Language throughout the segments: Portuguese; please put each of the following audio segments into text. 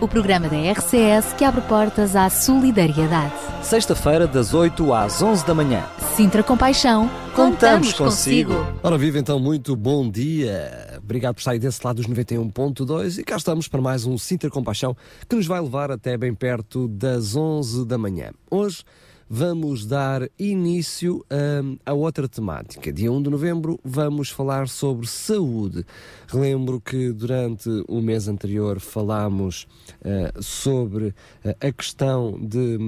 o programa da RCS que abre portas à solidariedade. Sexta-feira, das 8 às 11 da manhã. Sintra Compaixão, contamos, Contamos consigo. consigo. Ora viva então, muito bom dia. Obrigado por sair desse lado dos 91.2 e cá estamos para mais um Sinter Compaixão que nos vai levar até bem perto das 11 da manhã. Hoje vamos dar início hum, a outra temática. Dia 1 de novembro vamos falar sobre saúde. Relembro que durante o mês anterior falámos eh, sobre eh, a questão de,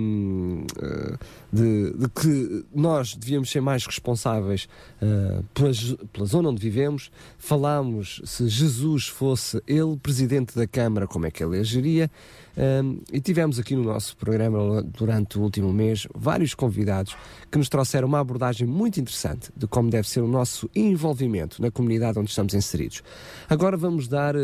eh, de, de que nós devíamos ser mais responsáveis pela, pela zona onde vivemos. Falámos se Jesus fosse ele presidente da Câmara, como é que ele agiria. Um, e tivemos aqui no nosso programa durante o último mês vários convidados que nos trouxeram uma abordagem muito interessante de como deve ser o nosso envolvimento na comunidade onde estamos inseridos. Agora vamos dar,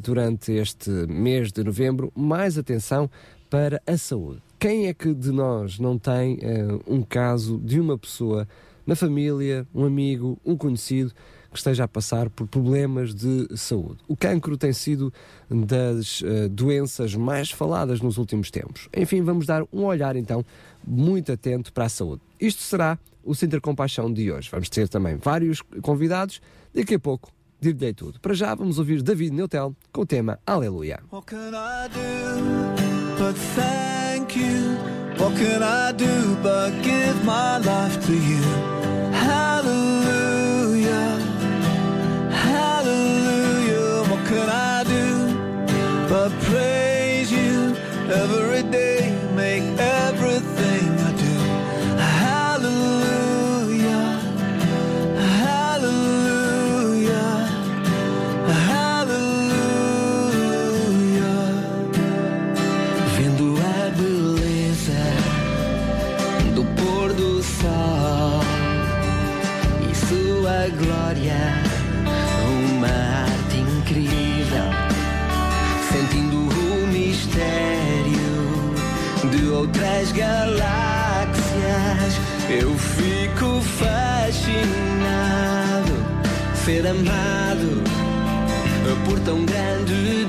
durante este mês de novembro, mais atenção para a saúde. Quem é que de nós não tem uh, um caso de uma pessoa na família, um amigo, um conhecido que esteja a passar por problemas de saúde. O cancro tem sido das eh, doenças mais faladas nos últimos tempos. Enfim, vamos dar um olhar então muito atento para a saúde. Isto será o Centro Compaixão de hoje. Vamos ter também vários convidados. Daqui a pouco dir-lhe tudo. Para já vamos ouvir David Neutel com o tema Aleluia. What can I do but thank you? What can I do but give my life to you? Can I do but praise you every day? Outras galáxias, eu fico fascinado, ser amado por tão grande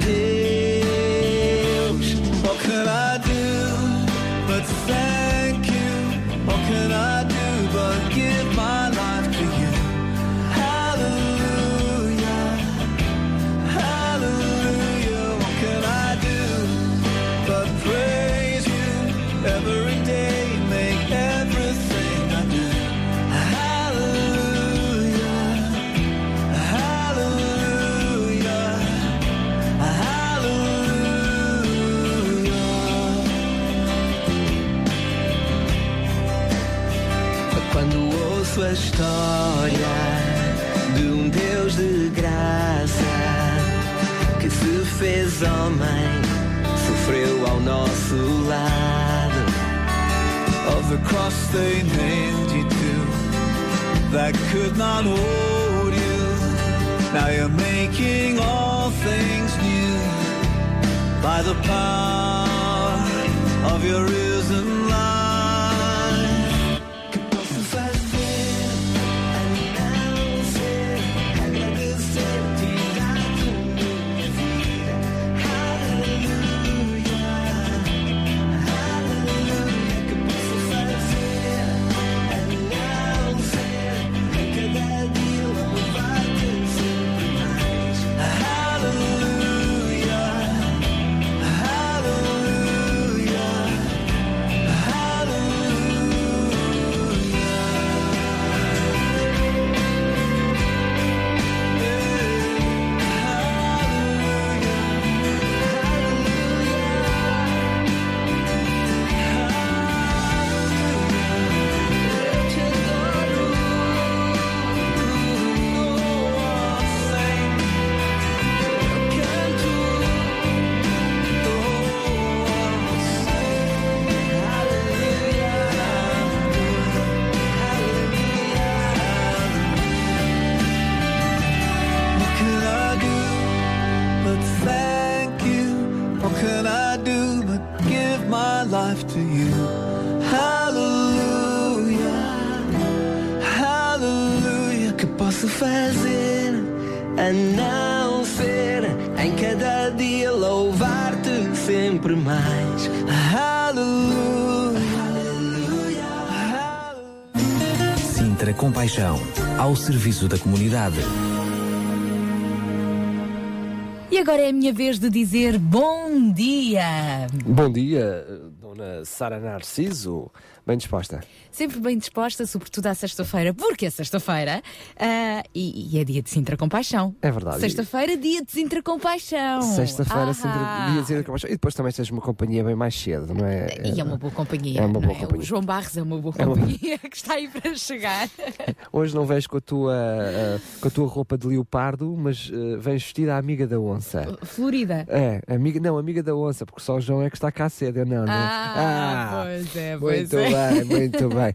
a história de um Deus de graça que se fez homem, sofreu ao nosso lado. Of the cross they nailed you to that could not hold you. Now you're making all things new by the power of your risen life. Serviço da comunidade. E agora é a minha vez de dizer bom dia. Bom dia, dona Sara Narciso. Bem disposta? Sempre bem disposta, sobretudo à sexta-feira, porque é sexta-feira uh, e, e, é dia de Sintra Compaixão. É verdade. Sexta-feira, dia de Sintra Compaixão. Sexta-feira, dia de Sintra Compaixão. E depois também tens uma companhia bem mais cedo, não é? E é uma boa companhia. É uma boa é? companhia. O João Barros é uma boa companhia que está aí para chegar. Hoje não vens com a tua, uh, com a tua roupa de leopardo, mas uh, vens vestida a amiga da onça. Florida. É, amiga, não, amiga da onça, porque só o João é que está cá cedo, eu não, não. Ah, ah pois é, pois muito é. Bem, muito bem.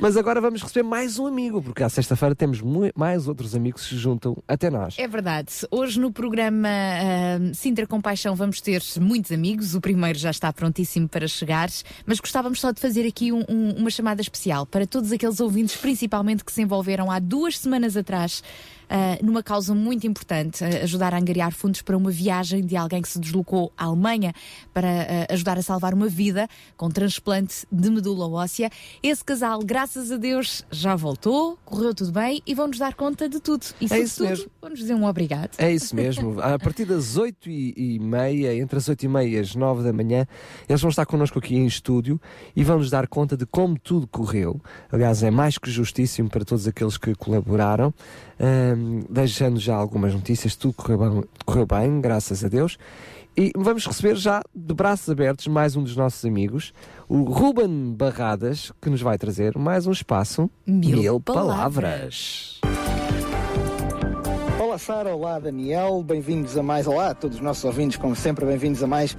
Mas agora vamos receber mais um amigo, porque à sexta-feira temos mais outros amigos que se juntam até nós. É verdade. Hoje no programa uh, Sintra Compaixão vamos ter muitos amigos. O primeiro já está prontíssimo para chegar, mas gostávamos só de fazer aqui um, um, uma chamada especial para todos aqueles ouvintes, principalmente que se envolveram há duas semanas atrás uh, numa causa muito importante, uh, ajudar a angariar fundos para uma viagem de alguém que se deslocou à Alemanha para uh, ajudar a salvar uma vida com transplante de medula óssea. Esse casal, graças a Deus, já voltou, correu tudo bem e vão-nos dar conta de tudo. E, é isso mesmo. vão-nos dizer um obrigado. É isso mesmo. A partir das 8 e meia, entre as 8 e meia e as 9 da manhã, eles vão estar connosco aqui em estúdio e vão-nos dar conta de como tudo correu. Aliás, é mais que justíssimo para todos aqueles que colaboraram um, deixando já algumas notícias, tudo correu bem, correu bem, graças a Deus. E vamos receber já de braços abertos mais um dos nossos amigos, o Ruben Barradas, que nos vai trazer mais um espaço Mil, Mil palavras. palavras. Olá Sara, olá Daniel, bem-vindos a mais, olá a todos os nossos ouvintes, como sempre, bem-vindos a mais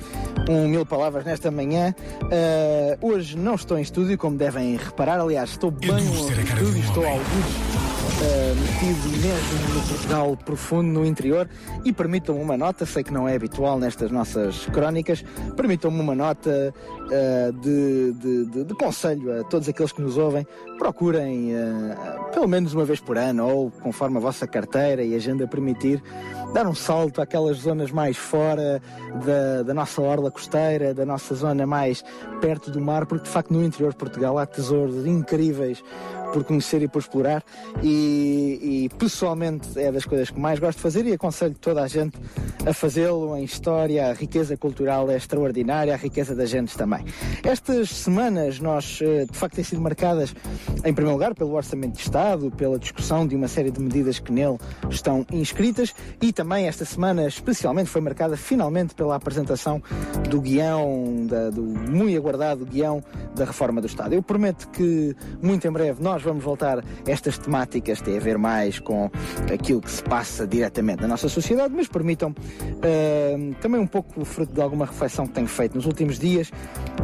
um Mil Palavras nesta manhã. Uh, hoje não estou em estúdio, como devem reparar, aliás, estou bem longe do estúdio, estou ao vivo uh, metido mesmo no Portugal profundo, no interior, e permitam-me uma nota, sei que não é habitual nestas nossas crónicas, permitam-me uma nota uh, de, de, de, de, conselho a todos aqueles que nos ouvem, procurem uh, pelo menos uma vez por ano, ou conforme a vossa carteira e agenda permitir, dar um salto àquelas zonas mais fora da, da nossa orla costeira, da nossa zona mais perto do mar, porque de facto no interior de Portugal há tesouros incríveis por conhecer e por explorar e, e, pessoalmente é das coisas que mais gosto de fazer e aconselho toda a gente a fazê-lo em história, a riqueza cultural é extraordinária, a riqueza das gentes também. Estas semanas nós eh, de facto têm sido marcadas em primeiro lugar pelo Orçamento de Estado, pela discussão de uma série de medidas que nele estão inscritas e também esta semana especialmente foi marcada finalmente pela apresentação do guião, da, do muito aguardado guião da reforma do Estado. Eu prometo que muito em breve nós nós vamos voltar estas temáticas, tem a ver mais com aquilo que se passa diretamente na nossa sociedade, mas permitam uh, também um pouco fruto de alguma reflexão que tenho feito nos últimos dias,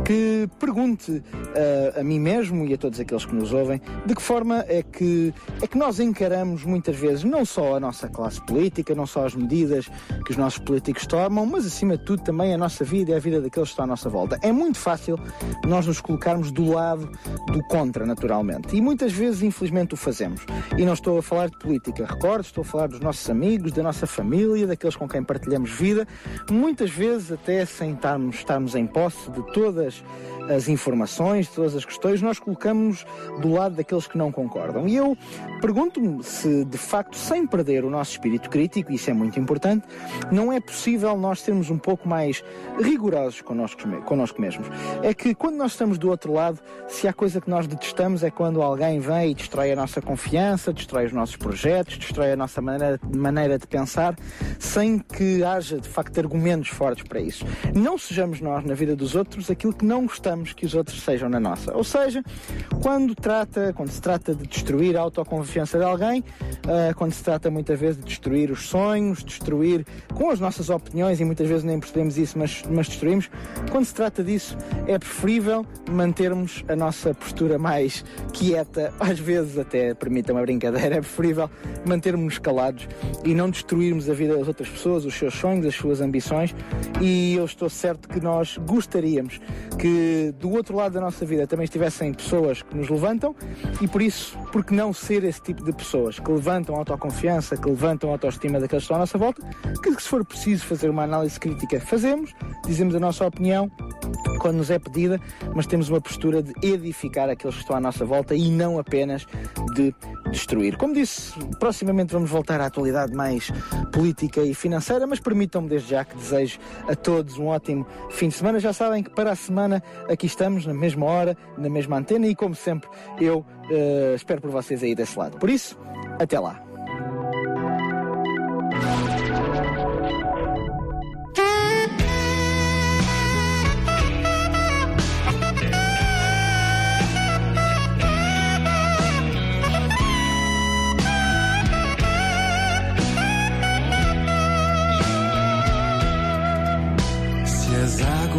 que pergunte uh, a mim mesmo e a todos aqueles que nos ouvem de que forma é que, é que nós encaramos muitas vezes não só a nossa classe política, não só as medidas que os nossos políticos tomam, mas acima de tudo também a nossa vida e a vida daqueles que estão à nossa volta. É muito fácil nós nos colocarmos do lado do contra, naturalmente. E muitas muitas vezes, infelizmente, o fazemos. E não estou a falar de política, recordo, estou a falar dos nossos amigos, da nossa família, daqueles com quem partilhamos vida, muitas vezes até sem estarmos, estarmos em posse de todas as informações, de todas as questões, nós colocamos do lado daqueles que não concordam. E eu pergunto-me se, de facto, sem perder o nosso espírito crítico, isso é muito importante, não é possível nós sermos um pouco mais rigorosos connosco, connosco mesmos. É que quando nós estamos do outro lado, se há coisa que nós detestamos é quando alguém vem e destrói a nossa confiança, destrói os nossos projetos, destrói a nossa maneira, maneira de pensar, sem que haja, de facto, argumentos fortes para isso. Não sejamos nós, na vida dos outros, aquilo que não gostamos que os outros sejam na nossa. Ou seja, quando, trata, quando se trata de destruir a autoconfiança de alguém, uh, quando se trata muitas vezes de destruir os sonhos, destruir com as nossas opiniões, e muitas vezes nem percebemos isso, mas, mas destruímos, quando se trata disso, é preferível mantermos a nossa postura mais quieta às vezes até permita uma brincadeira, é preferível mantermos calados e não destruirmos a vida das outras pessoas, os seus sonhos, as suas ambições. E eu estou certo que nós gostaríamos que do outro lado da nossa vida também estivessem pessoas que nos levantam e por isso, por que não ser esse tipo de pessoas que levantam a autoconfiança, que levantam a autoestima daqueles que estão à nossa volta, que se for preciso fazer uma análise crítica, fazemos, dizemos a nossa opinião quando nos é pedida, mas temos uma postura de edificar aqueles que estão à nossa volta e não apenas de destruir. Como disse, proximamente vamos voltar à atualidade mais política e financeira, mas permitam-me desde já que desejo a todos um ótimo fim de semana. Já sabem que para a semana aqui estamos, na mesma hora, na mesma antena e, como sempre, eu uh, espero por vocês aí desse lado. Por isso, até lá.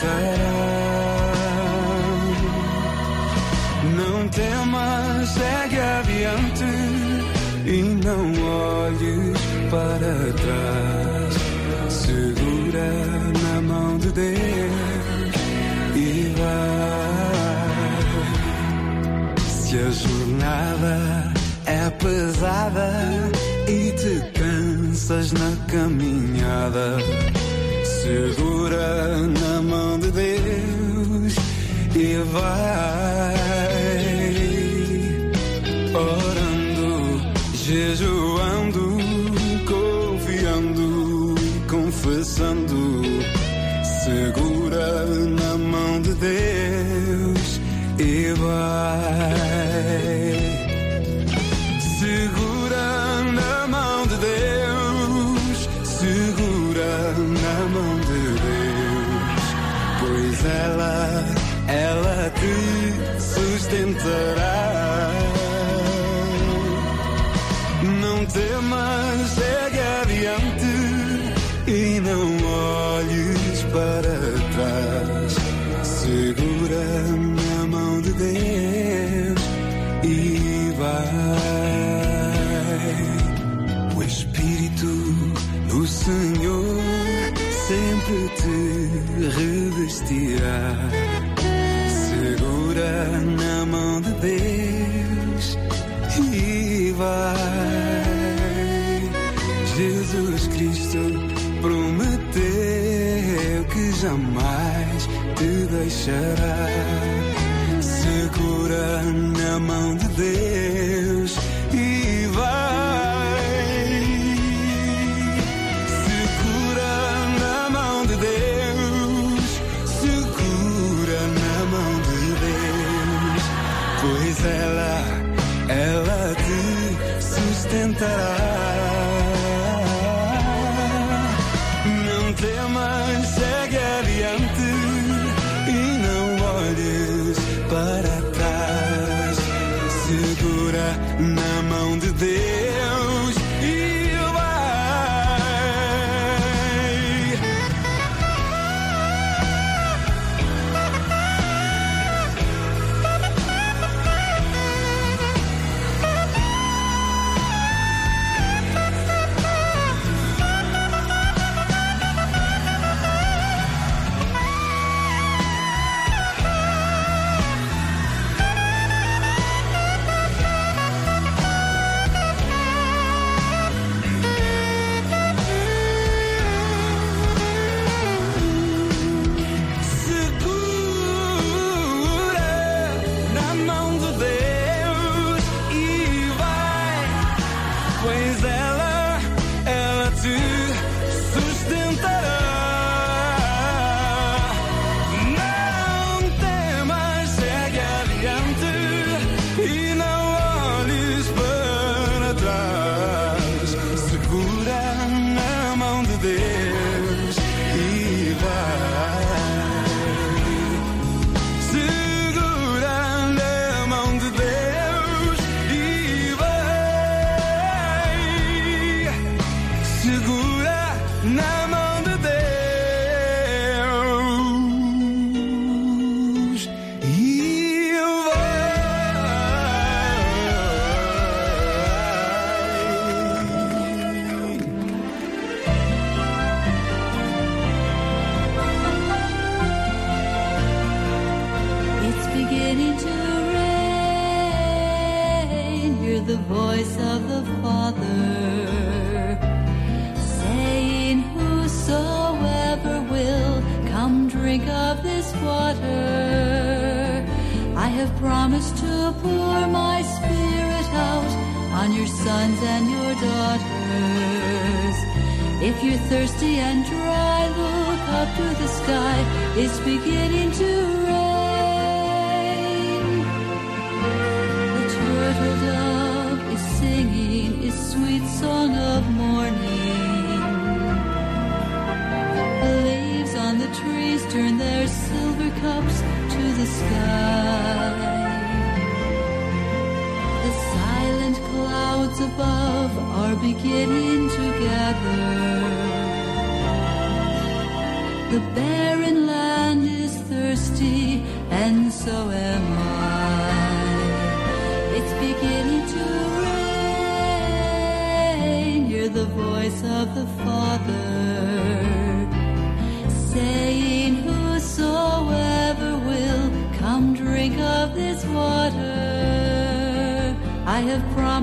Sustentará. Não temas, segue adiante e não olhes para trás. Segura na mão de Deus e vai. Se a jornada é pesada e te cansas na caminhada, segura na e that te deixará.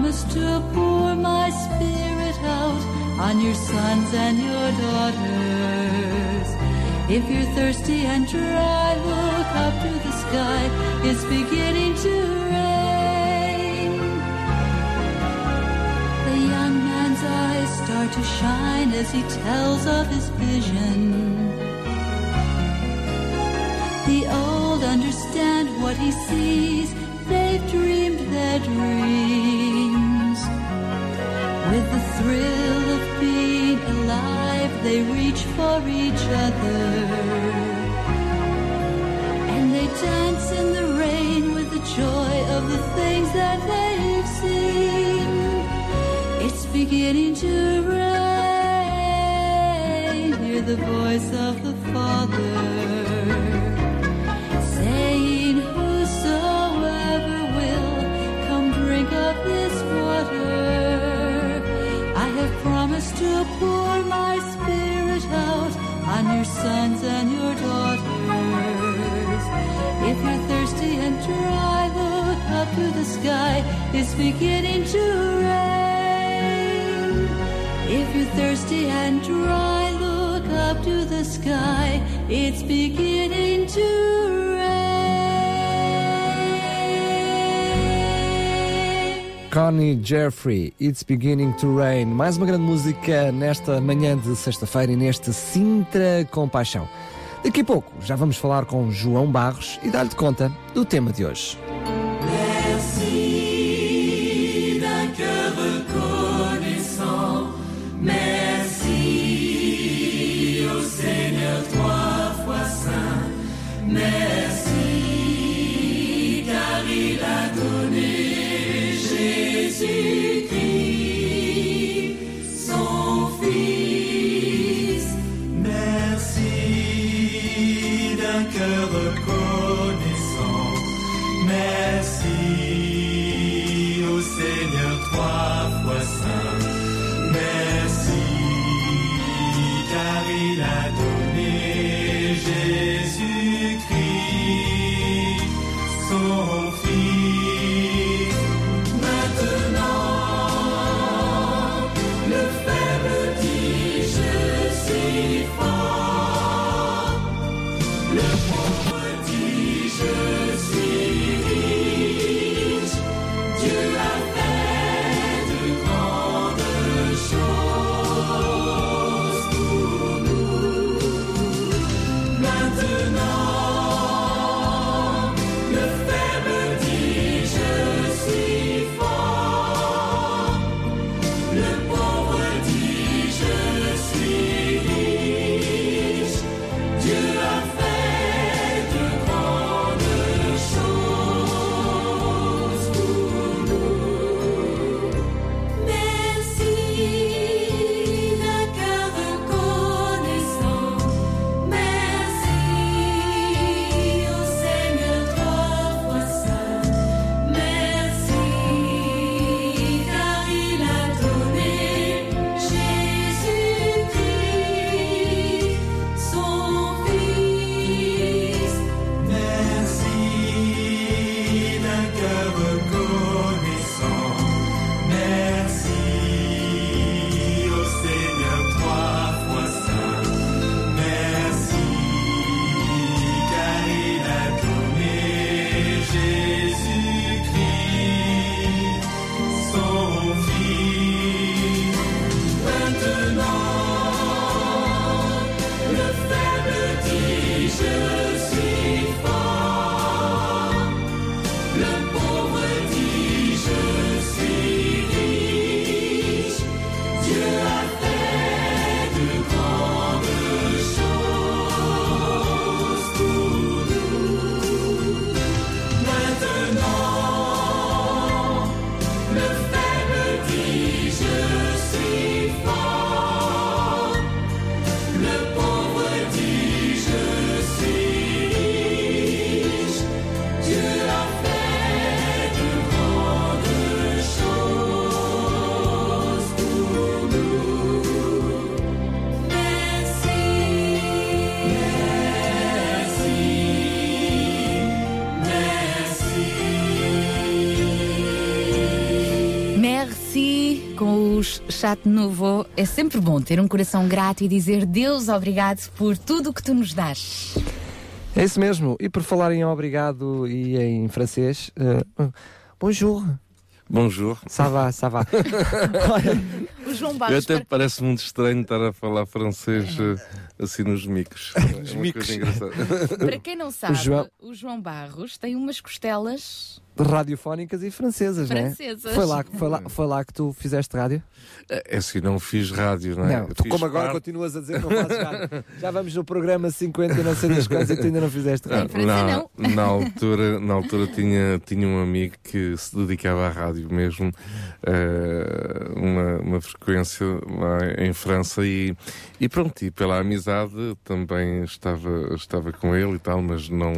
Have promised to pour my spirit out on your sons and your daughters. If you're thirsty and dry, look up to the sky. It's beginning to rain. The young man's eyes start to shine as he tells of his vision. The old understand what he sees, they've dreamed their dreams. With the thrill of being alive, they reach for each other. And they dance in the rain with the joy of the things that they've seen. It's beginning to rain. Hear the voice of the Father to pour my spirit out on your sons and your daughters. If you're thirsty and dry, look up to the sky. It's beginning to rain. If you're thirsty and dry, look up to the sky. It's beginning to rain. Connie Jeffrey, It's Beginning to Rain. Mais uma grande música nesta manhã de sexta-feira e neste Sintra com Paixão. Daqui a pouco já vamos falar com João Barros e dar-lhe conta do tema de hoje. Chat Novo. É sempre bom ter um coração grato e dizer Deus obrigado por tudo o que tu nos dás. É isso mesmo. E por falar em obrigado e em francês, uh, bonjour. Bonjour. Ça va, ça va. o João Barros. Eu até para... parece muito estranho estar a falar francês é. assim nos micos. nos é micos. para quem não sabe, o João... o João Barros tem umas costelas radiofónicas e francesas, francesas. não é? Foi lá, foi, lá, foi lá que tu fizeste rádio? É, é assim, não fiz rádio, não é? Não, tu como agora parte... continuas a dizer que não fazes rádio. Já vamos no programa 50 e não sei das coisas e tu ainda não fizeste rádio. Não, não. Na altura, na altura tinha, tinha um amigo que se dedicava à rádio mesmo, uh, uma, uma frequência lá em França e, e pronto, e pela amizade também estava, estava com ele e tal, mas não,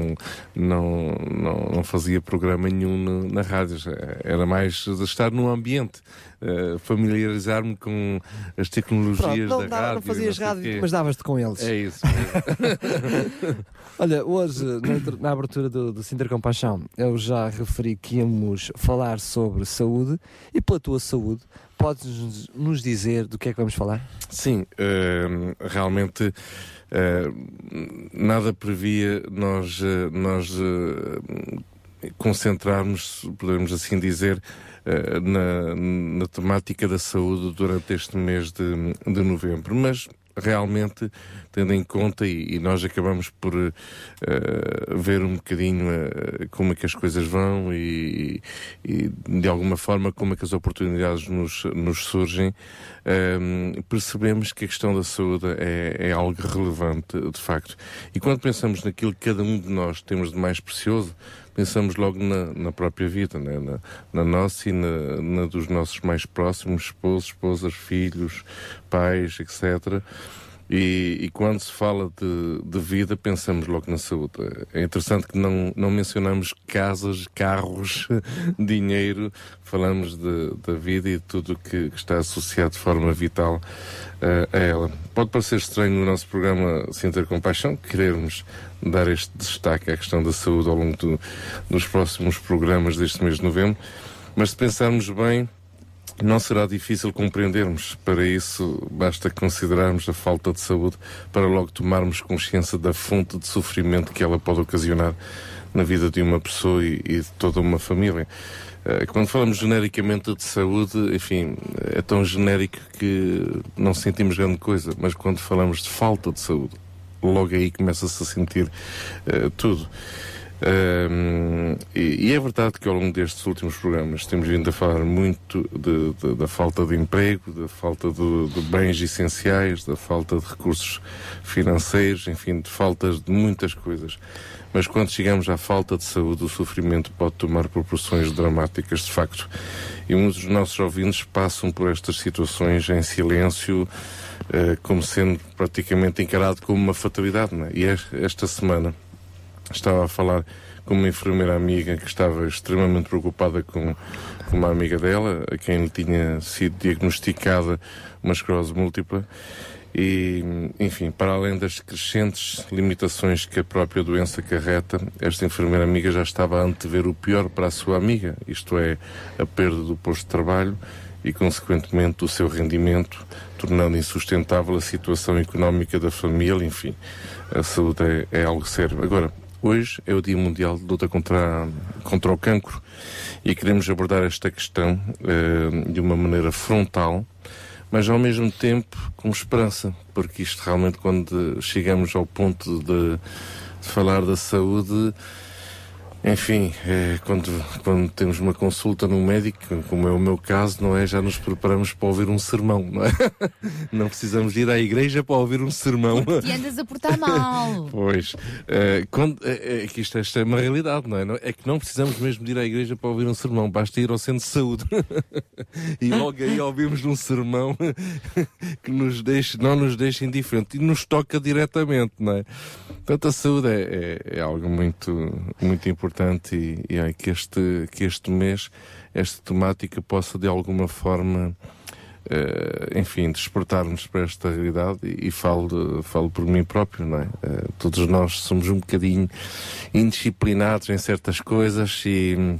não, não, não fazia programa nenhum na, na rádio. Era mais estar num ambiente, uh, familiarizar-me com as tecnologias Pronto, não, da rádio. Não fazias rádio, mas davas-te com eles. É isso. Olha, hoje, na, na abertura do, do Sinter Compaixão, eu já referi que íamos falar sobre saúde e pela tua saúde podes nos dizer do que é que vamos falar? Sim, uh, realmente uh, nada previa nós, uh, nós concentrarmos, podemos assim dizer, na, na temática da saúde durante este mês de, de novembro. Mas realmente tendo em conta, e, e nós acabamos por uh, ver um bocadinho uh, como é que as coisas vão e, e, de alguma forma como é que as oportunidades nos, nos surgem, uh, percebemos que a questão da saúde é, é, algo relevante, de facto. E quando pensamos naquilo que cada um de nós temos de mais precioso, pensamos logo na, na própria vida, né? na, na, nossa e na, na, dos nossos mais próximos, esposos, esposas, filhos, pais, etc. E, e, quando se fala de, de, vida, pensamos logo na saúde. É interessante que não, não mencionamos casas, carros, dinheiro, falamos da vida e de tudo que, que, está associado de forma vital uh, a ela. Pode parecer estranho no nosso programa Sem Ter Compaixão querermos dar este destaque à questão da saúde ao longo do, dos próximos programas deste mês de novembro, mas se pensarmos bem, não será difícil compreendermos. Para isso, basta considerarmos a falta de saúde para logo tomarmos consciência da fonte de sofrimento que ela pode ocasionar na vida de uma pessoa e, e de toda uma família. Eh, quando falamos genericamente de saúde, enfim, é tão genérico que não sentimos grande coisa, mas quando falamos de falta de saúde, logo aí começa-se a sentir uh, tudo. Um, e, e, é verdade que ao longo destes últimos programas temos vindo a falar muito de, de, da falta de emprego, da falta de, de, bens essenciais, da falta de recursos financeiros, enfim, de faltas de muitas coisas. Mas quando chegamos à falta de saúde, o sofrimento pode tomar proporções dramáticas, de facto. E muitos dos nossos ouvintes passam por estas situações em silêncio, como sendo praticamente encarado como uma fatalidade. É? E esta semana estava a falar com uma enfermeira amiga que estava extremamente preocupada com, com uma amiga dela, a quem lhe tinha sido diagnosticada uma esclerose múltipla. E, enfim, para além das crescentes limitações que a própria doença carreta, esta enfermeira amiga já estava a antever o pior para a sua amiga, isto é, a perda do posto de trabalho e, consequentemente, o seu rendimento, tornando insustentável a situação económica da família, enfim, a saúde é, é algo sério. Agora, Hoje é o Dia Mundial de Luta contra, contra o Cancro e queremos abordar esta questão uh, de uma maneira frontal, mas ao mesmo tempo com esperança, porque isto realmente, quando chegamos ao ponto de, de falar da saúde, enfim, é, quando, quando temos uma consulta num médico, como é o meu caso, não é? Já nos preparamos para ouvir um sermão, não é? Não precisamos ir à igreja para ouvir um sermão. E andas a portar mal. Pois, é, quando, é, é, que isto, esta é uma realidade, não é? É que não precisamos mesmo de ir à igreja para ouvir um sermão, basta ir ao centro de saúde. E logo aí ouvimos um sermão que nos deixe, não nos deixa indiferente e nos toca diretamente, não é? Portanto, a saúde é, é, é algo muito, muito importante e, e é que este, que este mês, esta temática possa de alguma forma, uh, enfim, despertar-nos para esta realidade e, e, falo, de, falo por mim próprio, não é? Uh, todos nós somos um bocadinho indisciplinados em certas coisas e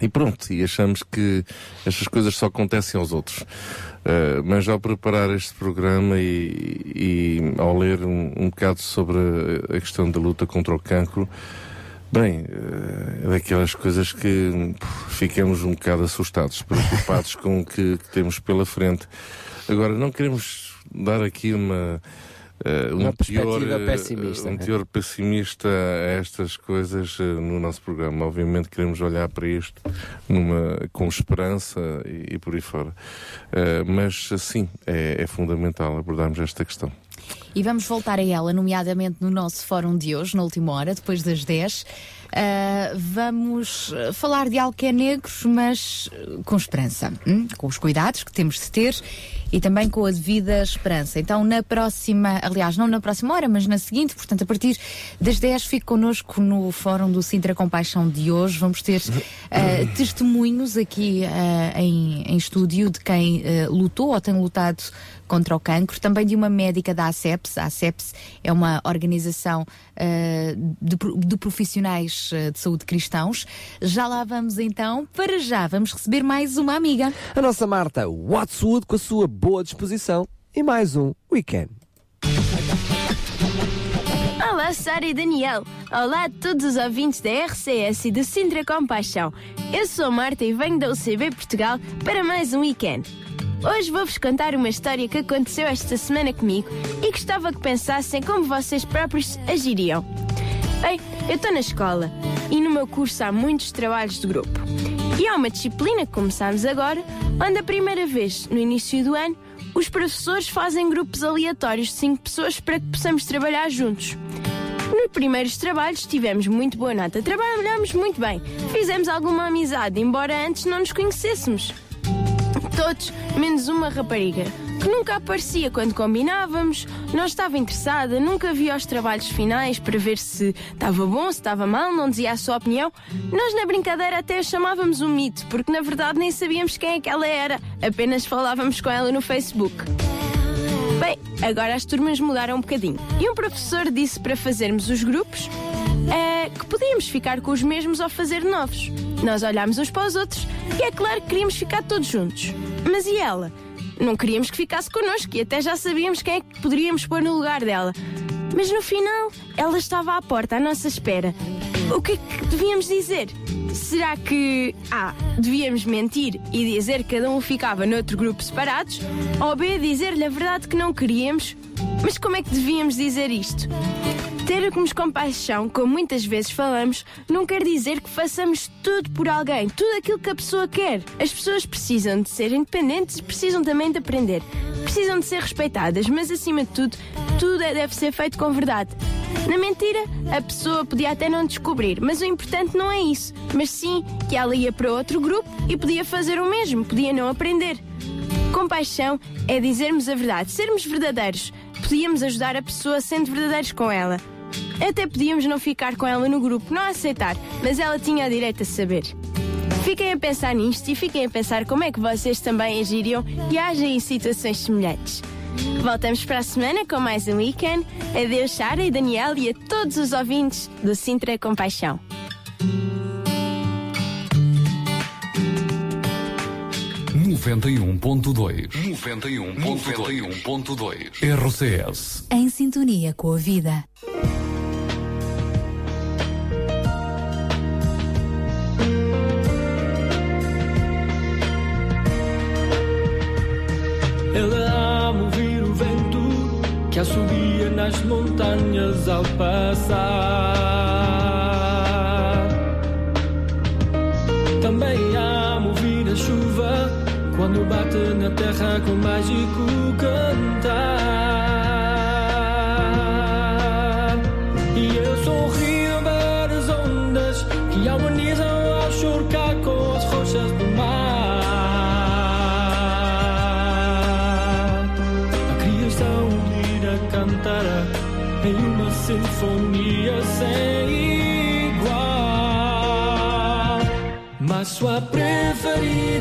e pronto, e achamos que estas coisas só acontecem aos outros. Uh, mas ao preparar este programa e, e ao ler um, um bocado sobre a, a, questão da luta contra o cancro, bem, uh, é daquelas coisas que ficamos um bocado assustados, preocupados com o que, que temos pela frente. Agora, não queremos dar aqui uma uh, um, teor, eh, pessimista, um teor pessimista a estas coisas uh, no nosso programa. Obviamente queremos olhar para isto numa, com esperança e, e por aí fora. Uh, mas sim, é, é fundamental abordarmos esta questão. E vamos voltar a ela, nomeadamente no nosso fórum de hoje, na última hora, depois das 10. Uh, vamos falar de algo que é negro, mas com esperança, hum? com os cuidados que temos de ter e também com a devida esperança. Então, na próxima, aliás, não na próxima hora, mas na seguinte, portanto, a partir das 10, fique connosco no Fórum do Sintra Compaixão de hoje. Vamos ter uh, testemunhos aqui uh, em, em estúdio de quem lutou ou tem lutado contra o cancro, também de uma médica da ACEPS. A ACEPS é uma organização uh, de, de, profissionais uh, de saúde cristãos. Já lá vamos então. Para já, vamos receber mais uma amiga. A nossa Marta Wattswood com a sua boa disposição e mais um Weekend. Olá, Sara e Daniel. Olá a todos os ouvintes da RCS e do Sintra Compaixão. Eu sou a Marta e venho da UCB Portugal para mais um weekend. Hoje vou-vos contar uma história que aconteceu esta semana comigo e gostava que pensassem como vocês próprios agiriam. Bem, eu estou na escola e no meu curso há muitos trabalhos de grupo. E há uma disciplina que começamos agora, onde a primeira vez, no início do ano, os professores fazem grupos aleatórios de 5 pessoas para que possamos trabalhar juntos. Nos primeiros trabalhos tivemos muito boa nota, trabalhamos muito bem, fizemos alguma amizade, embora antes não nos conhecêssemos. Todos, menos uma rapariga, que nunca aparecia quando combinávamos, não estava interessada, nunca via os trabalhos finais para ver se estava bom, se estava mal, não dizia a sua opinião. Nós, na brincadeira, até a chamávamos um mito, porque na verdade nem sabíamos quem é que ela era, apenas falávamos com ela no Facebook. Bem, agora as turmas mudaram um bocadinho. E um professor disse para fazermos os grupos é, que podíamos ficar com os mesmos ou fazer novos. Nós olhámos uns para os outros e é claro que queríamos ficar todos juntos. Mas e ela? Não queríamos que ficasse connosco e até já sabíamos quem é que poderíamos pôr no lugar dela. Mas no final, ela estava à porta à nossa espera. O que é que devíamos dizer? Será que A. Devíamos mentir e dizer que cada um ficava noutro grupo separados? Ou B. Dizer-lhe a verdade que não queríamos? Mas como é que devíamos dizer isto? Termos compaixão, como muitas vezes falamos, não quer dizer que façamos tudo por alguém, tudo aquilo que a pessoa quer. As pessoas precisam de ser independentes e precisam também de aprender. Precisam de ser respeitadas, mas acima de tudo, tudo é, deve ser feito com verdade. Na mentira, a pessoa podia até não descobrir, mas o importante não é isso, mas sim que ela ia para outro grupo e podia fazer o mesmo, podia não aprender. Compaixão é dizermos a verdade, sermos verdadeiros. Podíamos ajudar a pessoa sendo verdadeiros com ela. Até podíamos não ficar com ela no grupo, não aceitar, mas ela tinha a direito a saber. Fiquem a pensar nisto e fiquem a pensar como é que vocês também agiriam e agem em situações semelhantes. Voltamos para a semana com mais um weekend. Adeus, Sara e Daniel e a todos os ouvintes do Sintra Compaixão. Noventa e um ponto dois. Noventa e um ponto dois. RCS. Em sintonia com a vida. que assobia nas montanhas ao passar. Também amo ouvir a chuva quando bate na terra com mágico cantar. E eu sorrio ver as ondas que harmonizam ao churcar com as rochas do em uma sinfonia sem igual. Mas sua preferida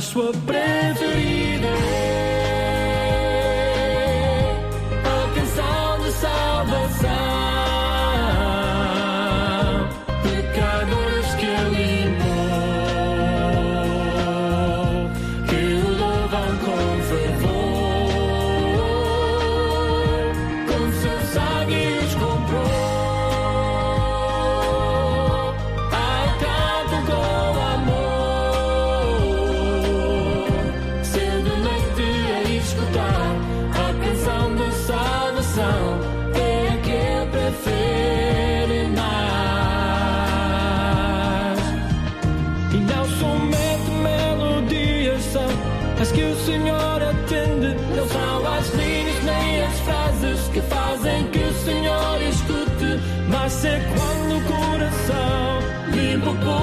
Sua preferida Senhor escute. Mas é quando o coração, limpo por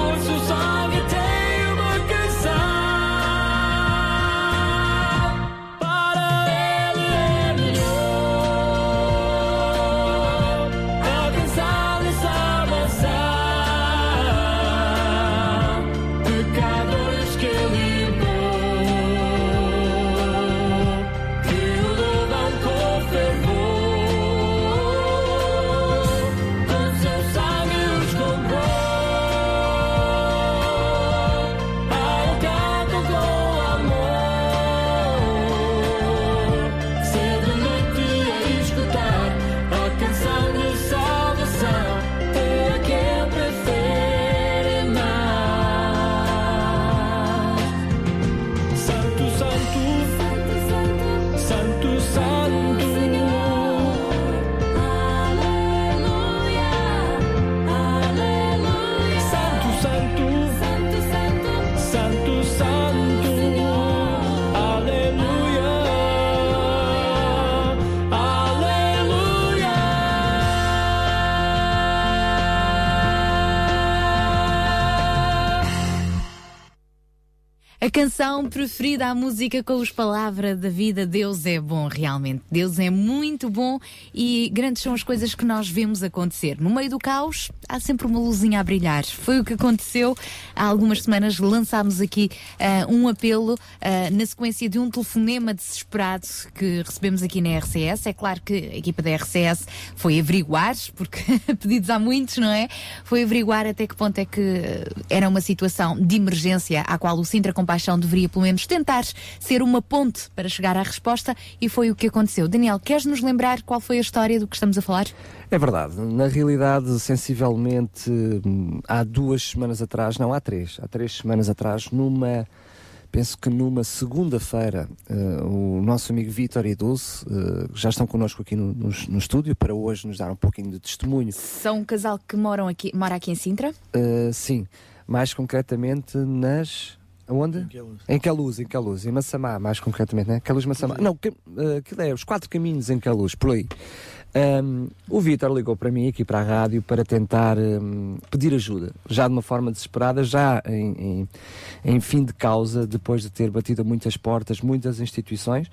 A canção preferida, a música com os palavras da vida, Deus é bom realmente. Deus é muito bom e grandes são as coisas que nós vemos acontecer. No meio do caos, há sempre uma luzinha a brilhar. Foi o que aconteceu há algumas semanas. Lançámos aqui ah, um apelo ah, na sequência de um telefonema desesperado que recebemos aqui na RCS. É claro que a equipa da RCS foi averiguar, porque pedidos há muitos, não é? Foi averiguar até que ponto é que eh, era uma situação de emergência à qual o Sintra Compaixão deveria pelo menos tentar ser uma ponte para chegar à resposta e foi o que aconteceu. Daniel, queres nos lembrar qual foi a história do que estamos a falar? É verdade. Na realidade, sensivelmente, hum, há duas semanas atrás, não, há três, há três semanas atrás, numa, penso que numa segunda-feira, eh, o nosso amigo Vítor e Dulce eh, já estão connosco aqui no, no- no estúdio para hoje nos dar um pouquinho de testemunho. São um casal que moram aqui, mora aqui em Sintra. Uh, sim, mais concretamente nas. Aonde? Em Queluz. Em Queluz, em Queluz, em Massamá, mais concretamente, né? Queluz, Massamá. Não, que, uh, aquilo é os quatro caminhos em Queluz, por aí. Um, o Vítor ligou para mim aqui para a rádio para tentar um, pedir ajuda, já de uma forma desesperada, já em, em, em fim de causa, depois de ter batido muitas portas, muitas instituições.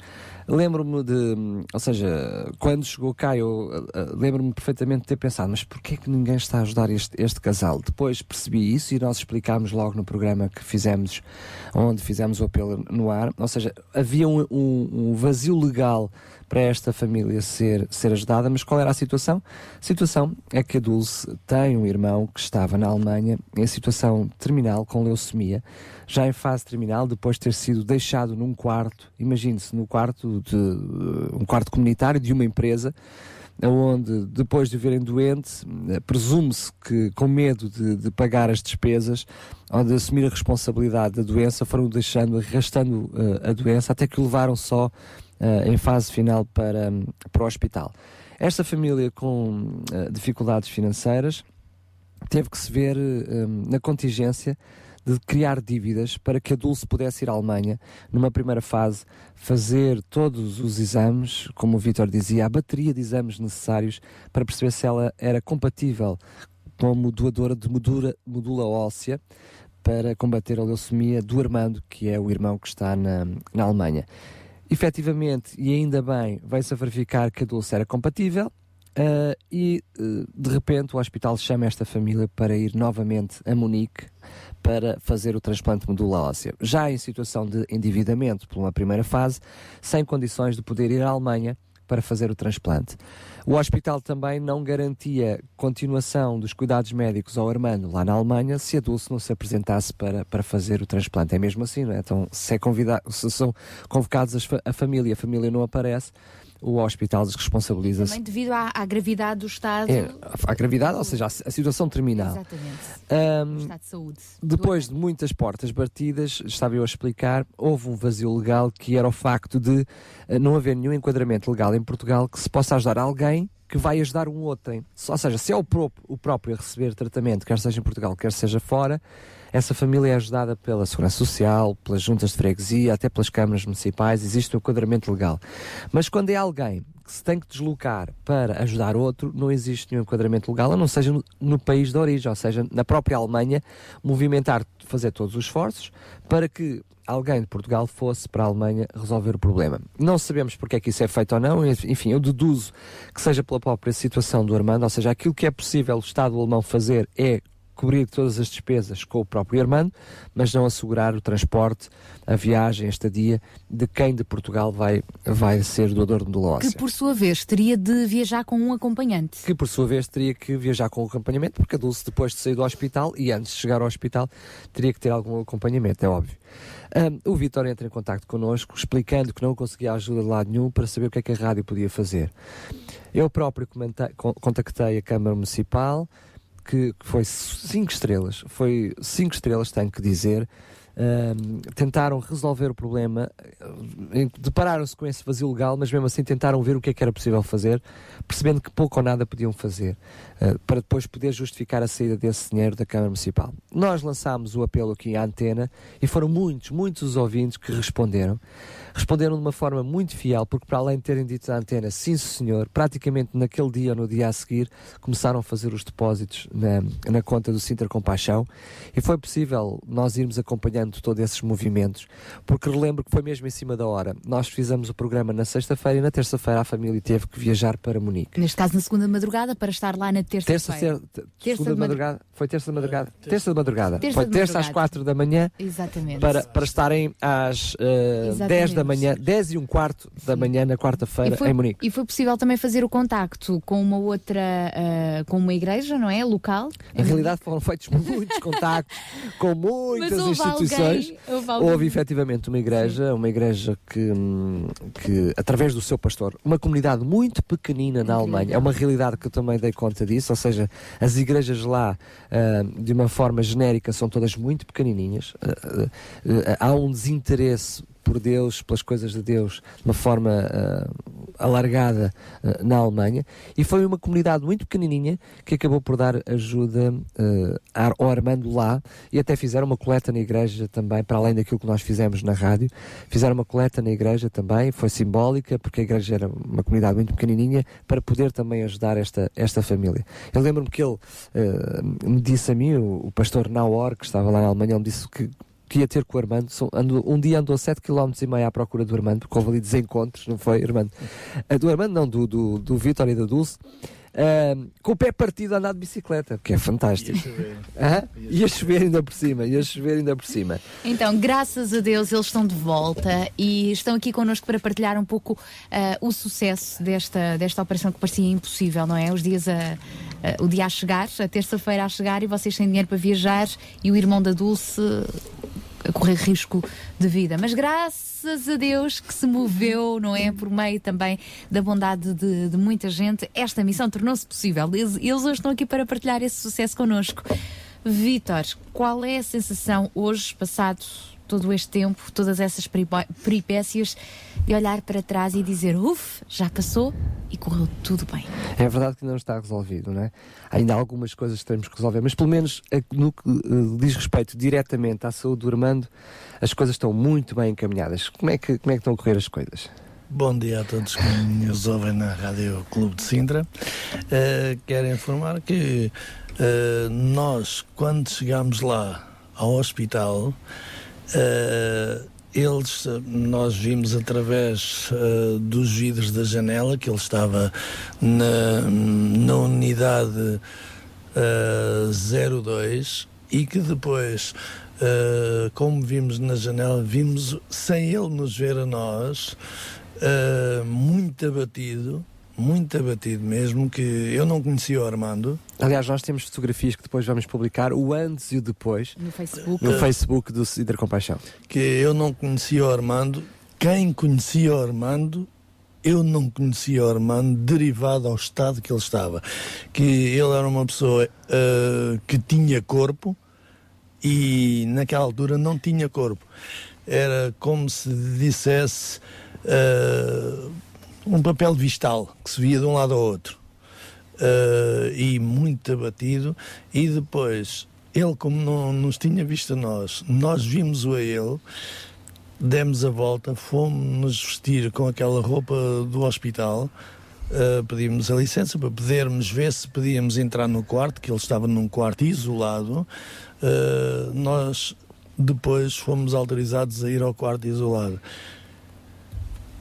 Lembro-me de, ou seja, quando chegou cá, eu uh, lembro-me perfeitamente de ter pensado, mas porquê que ninguém está a ajudar este, este casal? Depois percebi isso e nós explicámos logo no programa que fizemos, onde fizemos o apelo no ar, ou seja, havia um, um vazio legal para esta família ser, ser ajudada, mas qual era a situação? A situação é que a Dulce tem um irmão que estava na Alemanha em situação terminal com leucemia, já em fase terminal, depois de ter sido deixado num quarto, imagine-se, no quarto de um quarto comunitário de uma empresa, onde depois de verem doente, presume-se que com medo de, de pagar as despesas ou de assumir a responsabilidade da doença, foram deixando, arrastando uh, a doença, até que o levaram só uh, em fase final para, para o hospital. Esta família com uh, dificuldades financeiras teve que se ver na contingência de criar dívidas para que a Dulce pudesse ir à Alemanha, numa primeira fase, fazer todos os exames, como o Vitor dizia, a bateria de exames necessários para perceber se ela era compatível como doadora de medula, medula óssea para combater a leucemia do Armando, que é o irmão que está na, na Alemanha. Efetivamente, e ainda bem, vai-se a verificar que a Dulce era compatível, Uh, e uh, de repente o hospital chama esta família para ir novamente a Munique para fazer o transplante de medula óssea. Já em situação de endividamento por uma primeira fase, sem condições de poder ir à Alemanha para fazer o transplante. O hospital também não garantia continuação dos cuidados médicos ao Armando lá na Alemanha se a Dulce não se apresentasse para, para fazer o transplante. É mesmo assim, não é? Então, se, é convidado, se são convocados a família e a família não aparece, o hospital responsabiliza-se. Também devido à, à, gravidade do estado. É, à gravidade, ou seja, a, a situação terminal. Exatamente. Um, estado de saúde. Depois de muitas portas batidas, estava eu a explicar, houve um vazio legal que era o facto de uh, não haver nenhum enquadramento legal em Portugal que se possa ajudar alguém que vai ajudar um outro. Ou seja, se é o próprio, o próprio a receber tratamento, quer seja em Portugal, quer seja fora, essa família é ajudada pela Segurança Social, pelas juntas de freguesia, até pelas câmaras municipais, existe um enquadramento legal. Mas quando é alguém que se tem que deslocar para ajudar outro, não existe nenhum enquadramento legal, a não seja no, no país de origem, ou seja, na própria Alemanha, movimentar, fazer todos os esforços para que alguém de Portugal fosse para a Alemanha resolver o problema. Não sabemos porque é que isso é feito ou não, enfim, eu deduzo que seja pela própria situação do Armando, ou seja, aquilo que é possível o Estado alemão fazer é cobrir todas as despesas com o próprio Armando, mas não assegurar o transporte, a viagem, a estadia de quem de Portugal vai, vai ser doador de medula Que por sua vez teria de viajar com um acompanhante. Que por sua vez teria que viajar com um acompanhamento, porque a Dulce depois de sair do hospital e antes de chegar ao hospital teria que ter algum acompanhamento, é óbvio. Um, o Vitor entra em contato connosco, explicando que não conseguia ajuda de lado nenhum para saber o que é que a rádio podia fazer. Eu próprio contactei a Câmara Municipal, que, foi cinco estrelas, foi cinco estrelas, tenho que dizer, tentaram resolver o problema, depararam-se com esse vazio legal, mas mesmo assim tentaram ver o que é que era possível fazer, percebendo que pouco ou nada podiam fazer, uh, para depois poder justificar a saída desse dinheiro da Câmara Municipal. Nós lançámos o apelo aqui à antena e foram muitos, muitos os ouvintes que responderam. Responderam de uma forma muito fiel, porque para além de terem dito à antena, sim senhor, praticamente naquele dia ou no dia a seguir, começaram a fazer os depósitos na, na conta do Sinter Compaixão e foi possível nós irmos acompanhando acompanhando todos esses movimentos, porque relembro que foi mesmo em cima da hora. Nós fizemos o programa na sexta-feira e na terça-feira a família teve que viajar para Munique. Neste caso, na segunda madrugada, para estar lá na terça-feira. Terça, terça, segunda de madrugada. Foi terça de madrugada? Uh, terça de madrugada. Terça foi de terça madrugada. às quatro da manhã. Exatamente. Para, para estarem às uh, 10 da manhã, 10 e um quarto da Sim. manhã na quarta-feira em Munique. E foi possível também fazer o contacto com uma outra, uh, com uma igreja, não é? Local. Na realidade foram feitos muitos contactos com muitas instituições. Alguém, houve, alguém... houve efetivamente uma igreja, uma igreja que, que, através do seu pastor, uma comunidade muito pequenina na Alemanha, é uma realidade que eu também dei conta disso, ou seja, as igrejas lá, uh, de uma forma genérica, são todas muito pequenininhas, uh, uh, há um desinteresse por Deus, pelas coisas de Deus, de uma forma uh, alargada uh, na Alemanha, e foi uma comunidade muito pequenininha que acabou por dar ajuda uh, ao Armando lá, e até fizeram uma coleta na igreja também, para além daquilo que nós fizemos na rádio, fizeram uma coleta na igreja também, foi simbólica, porque a igreja era uma comunidade muito pequenininha, para poder também ajudar esta, esta família. Eu lembro-me que ele me disse a mim, o, o pastor Naor, que estava lá na Alemanha, ele me disse que que ia ter com o Armando. um dia andou 7 km e meio à procura do Armando, porque houve ali desencontros, não foi, Armando? Uh, do Armando, não, do, do, do Vitor e da Dulce. Uh, com o pé partido a andar de bicicleta, que é fantástico. Ia chover. Uh, ia chover ainda por cima, ia chover ainda por cima. Então, graças a Deus, eles estão de volta e estão aqui connosco para partilhar um pouco uh, o sucesso desta, desta operação que parecia impossível, não é? Os dias a, o dia a chegar, a terça-feira a chegar e vocês têm dinheiro para viajar e o irmão da Dulce a correr risco de vida. Mas graças a Deus que se moveu, não é? Por meio também da bondade de, de muita gente, esta missão tornou-se possível. Eles, eles hoje estão aqui para partilhar esse sucesso connosco. Vítor, qual é a sensação hoje, passados todo este tempo, todas essas peripécias, de olhar para trás e dizer, uff, já passou e correu tudo bem. É verdade que não está resolvido, não é? Ainda há algumas coisas que temos que resolver, mas pelo menos eh, no que eh, diz respeito diretamente à saúde do Armando, as coisas estão muito bem encaminhadas. Como é que, como é que estão a correr as coisas? Bom dia a todos que nos ouvem na Rádio Clube de Sintra. Uh, quero informar que uh, nós, quando chegámos lá ao hospital, uh, eles, nós vimos através uh, dos vidros da janela que ele estava na, na unidade uh, 02 e que depois, uh, como vimos na janela, vimos sem ele nos ver a nós, muito abatido, muito abatido mesmo, que eu não conhecia o Armando. Aliás, nós temos fotografias que depois vamos publicar, o antes e o depois, No Facebook. no Facebook do Cidra Compaixão. que eu não conhecia o Armando. Quem conhecia o Armando, eu não conhecia o Armando derivado ao estado que ele estava. Que ele era uma pessoa ah, que tinha corpo e naquela altura não tinha corpo. Era como se dissesse ah, um papel vistal que se via de um lado ao outro. Uh, e muito abatido. E depois, ele, como não nos tinha visto a nós, nós vimos-o a ele, demos a volta, fomos-nos vestir com aquela roupa do hospital. Uh, pedimos a licença para podermos ver se podíamos entrar no quarto, que ele estava num quarto isolado. Uh, nós depois fomos autorizados a ir ao quarto isolado.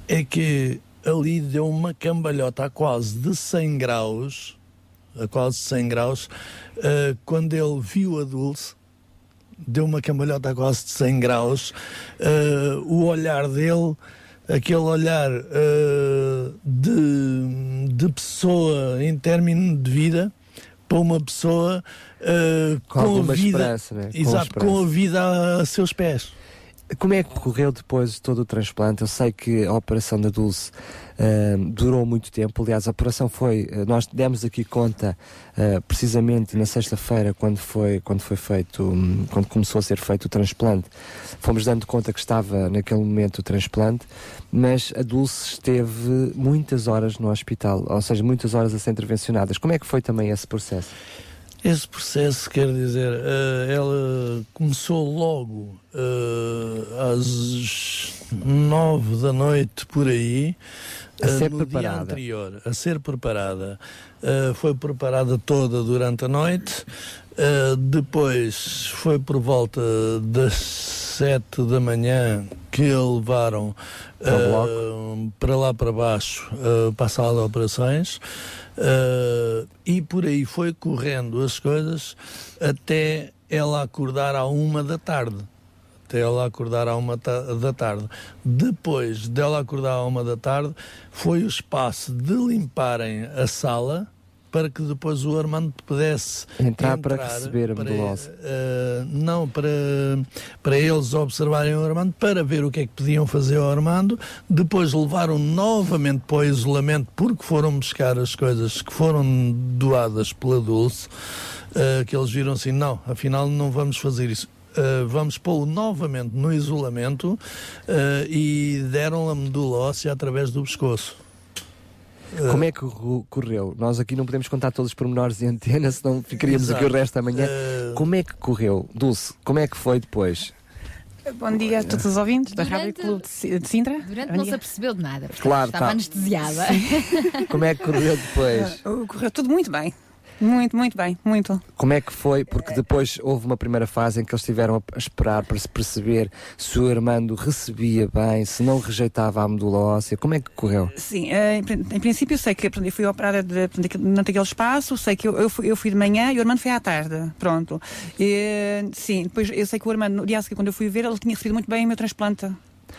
É que ali deu uma cambalhota a quase de 100 graus, a quase 100 graus, uh, quando ele viu a Dulce, deu uma cambalhota a quase de 100 graus, uh, o olhar dele, aquele olhar uh, de, de pessoa em término de vida, para uma pessoa Com com, a vida, esperança, né? Com exato, esperança. com a vida a seus pés. Como é que correu depois todo o transplante? Eu sei que a operação da Dulce ah, durou muito tempo. Aliás, a operação foi. ah, nós demos aqui conta ah, precisamente na sexta-feira, quando foi, quando foi feito, hum, quando começou a ser feito o transplante. Fomos dando conta que estava naquele momento o transplante, mas a Dulce esteve muitas horas no hospital, ou seja, muitas horas a ser intervencionadas. Como é que foi também esse processo? Esse processo, quer dizer, eh, ela começou logo eh, às nove da noite por aí. A eh, ser no dia preparada. anterior, a ser preparada. Foi preparada toda durante a noite. Eh, depois foi por volta das sete da manhã que a levaram bloco? para lá para baixo, eh, para a sala de operações. Uh, e por aí foi correndo as coisas até ela acordar à uma da tarde. Até ela acordar à uma ta- da tarde. Depois dela acordar à uma da tarde, foi o espaço de limparem a sala para que depois o Armando pudesse Entrar para receber a medulose. eh, não, para, para eles observarem o Armando, para ver o que é que podiam fazer ao Armando. Depois levaram novamente para o isolamento, porque foram buscar as coisas que foram doadas pela Dulce, eh, que eles viram assim: não, afinal não vamos fazer isso. Eh, vamos pô-lo novamente no isolamento eh, e deram a medula óssea através do pescoço. Como é que correu? Nós aqui não podemos contar todos os pormenores de antena, senão ficaríamos Exato. aqui o resto da manhã. Eh, Como é que correu? Dulce, como é que foi depois? Bom dia a todos os ouvintes da Durante- Rádio Clube de Si- de Sintra. Durante Bom não se apercebeu de nada. porque Claro, estava tá. anestesiada. Como é que correu depois? Correu tudo muito bem. Muito, muito bem. Muito. Como é que foi? Porque depois houve uma primeira fase em que eles estiveram a esperar para se perceber se o Armando recebia bem, se não rejeitava a medula óssea. Como é que correu? Sim, eh, em, prin- em princípio eu sei que eu fui operada de, naquele espaço, sei que eu, eu, fui, eu fui de manhã e o Armando foi à tarde. Pronto. E, sim, depois eu sei que o Armando, no dia a seguir, quando eu fui ver, ele tinha recebido muito bem o meu transplante.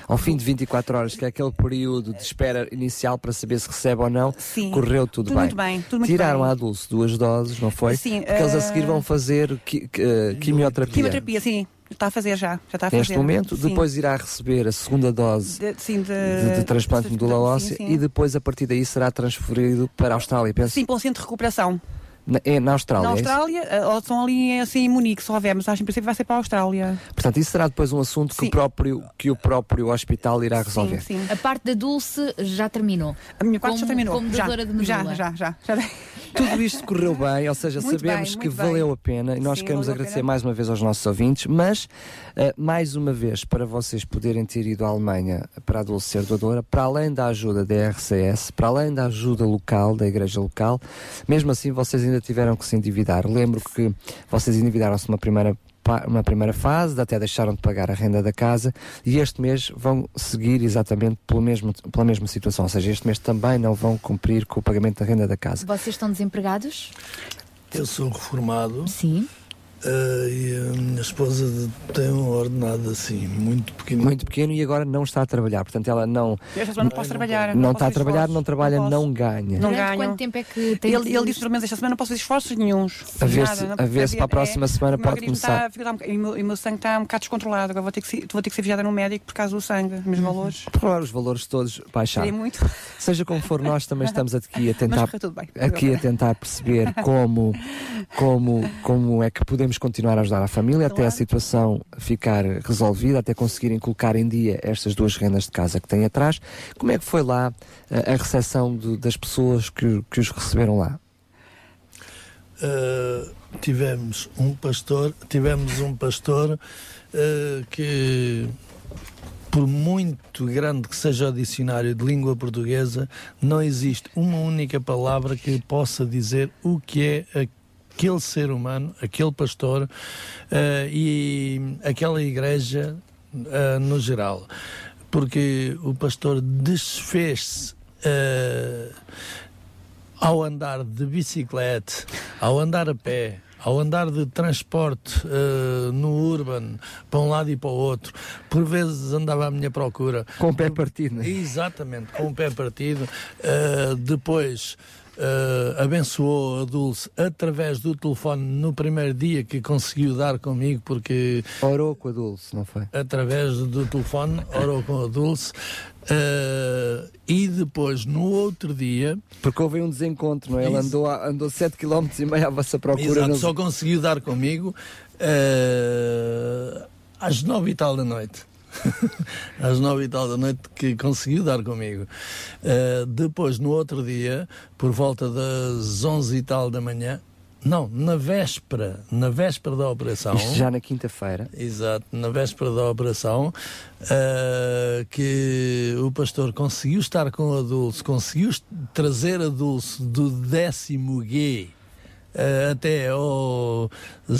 Ao fim de 24 horas, que é aquele período de espera inicial para saber se recebe ou não, Sim. correu tudo, Tudo bem. muito bem, tudo muito Tiraram bem. à Dulce duas doses, não foi? Sim, Porque eles a seguir eh, vão fazer qui- eh, quimioterapia. Quimioterapia, sim. Está a fazer já. Já está a fazer. Neste momento, Sim. depois irá receber a segunda dose De, sim, de, de, de transplante de medula sim, óssea sim. e depois, a partir daí, será transferido para a Austrália. Penso. Sim, para um centro de recuperação. Na, é na Austrália. Na é? Austrália, eh, ou estão ali assim em Munique, se houver, mas acho que em princípio vai ser para a Austrália. Portanto, isso será depois um assunto que o, próprio, que o próprio hospital irá resolver. Sim, sim. A parte da Dulce já terminou. A minha parte como, já terminou. Como já, de medula. já, já, já, já. Tudo isto correu bem, ou seja, Muito sabemos bem, que bem. valeu a pena e nós Sim, queremos agradecer mais uma vez aos nossos ouvintes, mas eh, mais uma vez para vocês poderem ter ido à Alemanha para a Dulce ser doadora, para além da ajuda da RCS, para além da ajuda local, da igreja local, mesmo assim vocês ainda tiveram que se endividar. Lembro que vocês endividaram-se numa primeira uma primeira fase, até deixaram de pagar a renda da casa e este mês vão seguir exatamente pelo mesmo, pela mesma situação, ou seja, este mês também não vão cumprir com o pagamento da renda da casa. Vocês estão desempregados? Eu sou reformado. Sim. Eh, e a minha esposa tem um ordenado assim, muito pequeno. muito pequeno e agora não está a trabalhar. Portanto, ela não, Esta semana não posso trabalhar. não posso está a trabalhar, esforços, não trabalha, posso. não ganha. Não ganho. quanto tempo é que tem Ele, que- ele disse pelo menos esta semana não posso fazer esforços nenhuns. A ver Nada, se- não- a ver se para a é- próxima semana o meu pode começar. Está, um e, o meu, meu sangue está um bocado descontrolado. Agora vou ter que, ser- vou ter que ser vigiada no médico por causa do sangue, os meus valores. Claro, os valores todos baixaram. Muito. Seja como for, nós também estamos aqui a Mas tentar, bem. aqui a tentar perceber como, como, como é que podemos continuar a ajudar a família até a situação ficar resolvida, até conseguirem colocar em dia estas duas rendas de casa que têm atrás. Como é que foi lá a, a recepção de- das pessoas que, que os receberam lá? Uh, tivemos um pastor, tivemos um pastor uh, que por muito grande que seja o dicionário de língua portuguesa, não existe uma única palavra que possa dizer o que é aquele ser humano, aquele pastor uh, e aquela igreja uh, no geral. Porque o pastor desfez-se uh, ao andar de bicicleta, ao andar a pé, ao andar de transporte eh, no urban, para um lado e para o outro, por vezes andava à minha procura. Com o pé partido, não é? Exatamente, com o pé partido. Eh, depois. Eh, abençoou a Dulce através do telefone no primeiro dia que conseguiu dar comigo, porque Orou com a Dulce, não foi? através do telefone, orou com a Dulce. eh, e depois, no outro dia, Porque houve um desencontro, não é? Ele Isso. andou, a- andou 7 km e meio à vossa procura. Exato, nos- só conseguiu dar comigo eh, às nove e tal da noite. às nove e tal da noite que conseguiu dar comigo. Eh, depois, no outro dia, por volta das onze e tal da manhã, não, na véspera, na véspera da operação. Isto já na quinta-feira. Exato, na véspera da operação, eh, que o pastor conseguiu estar com a Dulce, conseguiu trazer a Dulce do décimo G eh, até ao eh,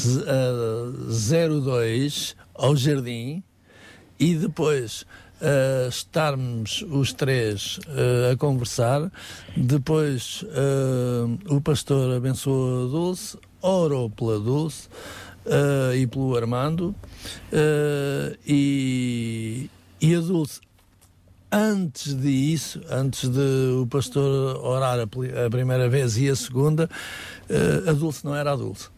02, ao jardim, e depois eh, estarmos os três eh, a conversar. Depois eh, o pastor abençoou a Dulce, orou pela Dulce e pelo Armando, e, e a Dulce. Antes de isso, antes de o pastor orar a, primeira vez e a segunda, a Dulce não era a Dulce.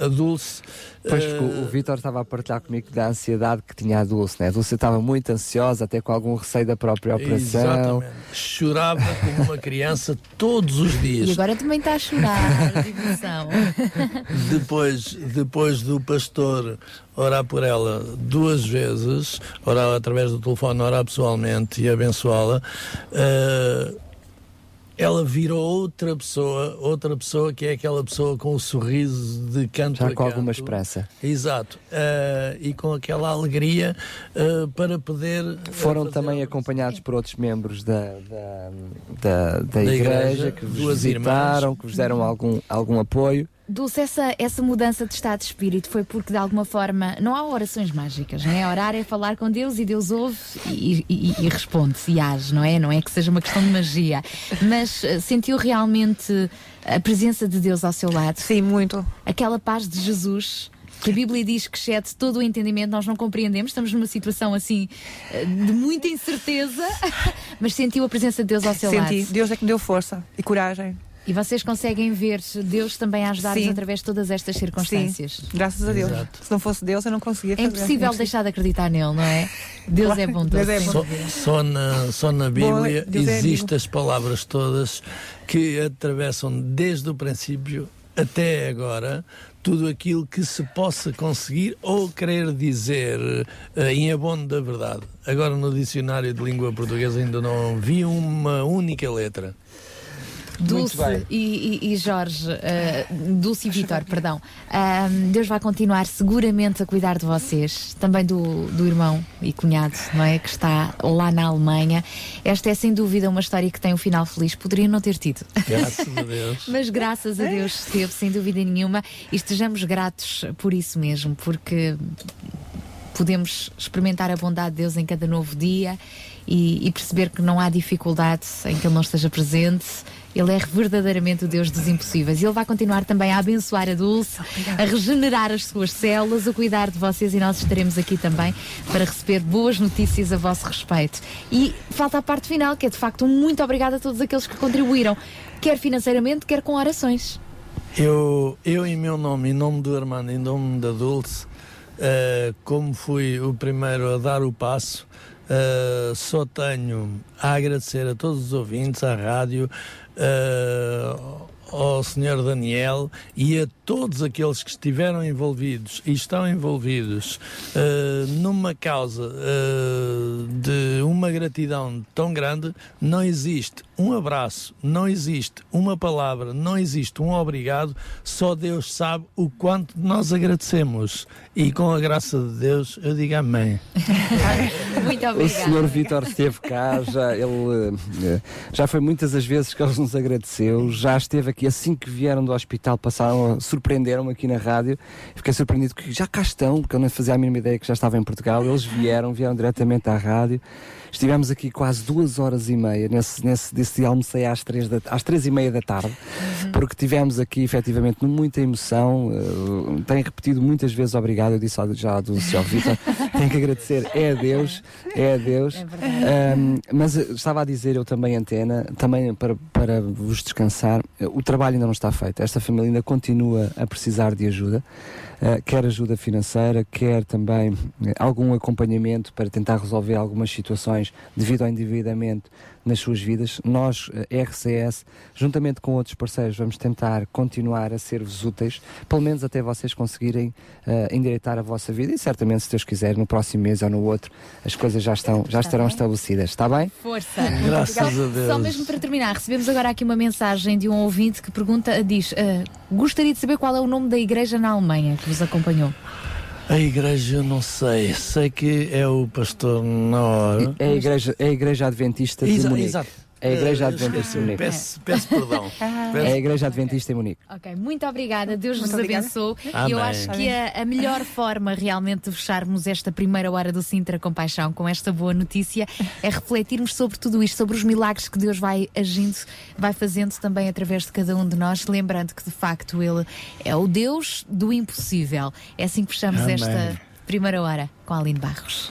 A Dulce. Pois eh, que o, o Vítor estava a partilhar comigo da ansiedade que tinha a Dulce, né? A Dulce estava muito ansiosa, até com algum receio da própria operação. Exatamente. Chorava como uma criança todos os dias. E agora também está a chorar. Depois, depois do pastor orar por ela duas vezes, orar através do telefone, orar pessoalmente e abençoá-la, eh, ela virou outra pessoa, outra pessoa que é aquela pessoa com o sorriso de canto Já com alguma canto. esperança. Exato. Eh, e com aquela alegria eh, para poder. eh, Foram também acompanhados por outros membros da, da, da, da Da igreja, igreja, que vos visitaram, irmãs. que vos deram algum, algum apoio. Dulce, essa, essa mudança de estado de espírito foi porque de alguma forma não há orações mágicas, não é? Orar é falar com Deus e Deus ouve e, e- e responde-se e age, não é? Não é que seja uma questão de magia, mas eh, sentiu realmente a presença de Deus ao seu lado? Sim, muito. Aquela paz de Jesus. Que a Bíblia diz que excede todo o entendimento, nós não compreendemos, estamos numa situação assim eh, de muita incerteza, mas sentiu a presença de Deus ao seu Senti. lado. Deus é que me deu força e coragem. E vocês conseguem ver Deus também a ajudar-vos Sim. através de todas estas circunstâncias. Sim, graças a Deus. Exato. Se não fosse Deus, eu não conseguia É fazer. impossível Não deixar de acreditar nele, não é? Deus Claro, é bom. Deus é bom. Só, só na, só na Bíblia é existem as palavras todas que atravessam desde o princípio até agora tudo aquilo que se possa conseguir ou querer dizer eh, em abono da verdade. Agora no dicionário de língua portuguesa ainda não vi uma única letra. Dulce e, e- e Jorge, eh, Dulce e Vitor, perdão. Ahm, Deus vai continuar seguramente a cuidar de vocês, também do, do irmão e cunhado, não é? Que está lá na Alemanha. Esta é sem dúvida uma história que tem um final feliz. Poderia não ter tido. Graças a Deus. Mas graças a Deus teve, sem dúvida nenhuma, e estejamos gratos por isso mesmo, porque podemos experimentar a bondade de Deus em cada novo dia e, e perceber que não há dificuldade em que Ele não esteja presente. Ele é verdadeiramente o Deus dos impossíveis. E Ele vai continuar também a abençoar a Dulce, a regenerar as suas células, a cuidar de vocês e nós estaremos aqui também para receber boas notícias a vosso respeito. E falta a parte final, que é de facto um muito obrigado a todos aqueles que contribuíram, quer financeiramente, quer com orações. Eu, eu em meu nome, em nome do Armando, em nome da Dulce, eh, como fui o primeiro a dar o passo, eh, só tenho a agradecer a todos os ouvintes, à rádio, eh, ao Sr. Daniel e a todos aqueles que estiveram envolvidos e estão envolvidos eh, numa causa eh, de uma gratidão tão grande, não existe um abraço, não existe uma palavra, não existe um obrigado, só Deus sabe o quanto nós agradecemos. E com a graça de Deus, eu digo amém. Muito O senhor Vítor esteve cá, já, ele, eh, já foi muitas as vezes que ele nos agradeceu, já esteve aqui assim que vieram do hospital, passaram, surpreenderam-me aqui na rádio, fiquei surpreendido que já cá estão, porque eu não fazia a mínima ideia que já estava em Portugal, eles vieram, vieram diretamente à rádio, estivemos aqui quase duas horas e meia, nesse, nesse, desse almocei às três, da, às três e meia da tarde, porque tivemos aqui efetivamente muita emoção, eh, tenho repetido muitas vezes obrigado, eu disse já do Sr. Vítor, tenho que agradecer, é a Deus, é a Deus. Ahm, mas eh, estava a dizer eu também, Antena, também para, para vos descansar, eh, o trabalho ainda não está feito. Esta família ainda continua a precisar de ajuda, quer ajuda financeira, quer também eh, algum acompanhamento para tentar resolver algumas situações devido ao endividamento nas suas vidas. Nós, eh, RCS, juntamente com outros parceiros, vamos tentar continuar a ser-vos úteis, pelo menos até vocês conseguirem eh, endireitar a vossa vida e certamente, se Deus quiser, no próximo mês ou no outro, as coisas já, estão, já estarão estabelecidas. Está bem? Força. Graças a. Deus. Só mesmo para terminar, recebemos agora aqui uma mensagem de um ouvinte que pergunta, diz, ah, gostaria de saber qual é o nome da igreja na Alemanha que vos acompanhou. A igreja, não sei, sei que é o pastor Nor. É a Igreja, é a igreja Adventista de Exa- Munique. exato. É a Igreja Adventista esqueci-me. Munique. Peço, peço perdão. É a Igreja Adventista em Munique. Ok, muito obrigada, Deus Muito vos obrigada. abençoe. Amém. E eu acho que a, a melhor forma realmente de fecharmos esta primeira hora do Sintra Compaixão com esta boa notícia é refletirmos sobre tudo isto, sobre os milagres que Deus vai agindo, vai fazendo também através de cada um de nós, lembrando que de facto Ele é o Deus do impossível. É assim que fechamos Amém. esta primeira hora com a Aline Barros.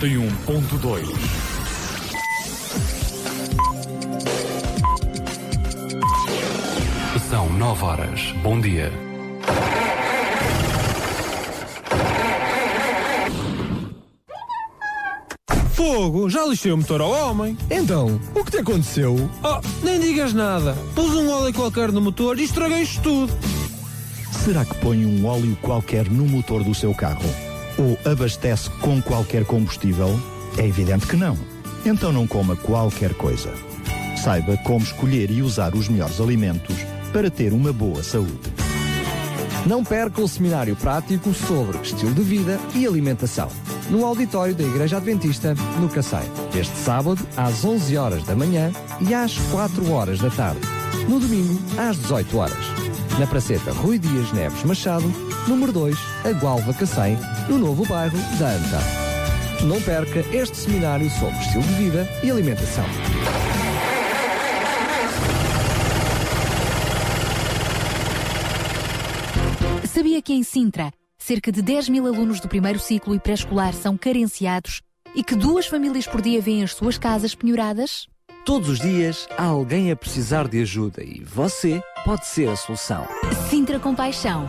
91.2. São 9 horas. Bom dia. Fogo, já lixei o motor ao homem. Então, o que te aconteceu? Oh, nem digas nada. Pus um óleo qualquer no motor e estraguei isto tudo. Será que põe um óleo qualquer no motor do seu carro? Ou abastece com qualquer combustível? É evidente que não. Então não coma qualquer coisa. Saiba como escolher e usar os melhores alimentos para ter uma boa saúde. Não perca o seminário prático sobre estilo de vida e alimentação, no auditório da Igreja Adventista, no Cacém, este sábado, às 11 horas da manhã e às 4 horas da tarde. No domingo, às 18 horas. Na Praceta Rui Dias Neves Machado, número 2, a Gualva Cacém, no novo bairro da Anta. Não perca este seminário sobre estilo de vida e alimentação. Sabia que em Sintra, cerca de 10 mil alunos do primeiro ciclo e pré-escolar são carenciados e que duas famílias por dia vêm as suas casas penhoradas? Todos os dias há alguém a precisar de ajuda e você pode ser a solução. Sintra Compaixão,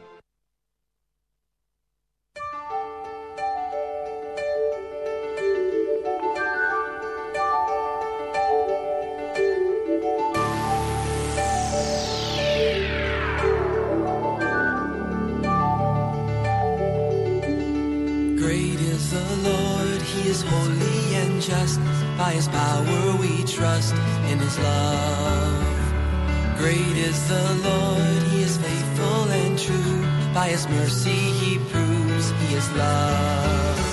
His power we trust in His love. Great is the Lord, He is faithful and true. By His mercy He proves He is love.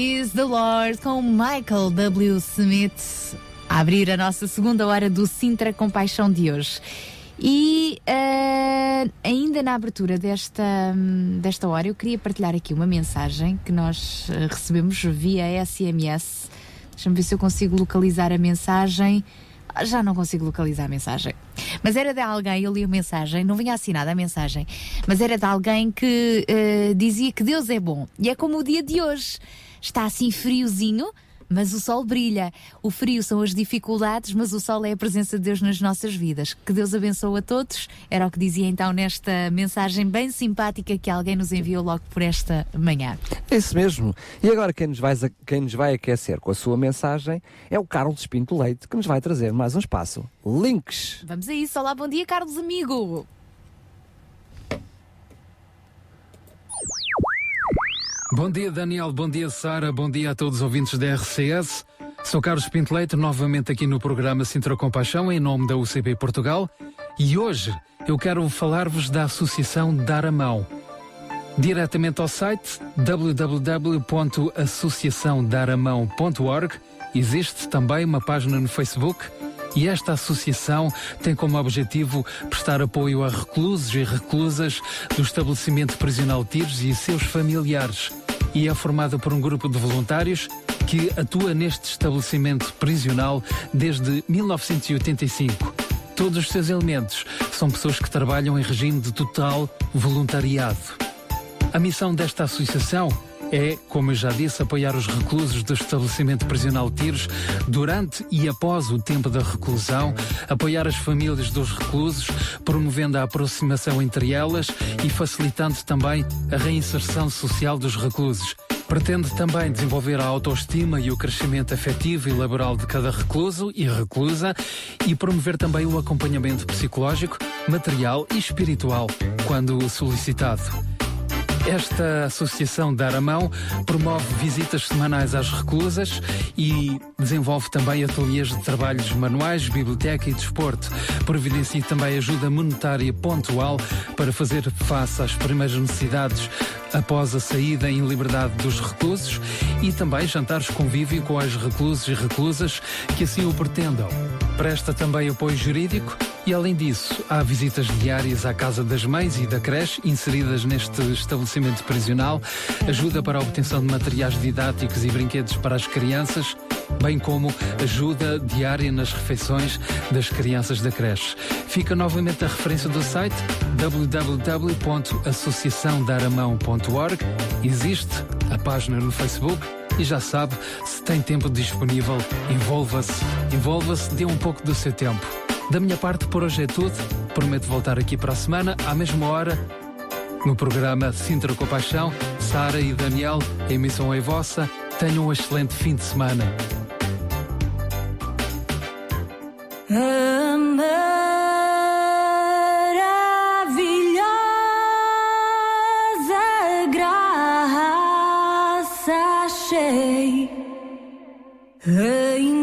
Is the Lord com Michael W. Smith a abrir a nossa segunda hora do Sintra Compaixão de hoje. E eh, ainda na abertura desta, hum, desta hora, eu queria partilhar aqui uma mensagem que nós eh, recebemos via SMS. Deixa-me ver se eu consigo localizar a mensagem. Ah, Já não consigo localizar a mensagem. Mas era de alguém, eu li a mensagem, não vinha assinada a mensagem, mas era de alguém que eh, dizia que Deus é bom. E é como o dia de hoje. Está assim friozinho, mas o sol brilha. O frio são as dificuldades, mas o sol é a presença de Deus nas nossas vidas. Que Deus abençoe a todos. Era o que dizia então nesta mensagem bem simpática que alguém nos enviou logo por esta manhã. É isso mesmo. E agora quem nos, vai, quem nos vai aquecer com a sua mensagem é o Carlos Pinto Leite, que nos vai trazer mais um espaço. Links. Vamos a isso. Olá, bom dia, Carlos amigo. Bom dia, Daniel. Bom dia, Sara. Bom dia a todos os ouvintes da RCS. Sou Carlos Pinto Leite, novamente aqui no programa Sintra Compaixão, em nome da UCB Portugal. E hoje eu quero falar-vos da Associação Dar a Mão. Diretamente ao site www.associaçãodaramão.org existe também uma página no Facebook e esta associação tem como objetivo prestar apoio a reclusos e reclusas do estabelecimento prisional Tiros e seus familiares. E é formada por um grupo de voluntários que atua neste estabelecimento prisional desde 1985. Todos os seus elementos são pessoas que trabalham em regime de total voluntariado. A missão desta associação é, como eu já disse, apoiar os reclusos do estabelecimento prisional Tiros durante e após o tempo da reclusão, apoiar as famílias dos reclusos, promovendo a aproximação entre elas e facilitando também a reinserção social dos reclusos. Pretende também desenvolver a autoestima e o crescimento afetivo e laboral de cada recluso e reclusa e promover também o acompanhamento psicológico, material e espiritual, quando solicitado. Esta associação Dar a Mão promove visitas semanais às reclusas e desenvolve também ateliês de trabalhos manuais, biblioteca e desporto. Providencia também ajuda monetária pontual para fazer face às primeiras necessidades após a saída em liberdade dos reclusos e também jantares convívio com as reclusos e reclusas que assim o pretendam. Presta também apoio jurídico e, além disso, há visitas diárias à Casa das Mães e da creche inseridas neste estabelecimento prisional, ajuda para a obtenção de materiais didáticos e brinquedos para as crianças, bem como ajuda diária nas refeições das crianças da creche. Fica novamente a referência do site www.associaçãodaramão.org. Existe a página no Facebook e já sabe, se tem tempo disponível, envolva-se. Envolva-se, dê um pouco do seu tempo. Da minha parte, por hoje é tudo. Prometo voltar aqui para a semana, à mesma hora, no programa Sintra com Paixão. Sara e Daniel, a emissão é vossa. Tenham um excelente fim de semana. maravilhosa em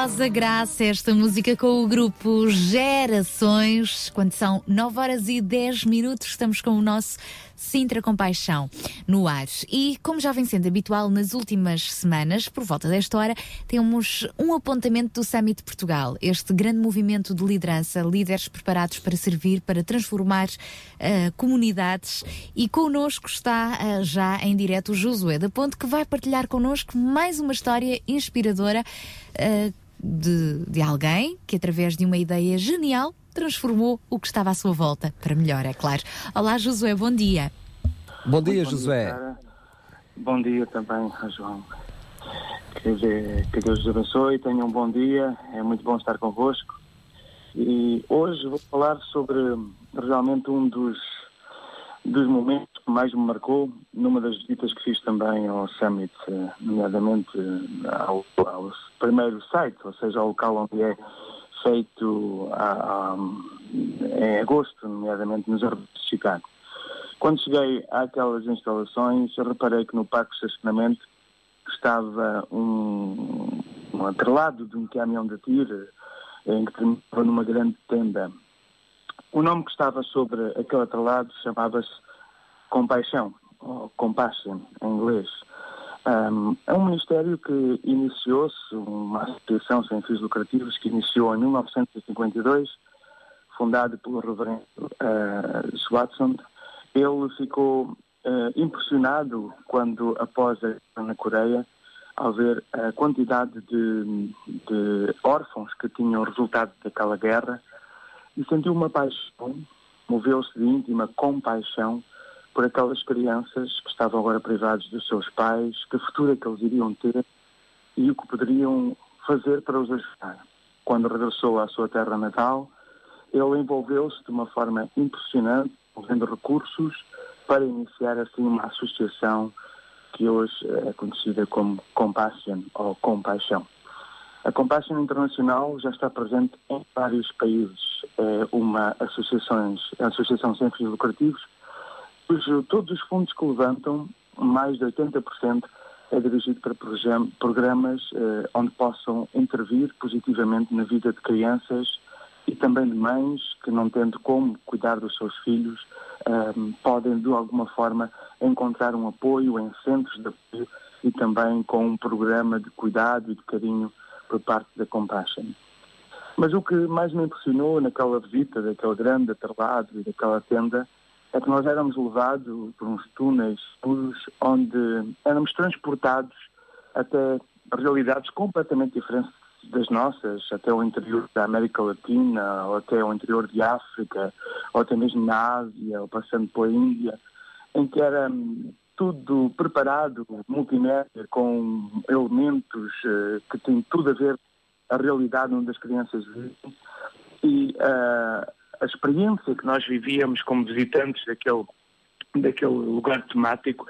Graça esta música com o grupo Gerações. Quando são 9 horas e 10 minutos, estamos com o nosso Sintra Compaixão no ar. E como já vem sendo habitual nas últimas semanas, por volta desta hora, temos um apontamento do Summit Portugal, este grande movimento de liderança, líderes preparados para servir, para transformar uh, comunidades. E connosco está uh, já em direto o Josué da Ponte, que vai partilhar connosco mais uma história inspiradora. Uh, de, de alguém que, através de uma ideia genial, transformou o que estava à sua volta para melhor, é claro. Olá, Josué, bom dia. Bom dia, bom Josué. Dia, bom dia também, João. Que, que Deus os abençoe, tenham um bom dia, é muito bom estar convosco. E hoje vou falar sobre realmente um dos, dos momentos que mais me marcou numa das visitas que fiz também ao Summit, nomeadamente ao, ao primeiro site, ou seja, ao local onde é feito a, a, em agosto, nomeadamente nos Arbos de Chicago. Quando cheguei àquelas instalações, reparei que no parque de estacionamento estava um, um atrelado de um caminhão de tiro em que terminava numa grande tenda. O nome que estava sobre aquele atrelado chamava-se Compaixão, ou Compassion em inglês. Um, é um ministério que iniciou-se, uma associação sem fins lucrativos que iniciou em 1952, fundado pelo reverendo uh, Swatson. Ele ficou uh, impressionado quando, após a guerra na Coreia, ao ver a quantidade de, de órfãos que tinham resultado daquela guerra, e sentiu uma paixão, moveu-se de íntima compaixão por aquelas crianças que estavam agora privados dos seus pais, que futuro é que eles iriam ter e o que poderiam fazer para os ajudar. Quando regressou à sua terra natal, ele envolveu-se de uma forma impressionante, movendo recursos para iniciar assim uma associação que hoje é conhecida como Compassion ou Compaixão. A Compassion Internacional já está presente em vários países. É uma associação, associação sem fins lucrativos cujo todos os fundos que levantam, mais de 80%, é dirigido para programas eh, onde possam intervir positivamente na vida de crianças e também de mães que, não tendo como cuidar dos seus filhos, eh, podem de alguma forma encontrar um apoio em centros de apoio e também com um programa de cuidado e de carinho por parte da Compassion. Mas o que mais me impressionou naquela visita daquele grande atrelado e daquela tenda é que nós éramos levados por uns túneis escuros onde éramos transportados até realidades completamente diferentes das nossas, até o interior da América Latina, ou até o interior de África, ou até mesmo na Ásia, ou passando pela Índia, em que era hum, tudo preparado, multimédia, com elementos uh, que têm tudo a ver a realidade onde as crianças vivem. E uh, a experiência que nós vivíamos como visitantes daquele, daquele lugar temático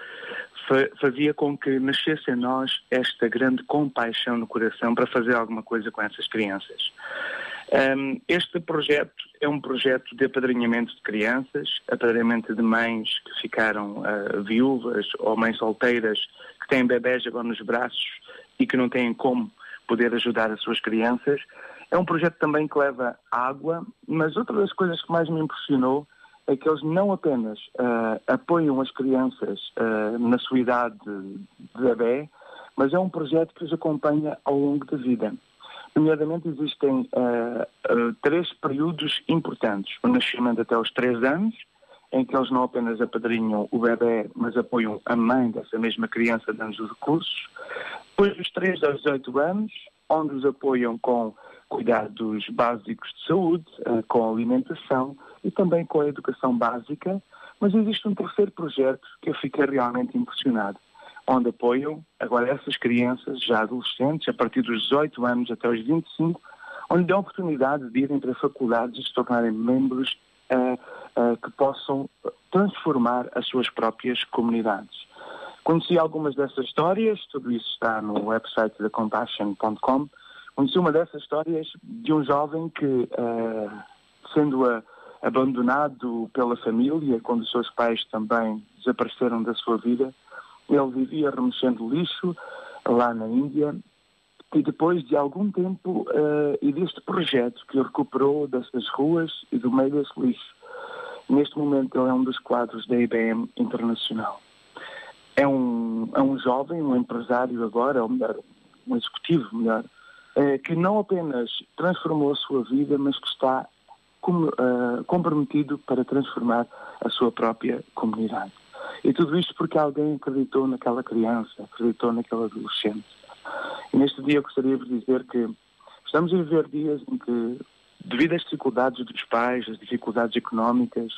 fazia com que nascesse em nós esta grande compaixão no coração para fazer alguma coisa com essas crianças. Um, este projeto é um projeto de apadrinhamento de crianças, apadrinhamento de mães que ficaram uh, viúvas ou mães solteiras que têm bebés agora nos braços e que não têm como poder ajudar as suas crianças. É um projeto também que leva água, mas outra das coisas que mais me impressionou é que eles não apenas uh, apoiam as crianças uh, na sua idade de bebê, mas é um projeto que os acompanha ao longo da vida. Nomeadamente, existem uh, três períodos importantes. O nascimento até os três anos, em que eles não apenas apadrinham o bebê, mas apoiam a mãe dessa mesma criança, dando os recursos. Depois dos 3 aos 18 anos, onde os apoiam com cuidados básicos de saúde, eh, com alimentação e também com a educação básica. Mas existe um terceiro projeto que eu fiquei realmente impressionado, onde apoiam agora essas crianças, já adolescentes, a partir dos 18 anos até os 25, onde dão a oportunidade de irem para faculdades e se tornarem membros uh, uh, que possam transformar as suas próprias comunidades. Conheci algumas dessas histórias, tudo isso está no website da compassion.com, Conheci uma dessas histórias de um jovem que, uh, sendo a, abandonado pela família, quando os seus pais também desapareceram da sua vida, ele vivia remexendo lixo lá na Índia e depois de algum tempo eh, e deste projeto que o recuperou dessas ruas e do meio desse lixo, neste momento ele é um dos quadros da IBM Internacional. É um, é um jovem, um empresário agora, ou melhor, um executivo melhor, que não apenas transformou a sua vida, mas que está eh, comprometido para transformar a sua própria comunidade. E tudo isto porque alguém acreditou naquela criança, acreditou naquele adolescente. E neste dia eu gostaria de dizer que estamos a viver dias em que, devido às dificuldades dos pais, as dificuldades económicas,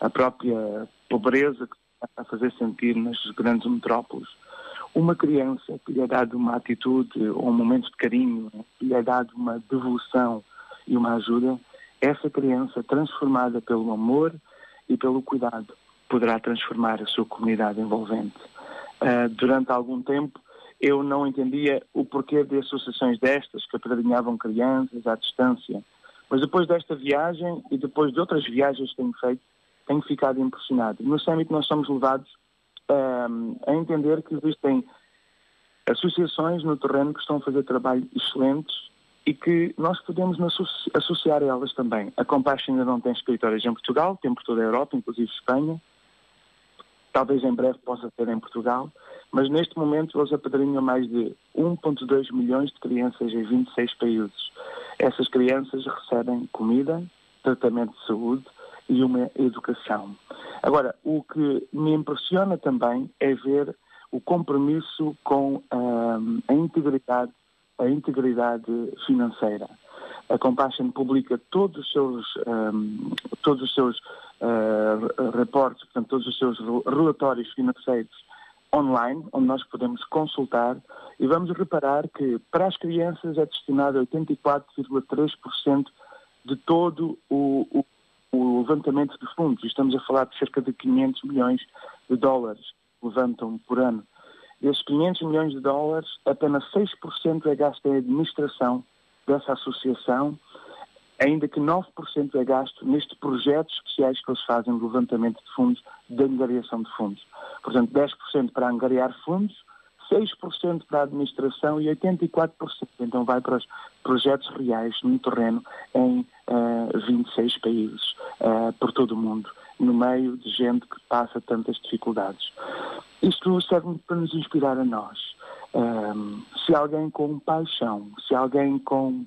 a própria pobreza que está a fazer sentir nas grandes metrópoles, uma criança que lhe é dado uma atitude ou um momento de carinho, que lhe é dado uma devolução e uma ajuda, essa criança transformada pelo amor e pelo cuidado poderá transformar a sua comunidade envolvente. Uh, durante algum tempo eu não entendia o porquê de associações destas que apadrinhavam crianças à distância. Mas depois desta viagem e depois de outras viagens que tenho feito, tenho ficado impressionado. No Summit nós somos levados a entender que existem associações no terreno que estão a fazer trabalho excelentes e que nós podemos associar a elas também. A Compassion ainda não tem escritórios em Portugal, tem por toda a Europa, inclusive Espanha. Talvez em breve possa ter em Portugal, mas neste momento eles apadrinham mais de 1,2 milhões de crianças em 26 países. Essas crianças recebem comida, tratamento de saúde e uma educação. Agora, o que me impressiona também é ver o compromisso com um, a integridade, a integridade financeira. A Compassion publica todos os seus, um, todos os seus uh, reportes, portanto, todos os seus relatórios financeiros online, onde nós podemos consultar e vamos reparar que para as crianças é destinado 84,3% de todo o, o, o, levantamento de fundos. Estamos a falar de cerca de 500 milhões de dólares levantam por ano. Desses 500 milhões de dólares, apenas 6% é gasto em administração dessa associação, ainda que 9% é gasto nestes projetos especiais que eles fazem de levantamento de fundos, de angariação de fundos. Portanto, 10% para angariar fundos, 6% para a administração e 84% então vai para os projetos reais no terreno em uh, 26 países uh, por todo o mundo, no meio de gente que passa tantas dificuldades. Isto serve para nos inspirar a nós. Um, se alguém com paixão, se alguém com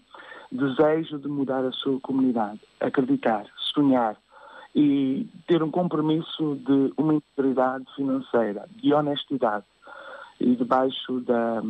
desejo de mudar a sua comunidade, acreditar, sonhar, e ter um compromisso de uma integridade financeira, de honestidade e debaixo da,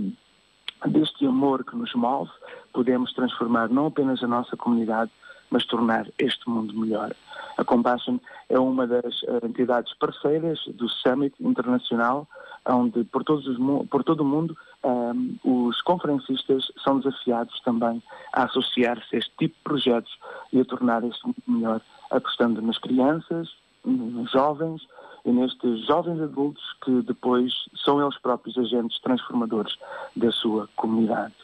deste amor que nos move, podemos transformar não apenas a nossa comunidade, mas tornar este mundo melhor. A Compassion é uma das eh, entidades parceiras do Summit Internacional, onde por, todos os, por todo o mundo um, eh, os conferencistas são desafiados também a associar-se a este tipo de projetos e a tornar este mundo melhor apostando nas crianças, nos jovens e nestes jovens adultos que depois são eles próprios agentes transformadores da sua comunidade.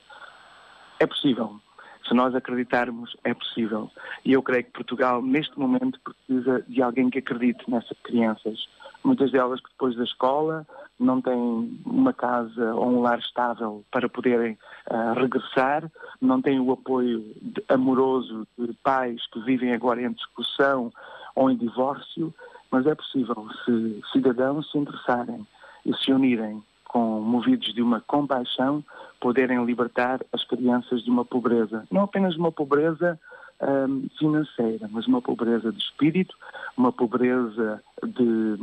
É possível. Se nós acreditarmos, é possível. E eu creio que Portugal, neste momento, precisa de alguém que acredite nessas crianças. Muitas delas que depois da escola não têm uma casa ou um lar estável para poderem uh, regressar, não têm o apoio de, amoroso de pais que vivem agora em discussão ou em divórcio, mas é possível se cidadãos se interessarem e se unirem com movidos de uma compaixão, poderem libertar as crianças de uma pobreza. Não apenas uma pobreza um, financeira, mas uma pobreza de espírito, uma pobreza de,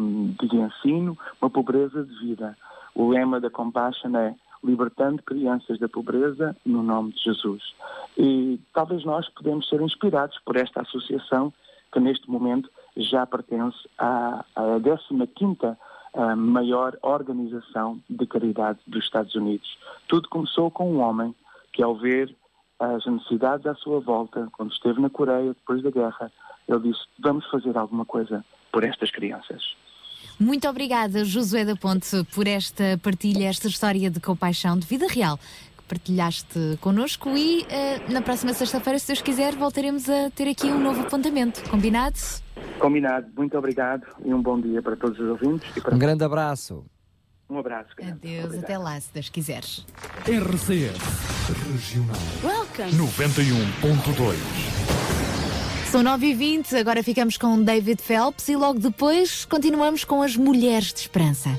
de ensino, uma pobreza de vida. O lema da Compassion é libertando crianças da pobreza no nome de Jesus. E talvez nós podemos ser inspirados por esta associação que neste momento já pertence à, à 15ª maior organização de caridade dos Estados Unidos. Tudo começou com um homem que ao ver as necessidades à sua volta, quando esteve na Coreia, depois da guerra, ele disse: vamos fazer alguma coisa por estas crianças. Muito obrigada, Josué da Ponte, por esta partilha, esta história de compaixão de vida real que partilhaste connosco e uh, na próxima sexta-feira, se Deus quiser, voltaremos a ter aqui um novo apontamento. Combinado? Combinado. Muito obrigado e um bom dia para todos os ouvintes. Um grande abraço. Um abraço. Grande. Adeus, obrigado. até lá, se Deus quiseres. RCS Regional Welcome 91.2 são 9 e 20 agora ficamos com David Phelps e logo depois continuamos com as Mulheres de Esperança.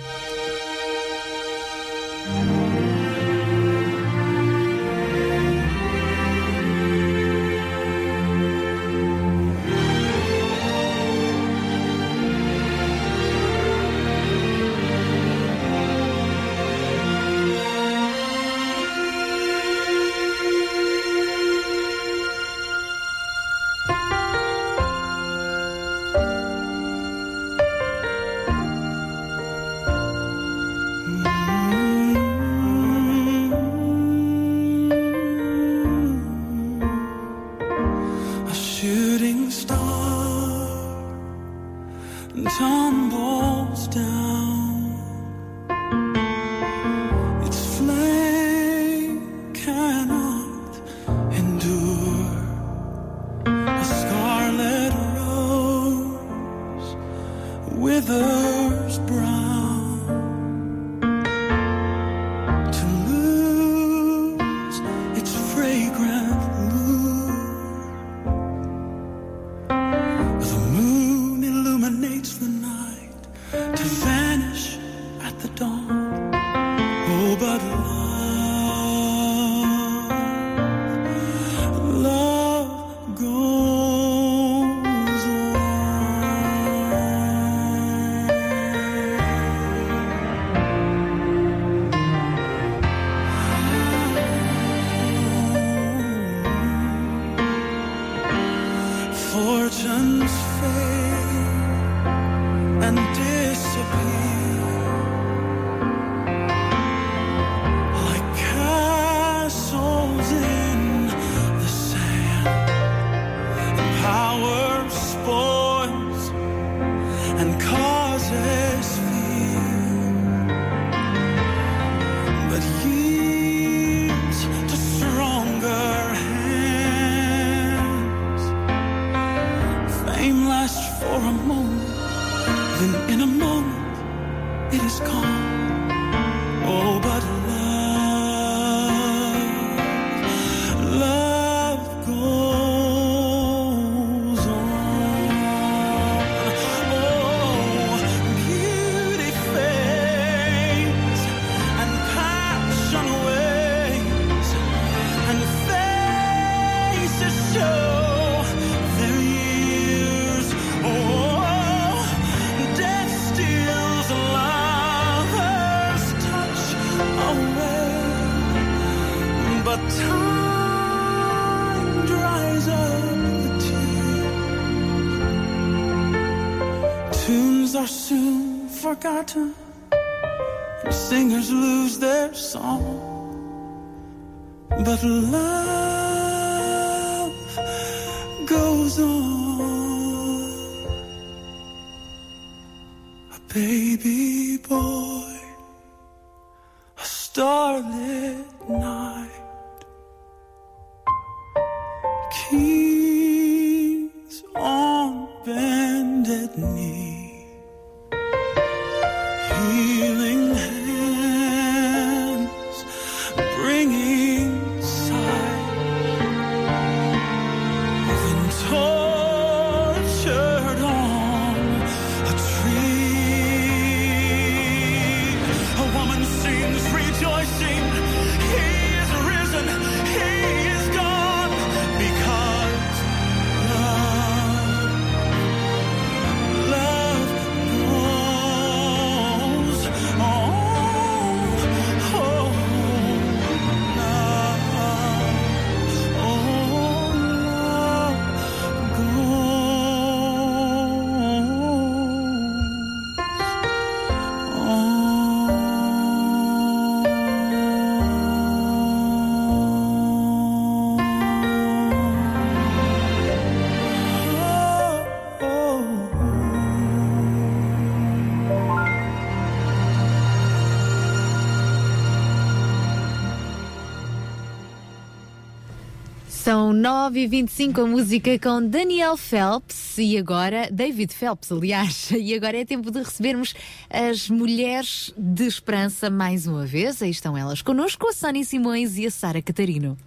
9h25 a música com Daniel Phelps e agora, David Phelps, aliás, e agora é tempo de recebermos as mulheres de esperança mais uma vez. Aí estão elas connosco, a Sónia Simões e a Sara Catarino.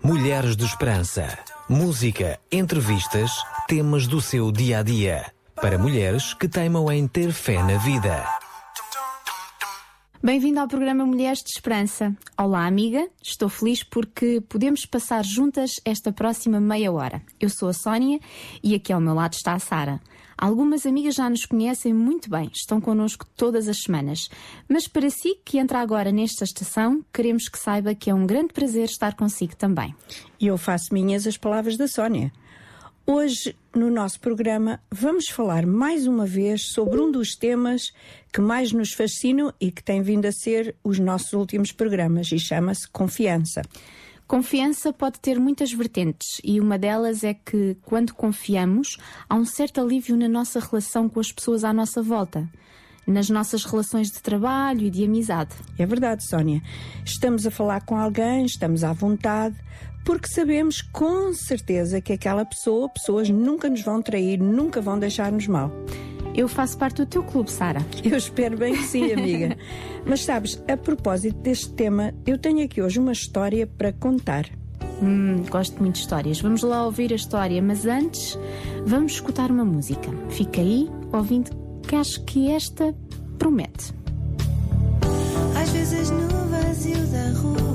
Mulheres de Esperança. Música, entrevistas, temas do seu dia a dia. Para mulheres que teimam em ter fé na vida. Bem-vindo ao programa Mulheres de Esperança. Olá, amiga. Estou feliz porque podemos passar juntas esta próxima meia hora. Eu sou a Sónia e aqui ao meu lado está a Sara. Algumas amigas já nos conhecem muito bem, estão connosco todas as semanas. Mas para si que entra agora nesta estação, queremos que saiba que é um grande prazer estar consigo também. E eu faço minhas as palavras da Sónia. Hoje, no nosso programa, vamos falar mais uma vez sobre um dos temas que mais nos fascinam e que tem vindo a ser os nossos últimos programas e chama-se confiança. Confiança pode ter muitas vertentes e uma delas é que, quando confiamos, há um certo alívio na nossa relação com as pessoas à nossa volta, nas nossas relações de trabalho e de amizade. É verdade, Sónia. Estamos a falar com alguém, estamos à vontade, porque sabemos com certeza que aquela pessoa, pessoas nunca nos vão trair, nunca vão deixar-nos mal. Eu faço parte do teu clube, Sara. Eu espero bem que sim, amiga. Mas sabes, a propósito deste tema, eu tenho aqui hoje uma história para contar. Hum, gosto muito de histórias. Vamos lá ouvir a história, mas antes vamos escutar uma música. Fica aí, ouvindo, que acho que esta promete. Às vezes no vazio da rua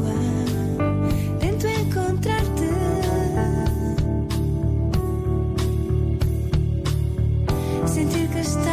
Sentir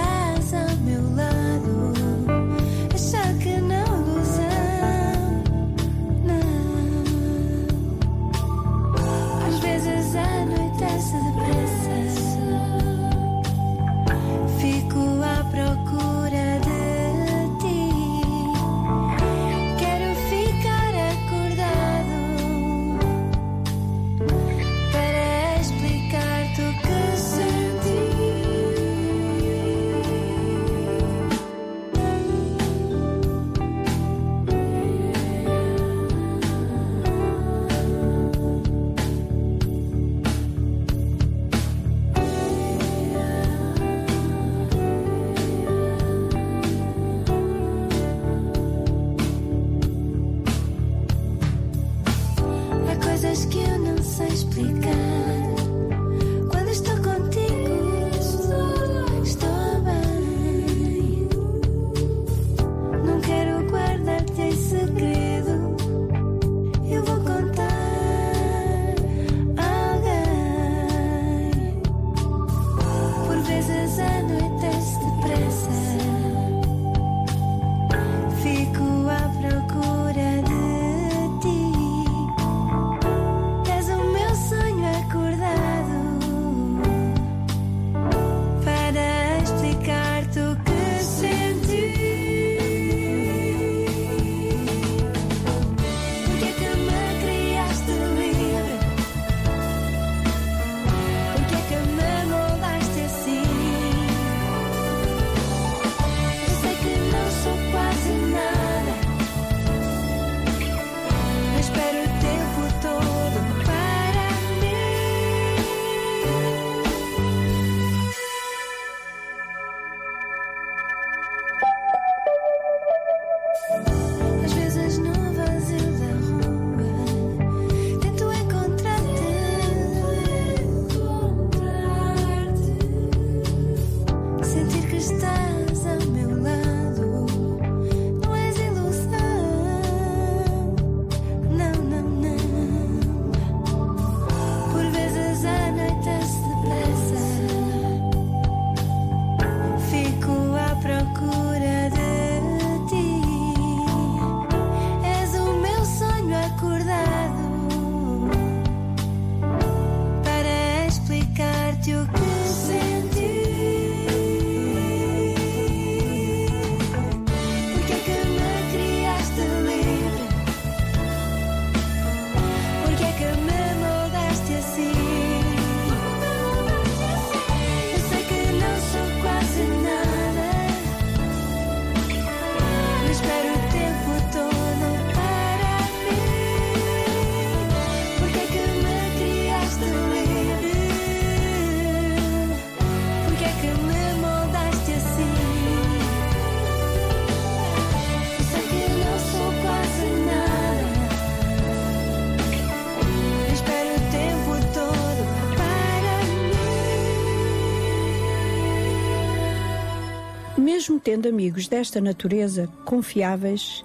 Mesmo tendo amigos desta natureza, confiáveis,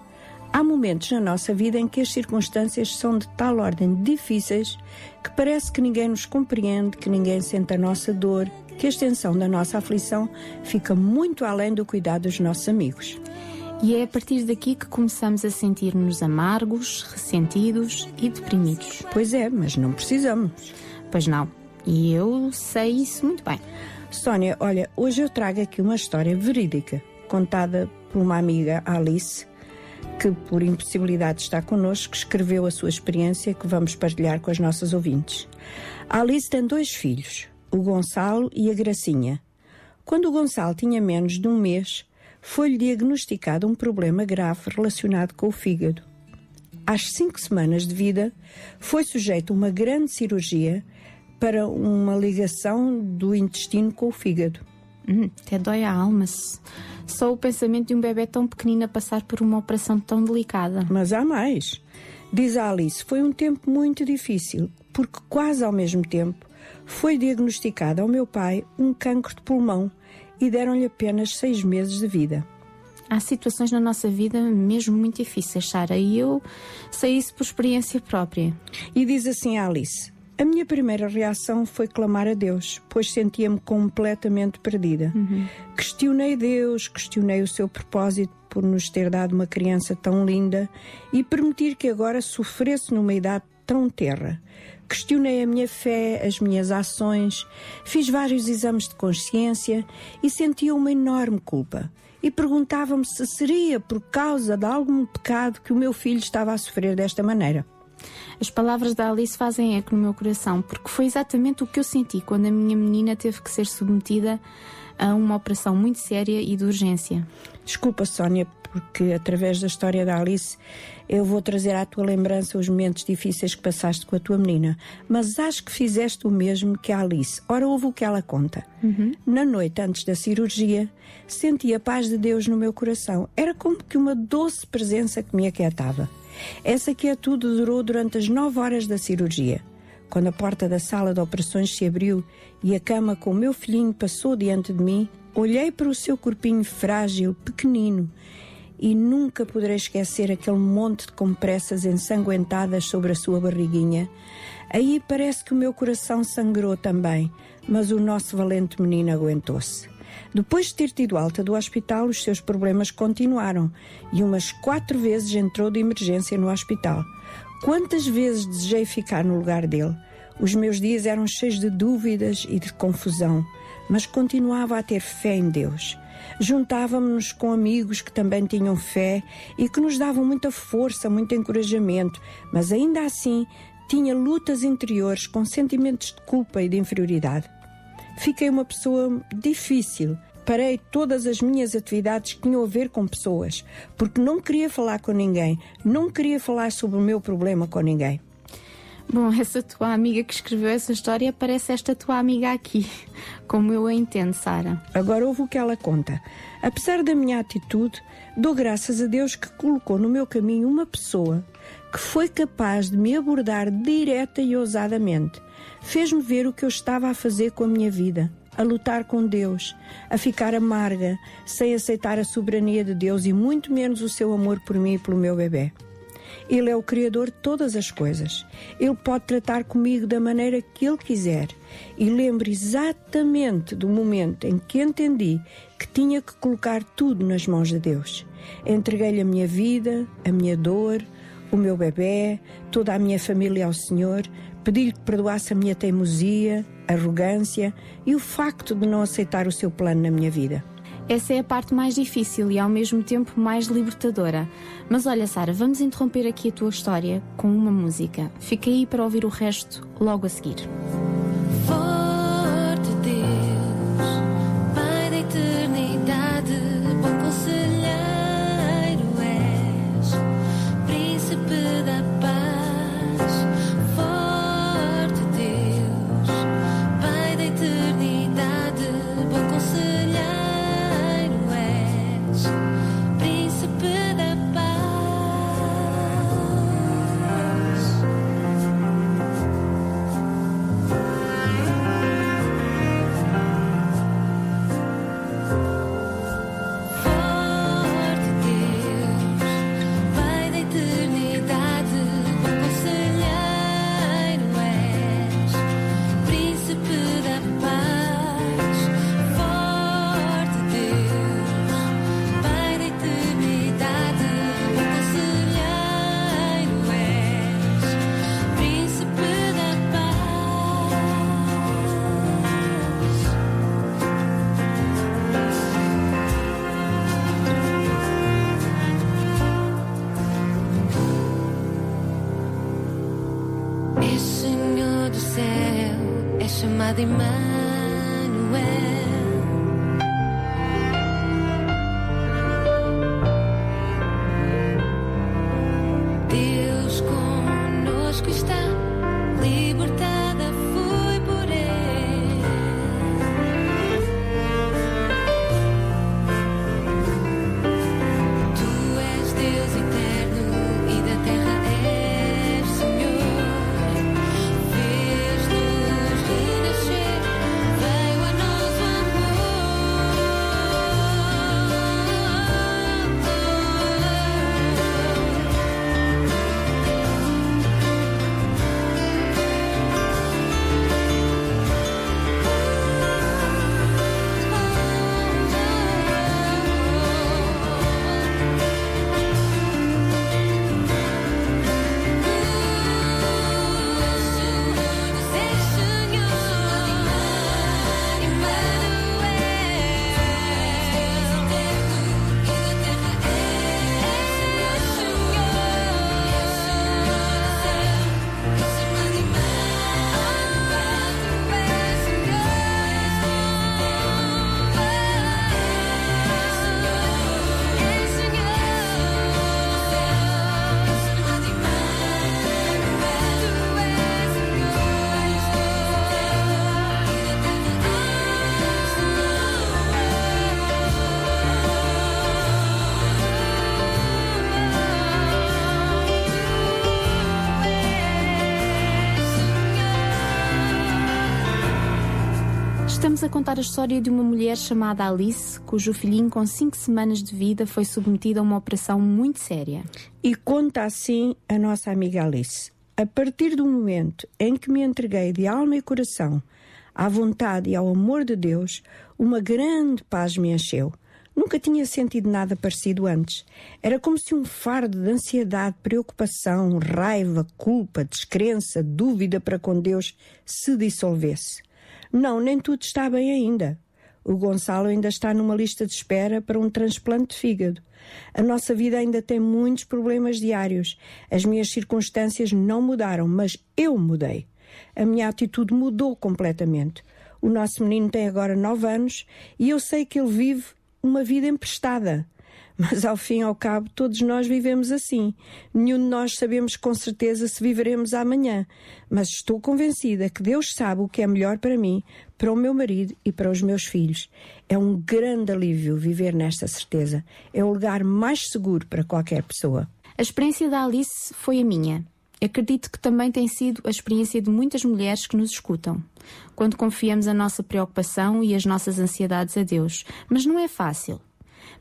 há momentos na nossa vida em que as circunstâncias são de tal ordem difíceis que parece que ninguém nos compreende, que ninguém sente a nossa dor, que a extensão da nossa aflição fica muito além do cuidado dos nossos amigos. E é a partir daqui que começamos a sentir-nos amargos, ressentidos e deprimidos. Pois é, mas não precisamos. Pois não. E eu sei isso muito bem. Sónia, olha, hoje eu trago aqui uma história verídica, contada por uma amiga, Alice, que por impossibilidade está connosco, escreveu a sua experiência que vamos partilhar com as nossas ouvintes. A Alice tem dois filhos, o Gonçalo e a Gracinha. Quando o Gonçalo tinha menos de um mês, foi-lhe diagnosticado um problema grave relacionado com o fígado. Às cinco semanas de vida, foi sujeito a uma grande cirurgia para uma ligação do intestino com o fígado. Hum, até dói a alma. Só o pensamento de um bebê tão pequenino a passar por uma operação tão delicada. Mas há mais. Diz a Alice, foi um tempo muito difícil, porque quase ao mesmo tempo foi diagnosticado ao meu pai um cancro de pulmão e deram-lhe apenas seis meses de vida. Há situações na nossa vida mesmo muito difíceis, Sara, e eu sei isso por experiência própria. E diz assim a Alice: A minha primeira reação foi clamar a Deus, pois sentia-me completamente perdida. Questionei Deus, questionei o seu propósito por nos ter dado uma criança tão linda e permitir que agora sofresse numa idade tão terra. Questionei a minha fé, as minhas ações, fiz vários exames de consciência e sentia uma enorme culpa. E perguntava-me se seria por causa de algum pecado que o meu filho estava a sofrer desta maneira. As palavras da Alice fazem eco no meu coração, porque foi exatamente o que eu senti quando a minha menina teve que ser submetida a uma operação muito séria e de urgência. Desculpa, Sónia, porque através da história da Alice eu vou trazer à tua lembrança os momentos difíceis que passaste com a tua menina. Mas acho que fizeste o mesmo que a Alice. Ora, ouve o que ela conta. Na noite antes da cirurgia, senti a paz de Deus no meu coração. Era como que uma doce presença que me aquietava. Essa quietude durou durante as nove horas da cirurgia. Quando a porta da sala de operações se abriu e a cama com o meu filhinho passou diante de mim, olhei para o seu corpinho frágil, pequenino, e nunca poderei esquecer aquele monte de compressas ensanguentadas sobre a sua barriguinha. Aí parece que o meu coração sangrou também, mas o nosso valente menino aguentou-se. Depois de ter tido alta do hospital, os seus problemas continuaram e umas quatro vezes entrou de emergência no hospital. Quantas vezes desejei ficar no lugar dele? Os meus dias eram cheios de dúvidas e de confusão, mas continuava a ter fé em Deus. Juntávamos-nos com amigos que também tinham fé e que nos davam muita força, muito encorajamento, mas ainda assim tinha lutas interiores com sentimentos de culpa e de inferioridade. Fiquei uma pessoa difícil. Parei todas as minhas atividades que tinham a ver com pessoas, porque não queria falar com ninguém, não queria falar sobre o meu problema com ninguém. Bom, essa tua amiga que escreveu essa história parece esta tua amiga aqui, como eu a entendo, Sara. Agora ouve o que ela conta. Apesar da minha atitude, dou graças a Deus que colocou no meu caminho uma pessoa que foi capaz de me abordar direta e ousadamente. Fez-me ver o que eu estava a fazer com a minha vida, a lutar com Deus, a ficar amarga, sem aceitar a soberania de Deus e muito menos o seu amor por mim e pelo meu bebê. Ele é o Criador de todas as coisas. Ele pode tratar comigo da maneira que Ele quiser. E lembro exatamente do momento em que entendi que tinha que colocar tudo nas mãos de Deus. Entreguei-lhe a minha vida, a minha dor, o meu bebê, toda a minha família ao Senhor, pedi-lhe que perdoasse a minha teimosia, arrogância e o facto de não aceitar o seu plano na minha vida. Essa é a parte mais difícil e ao mesmo tempo mais libertadora. Mas olha, Sara, vamos interromper aqui a tua história com uma música. Fica aí para ouvir o resto logo a seguir. Estamos a contar a história de uma mulher chamada Alice, cujo filhinho com 5 semanas de vida foi submetido a uma operação muito séria. E conta assim a nossa amiga Alice. A partir do momento em que me entreguei de alma e coração à vontade e ao amor de Deus, uma grande paz me encheu. Nunca tinha sentido nada parecido antes. Era como se um fardo de ansiedade, preocupação, raiva, culpa, descrença, dúvida para com Deus se dissolvesse. Não, nem tudo está bem ainda. O Gonçalo ainda está numa lista de espera para um transplante de fígado. A nossa vida ainda tem muitos problemas diários. As minhas circunstâncias não mudaram, mas eu mudei. A minha atitude mudou completamente. O nosso menino tem agora nove anos e eu sei que ele vive uma vida emprestada. Mas ao fim e ao cabo, todos nós vivemos assim. Nenhum de nós sabemos com certeza se viveremos amanhã. Mas estou convencida que Deus sabe o que é melhor para mim, para o meu marido e para os meus filhos. É um grande alívio viver nesta certeza. É o lugar mais seguro para qualquer pessoa. A experiência da Alice foi a minha. Acredito que também tem sido a experiência de muitas mulheres que nos escutam. Quando confiamos a nossa preocupação e as nossas ansiedades a Deus. Mas não é fácil.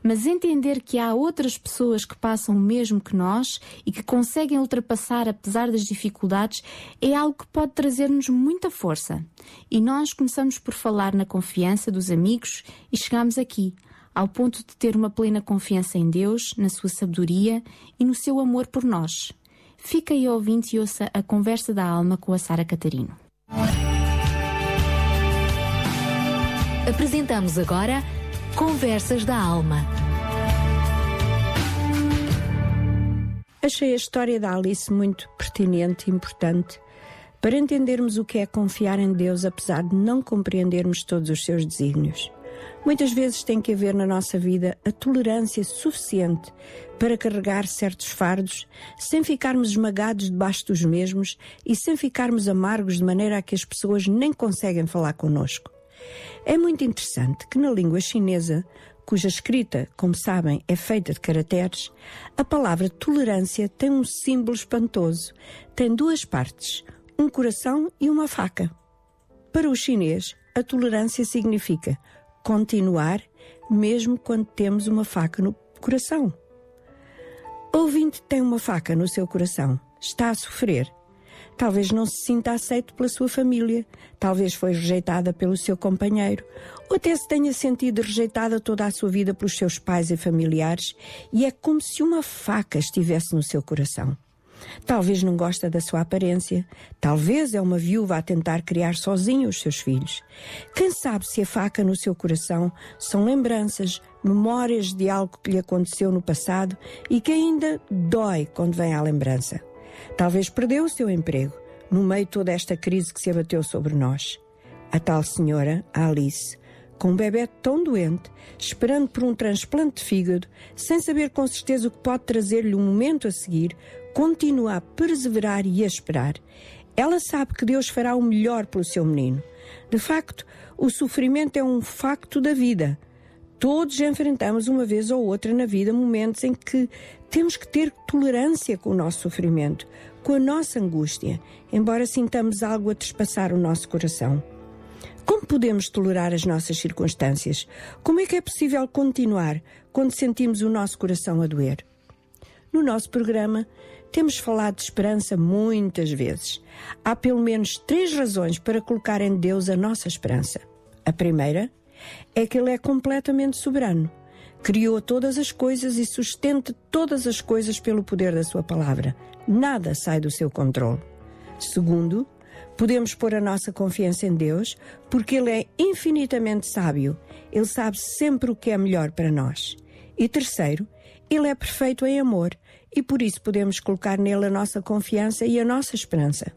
Mas entender que há outras pessoas que passam o mesmo que nós e que conseguem ultrapassar apesar das dificuldades é algo que pode trazer-nos muita força. E nós começamos por falar na confiança dos amigos e chegamos aqui, ao ponto de ter uma plena confiança em Deus, na sua sabedoria e no seu amor por nós. Fica aí ouvinte e ouça a conversa da alma com a Sara Catarino. Apresentamos agora Conversas da Alma. Achei a história da Alice muito pertinente e importante para entendermos o que é confiar em Deus apesar de não compreendermos todos os seus desígnios. Muitas vezes tem que haver na nossa vida a tolerância suficiente para carregar certos fardos sem ficarmos esmagados debaixo dos mesmos e sem ficarmos amargos de maneira a que as pessoas nem conseguem falar connosco. É muito interessante que na língua chinesa, cuja escrita, como sabem, é feita de caracteres, a palavra tolerância tem um símbolo espantoso. Tem duas partes, um coração e uma faca. Para o chinês, a tolerância significa continuar mesmo quando temos uma faca no coração. Ouvinte tem uma faca no seu coração, está a sofrer. Talvez não se sinta aceito pela sua família, talvez foi rejeitada pelo seu companheiro, ou até se tenha sentido rejeitada toda a sua vida pelos seus pais e familiares, e é como se uma faca estivesse no seu coração. Talvez não gosta da sua aparência, talvez é uma viúva a tentar criar sozinha os seus filhos. Quem sabe se a faca no seu coração são lembranças, memórias de algo que lhe aconteceu no passado e que ainda dói quando vem à lembrança. Talvez perdeu o seu emprego no meio de toda esta crise que se abateu sobre nós. A tal senhora, a Alice, com um bebê tão doente, esperando por um transplante de fígado, sem saber com certeza o que pode trazer-lhe um momento a seguir, continua a perseverar e a esperar. Ela sabe que Deus fará o melhor pelo seu menino. De facto, o sofrimento é um facto da vida. Todos enfrentamos uma vez ou outra na vida momentos em que temos que ter tolerância com o nosso sofrimento, com a nossa angústia, embora sintamos algo a trespassar o nosso coração. Como podemos tolerar as nossas circunstâncias? Como é que é possível continuar quando sentimos o nosso coração a doer? No nosso programa, temos falado de esperança muitas vezes. Há pelo menos três razões para colocar em Deus a nossa esperança. A primeira é que Ele é completamente soberano. Criou todas as coisas e sustenta todas as coisas pelo poder da Sua palavra. Nada sai do seu controle. Segundo, podemos pôr a nossa confiança em Deus porque Ele é infinitamente sábio. Ele sabe sempre o que é melhor para nós. E terceiro, Ele é perfeito em amor e por isso podemos colocar nele a nossa confiança e a nossa esperança.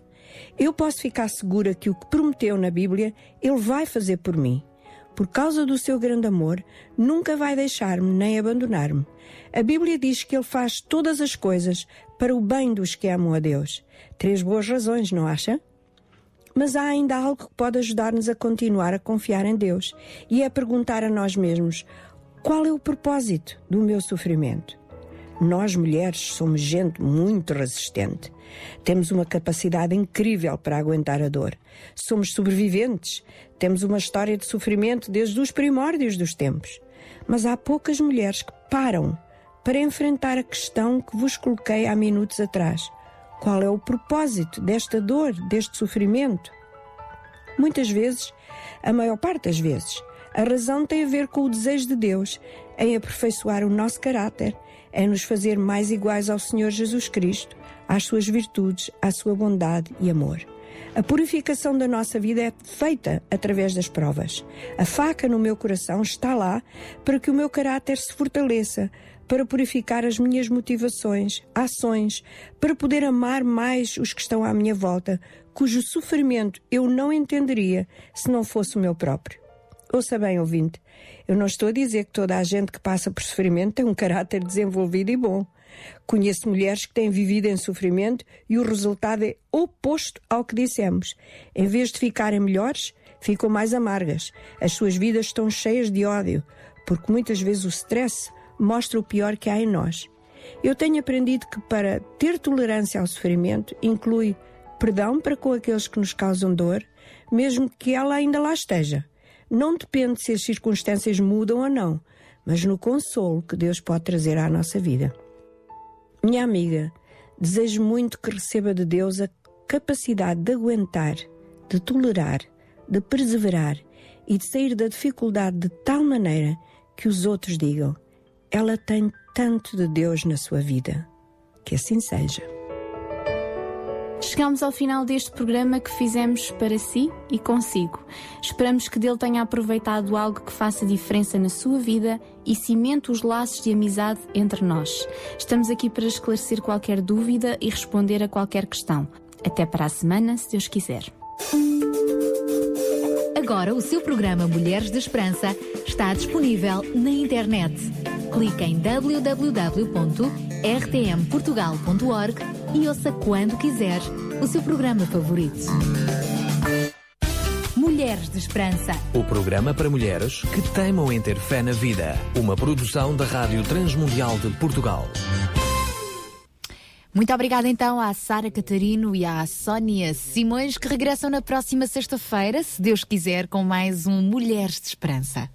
Eu posso ficar segura que o que prometeu na Bíblia, Ele vai fazer por mim. Por causa do seu grande amor, nunca vai deixar-me nem abandonar-me. A Bíblia diz que Ele faz todas as coisas para o bem dos que amam a Deus. Três boas razões, não acha? Mas há ainda algo que pode ajudar-nos a continuar a confiar em Deus e é perguntar a nós mesmos: qual é o propósito do meu sofrimento? Nós, mulheres, somos gente muito resistente. Temos uma capacidade incrível para aguentar a dor. Somos sobreviventes. Temos uma história de sofrimento desde os primórdios dos tempos. Mas há poucas mulheres que param para enfrentar a questão que vos coloquei há minutos atrás. Qual é o propósito desta dor, deste sofrimento? Muitas vezes, a maior parte das vezes, a razão tem a ver com o desejo de Deus em aperfeiçoar o nosso caráter, em nos fazer mais iguais ao Senhor Jesus Cristo, às suas virtudes, à sua bondade e amor. A purificação da nossa vida é feita através das provas. A faca no meu coração está lá para que o meu caráter se fortaleça, para purificar as minhas motivações, ações, para poder amar mais os que estão à minha volta, cujo sofrimento eu não entenderia se não fosse o meu próprio. Ouça bem, ouvinte, eu não estou a dizer que toda a gente que passa por sofrimento tem um caráter desenvolvido e bom. Conheço mulheres que têm vivido em sofrimento e o resultado é oposto ao que dissemos. Em vez de ficarem melhores, ficam mais amargas. As suas vidas estão cheias de ódio, porque muitas vezes o stress mostra o pior que há em nós. Eu tenho aprendido que para ter tolerância ao sofrimento inclui perdão para com aqueles que nos causam dor, mesmo que ela ainda lá esteja. Não depende se as circunstâncias mudam ou não, mas no consolo que Deus pode trazer à nossa vida. Minha amiga, desejo muito que receba de Deus a capacidade de aguentar, de tolerar, de perseverar e de sair da dificuldade de tal maneira que os outros digam: ela tem tanto de Deus na sua vida. Que assim seja. Chegamos ao final deste programa que fizemos para si e consigo. Esperamos que dele tenha aproveitado algo que faça diferença na sua vida e cimente os laços de amizade entre nós. Estamos aqui para esclarecer qualquer dúvida e responder a qualquer questão. Até para a semana, se Deus quiser. Agora o seu programa Mulheres de Esperança está disponível na internet. Clique em www.rtmportugal.org e ouça quando quiser o seu programa favorito. Mulheres de Esperança. O programa para mulheres que teimam em ter fé na vida. Uma produção da Rádio Transmundial de Portugal. Muito obrigada então à Sara Catarino e à Sónia Simões que regressam na próxima sexta-feira, se Deus quiser, com mais um Mulheres de Esperança.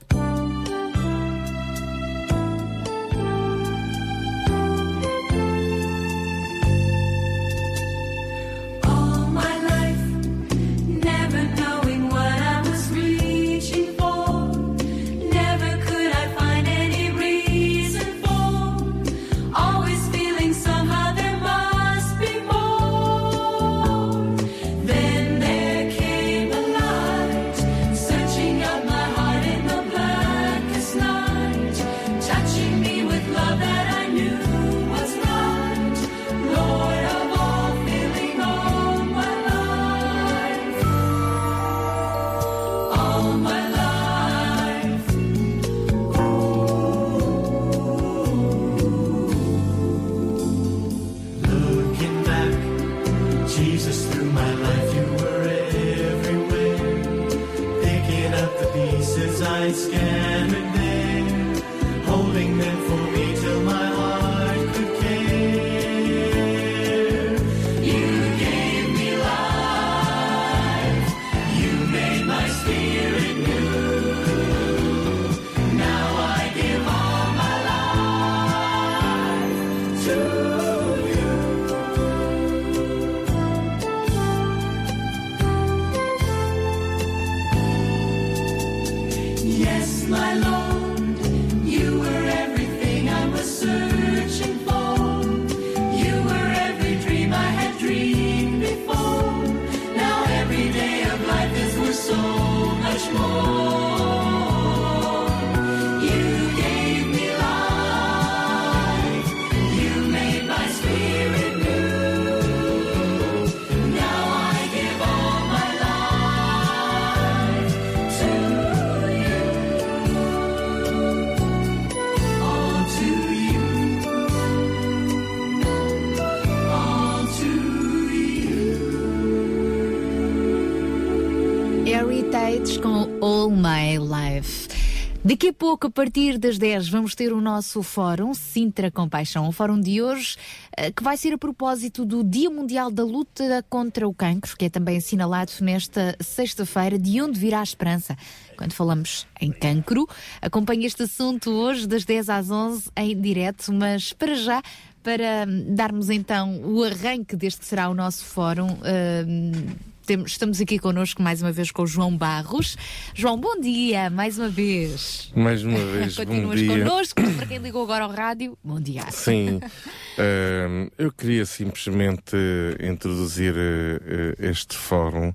Daqui a pouco, a partir das 10, vamos ter o nosso fórum Sintra Compaixão. O fórum de hoje, eh, que vai ser a propósito do Dia Mundial da Luta contra o Cancro, que é também assinalado nesta sexta-feira, de onde virá a esperança. Quando falamos em cancro, acompanhe este assunto hoje, das 10 às 11, em direto, mas para já, para darmos então o arranque deste que será o nosso fórum. temos- estamos aqui connosco mais uma vez com o João Barros. João, bom dia, mais uma vez. Mais uma vez, bom Continuas dia. connosco, para quem ligou agora ao rádio, bom dia. Sim, Ahm, eu queria simplesmente eh, introduzir eh, este fórum.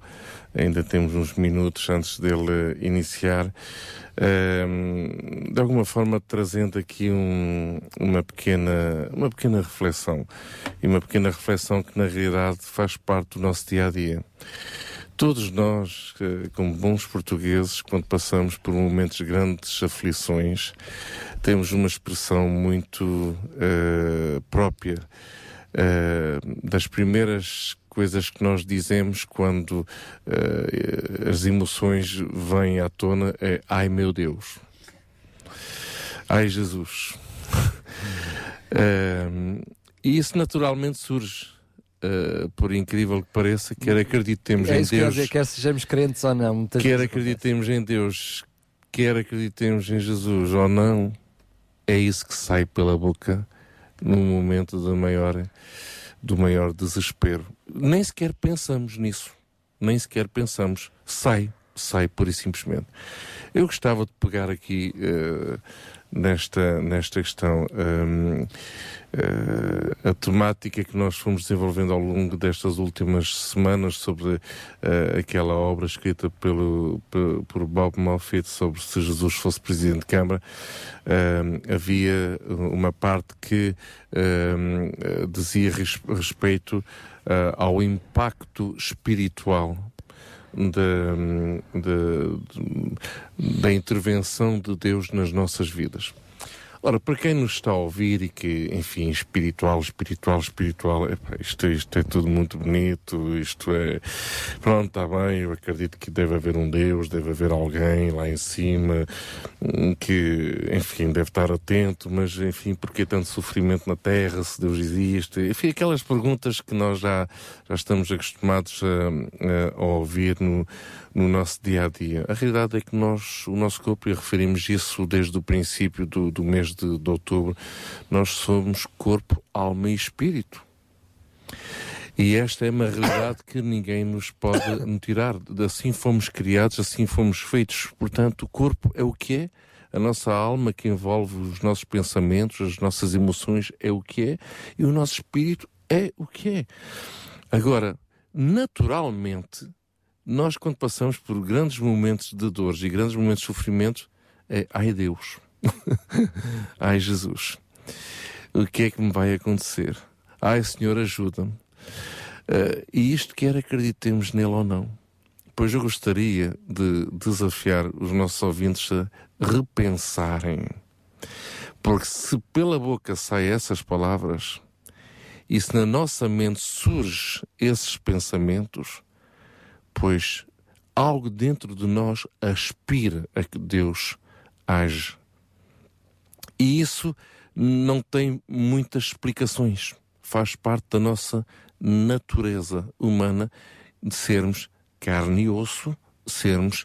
Ainda temos uns minutos antes dele iniciar. De alguma forma trazendo aqui um- uma, pequena, uma pequena reflexão. E uma pequena reflexão que na realidade faz parte do nosso dia a dia. Todos nós, como bons portugueses, quando passamos por momentos de grandes aflições, temos uma expressão muito eh, própria eh, das primeiras coisas que nós dizemos quando eh, as emoções vêm à tona é ai meu Deus, ai Jesus. Eh, e isso naturalmente surge. eh, por incrível que pareça, quer acreditemos É em Deus, dizer, quer sejamos crentes ou não. Quer acreditemos em Deus, quer acreditemos em Jesus ou não, é isso que sai pela boca num momento de maior, do maior desespero. Nem sequer pensamos nisso. Nem sequer pensamos. Sai, sai pura e simplesmente. Eu gostava de pegar aqui eh, nesta, nesta questão hum, eh, a temática que nós fomos desenvolvendo ao longo destas últimas semanas sobre eh, aquela obra escrita pelo, pe- por Bob Moffat sobre se Jesus fosse Presidente de Câmara. Hum, havia uma parte que hum, dizia res- respeito eh, ao impacto espiritual da, da, da intervenção de Deus nas nossas vidas. Ora, para quem nos está a ouvir e que, enfim, espiritual, espiritual, espiritual, isto, isto é tudo muito bonito, isto é. Pronto, está bem, eu acredito que deve haver um Deus, deve haver alguém lá em cima hum, que, enfim, deve estar atento, mas, enfim, porquê tanto sofrimento na Terra, se Deus existe? Enfim, aquelas perguntas que nós já, já estamos acostumados a, a ouvir no, no nosso dia a dia. A realidade é que nós, o nosso corpo, e referimos isso desde o princípio do, do mês de, de outubro, nós somos corpo, alma e espírito. E esta é uma realidade que ninguém nos pode tirar. Assim fomos criados, assim fomos feitos. Portanto, o corpo é o que é, a nossa alma que envolve os nossos pensamentos, as nossas emoções é o que é, e o nosso espírito é o que é. Agora, naturalmente, nós quando passamos por grandes momentos de dores e grandes momentos de sofrimento, é ai Deus, ai Jesus, o que é que me vai acontecer? Ai Senhor, ajuda-me. Eh, e isto quer acreditemos nele ou não. Pois eu gostaria de desafiar os nossos ouvintes a repensarem. Porque se pela boca saem essas palavras, e se na nossa mente surge esses pensamentos, pois algo dentro de nós aspira a que Deus age. E isso não tem muitas explicações. Faz parte da nossa natureza humana de sermos carne e osso, sermos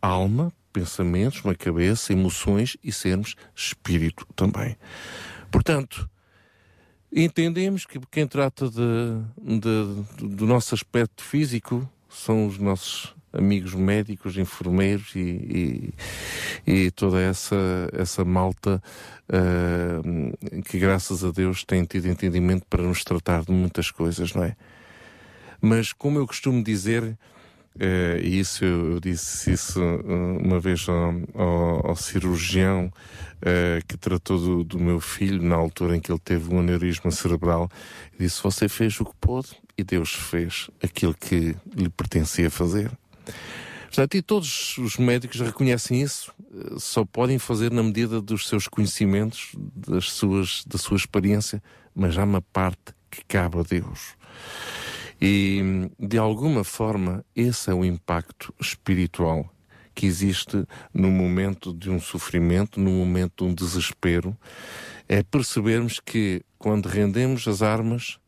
alma, pensamentos, uma cabeça, emoções e sermos espírito também. Portanto, entendemos que quem trata de, de- do nosso aspecto físico são os nossos amigos médicos, enfermeiros e, e, e toda essa, essa malta uh, que, graças a Deus, tem tido entendimento para nos tratar de muitas coisas, não é? Mas, como eu costumo dizer, eh, e isso eu, disse isso eh, uma vez ao, ao- ao cirurgião eh, que tratou do, do meu filho na altura em que ele teve um aneurisma cerebral. Disse: Você fez o que pôde e Deus fez aquilo que lhe pertencia fazer. Portanto, e todos os médicos reconhecem isso, eh, só podem fazer na medida dos seus conhecimentos, das suas, da sua experiência, mas há uma parte que cabe a Deus. E, de alguma forma, esse é o impacto espiritual que existe no momento de um sofrimento, no momento de um desespero, é percebermos que quando rendemos as armas,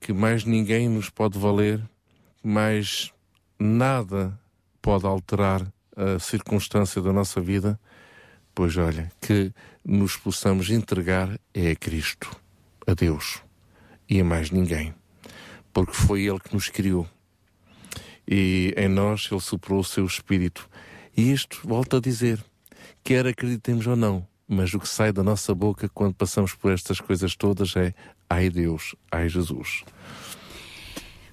que mais ninguém nos pode valer, mais nada pode alterar a circunstância da nossa vida, pois olha, que nos possamos entregar é a Cristo, a Deus e a mais ninguém, porque foi Ele que nos criou. E em nós Ele soprou o seu Espírito. E isto, volto a dizer, quer acreditemos ou não, mas o que sai da nossa boca quando passamos por estas coisas todas é ai Deus, ai Jesus.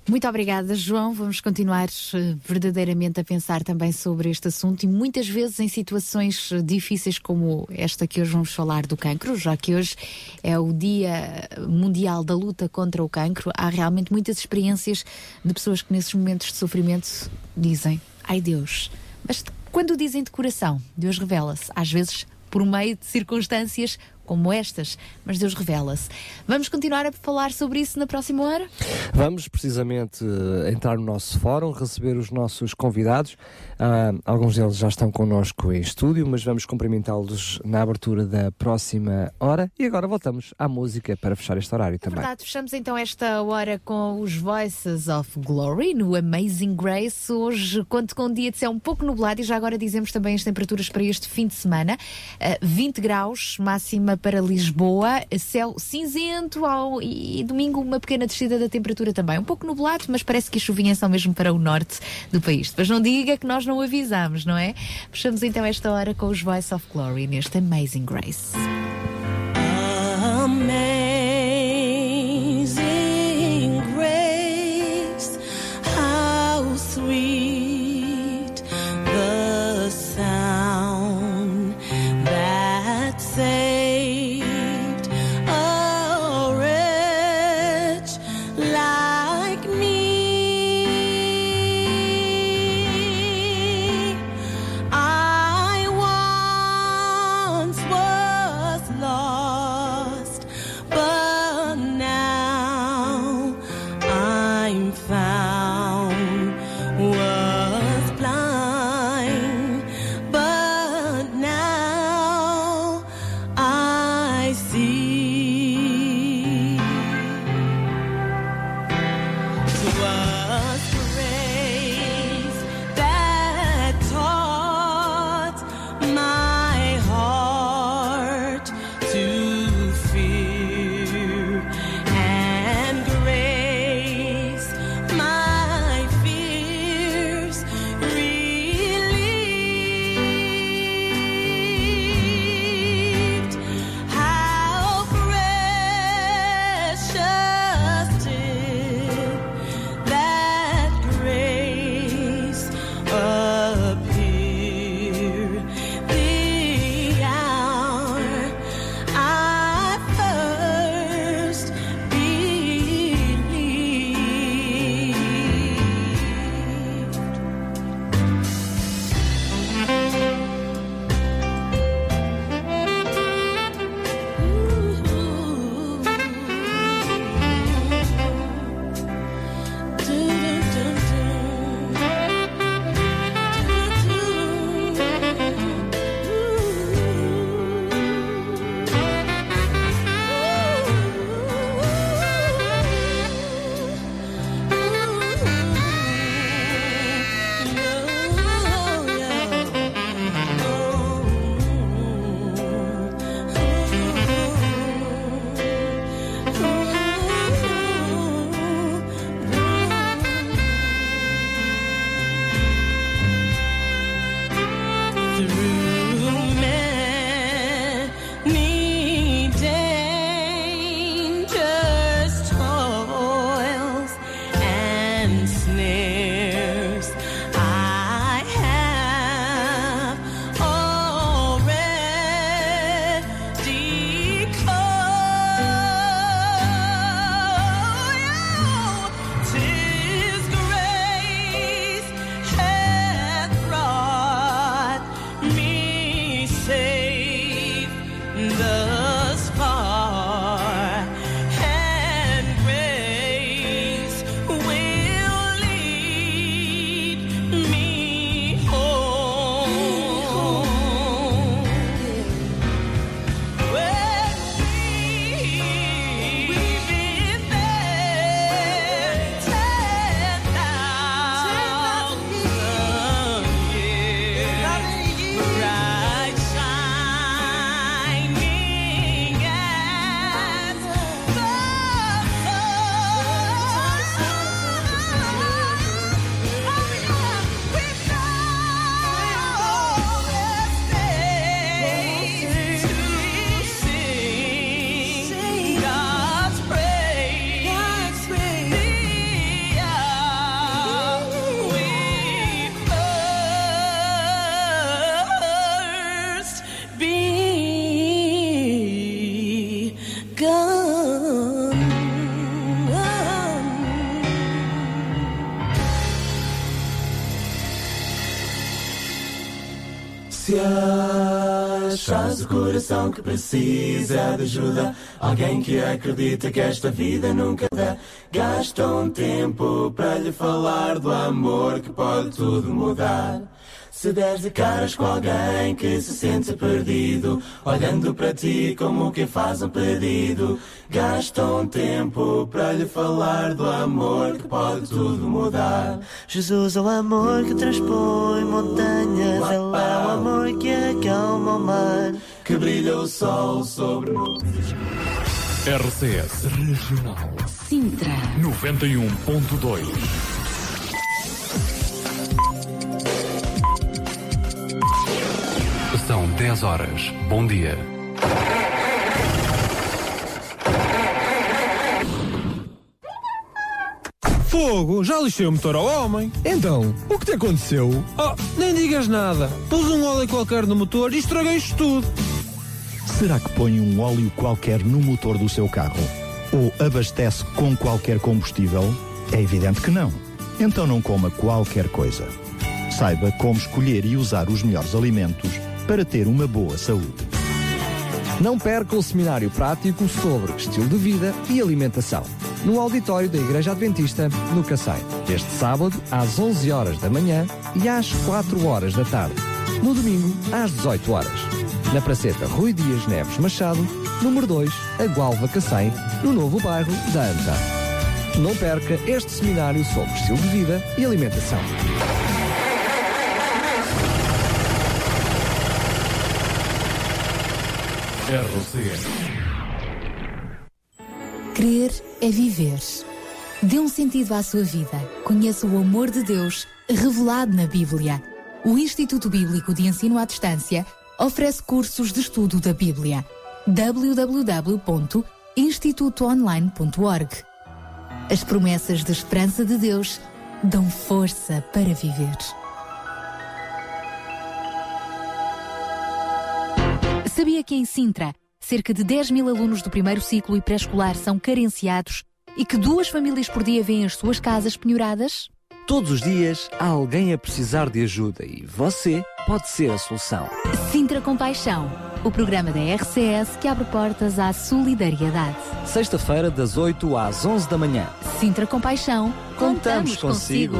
Muito obrigada, João. Vamos continuar eh, verdadeiramente a pensar também sobre este assunto e muitas vezes em situações eh, difíceis como esta que hoje vamos falar do cancro, já que hoje é o Dia Mundial da Luta contra o Cancro, há realmente muitas experiências de pessoas que nesses momentos de sofrimento dizem: Ai Deus. Mas quando dizem de coração, Deus revela-se, às vezes por meio de circunstâncias como estas, mas Deus revela-se. Vamos continuar a falar sobre isso na próxima hora? Vamos precisamente eh, entrar no nosso fórum, receber os nossos convidados. Ah, alguns deles já estão connosco em estúdio, mas vamos cumprimentá-los na abertura da próxima hora. E agora voltamos à música para fechar este horário também. Verdade, fechamos então esta hora com os Voices of Glory no Amazing Grace. Hoje conto com um dia de céu um pouco nublado e já agora dizemos também as temperaturas para este fim de semana. Uh, 20 graus, máxima para Lisboa, céu cinzento ao- e domingo uma pequena descida da temperatura também. Um pouco nublado, mas parece que as chuvinhas são mesmo para o norte do país. Depois não diga que nós não avisamos, não é? Fechamos então esta hora com os Voice of Glory neste Amazing Grace. Coração que precisa de ajuda, alguém que acredita que esta vida nunca dá, gasta um tempo para lhe falar do amor que pode tudo mudar. Se deres de caras com alguém que se sente perdido, olhando para ti como quem faz um pedido, gasta um tempo para lhe falar do amor que pode tudo mudar. Jesus é o amor que transpõe montanhas, Ele é o amor que acalma o mar. Que brilha o sol sobre nuvens. RCS Regional Sintra. 91.2 São 10 horas. Bom dia. Fogo, já lixei o motor ao homem. Então, o que te aconteceu? Oh, nem digas nada. Pus um óleo qualquer no motor e estraguei isto tudo. Será que põe um óleo qualquer no motor do seu carro? Ou abastece com qualquer combustível? É evidente que não. Então não coma qualquer coisa. Saiba como escolher e usar os melhores alimentos para ter uma boa saúde. Não perca o seminário prático sobre estilo de vida e alimentação, no auditório da Igreja Adventista, no Cacém, este sábado às 11 horas da manhã e às 4 horas da tarde, no domingo às 18 horas, na Praceta Rui Dias Neves Machado, número 2, a Gualva Cacém, no novo bairro da Anta. Não perca este seminário sobre estilo de vida e alimentação. RCS Crer é viver. Dê um sentido à sua vida. Conheça o amor de Deus revelado na Bíblia. O Instituto Bíblico de Ensino à Distância oferece cursos de estudo da Bíblia. www.institutoonline.org As promessas de esperança de Deus dão força para viver. Sabia que em Sintra, cerca de 10 mil alunos do primeiro ciclo e pré-escolar são carenciados e que duas famílias por dia vêm as suas casas penhoradas? Todos os dias há alguém a precisar de ajuda e você pode ser a solução. Sintra Compaixão, o programa da RCS que abre portas à solidariedade. Sexta-feira, das 8 às 11 da manhã. Sintra Compaixão, Contamos consigo.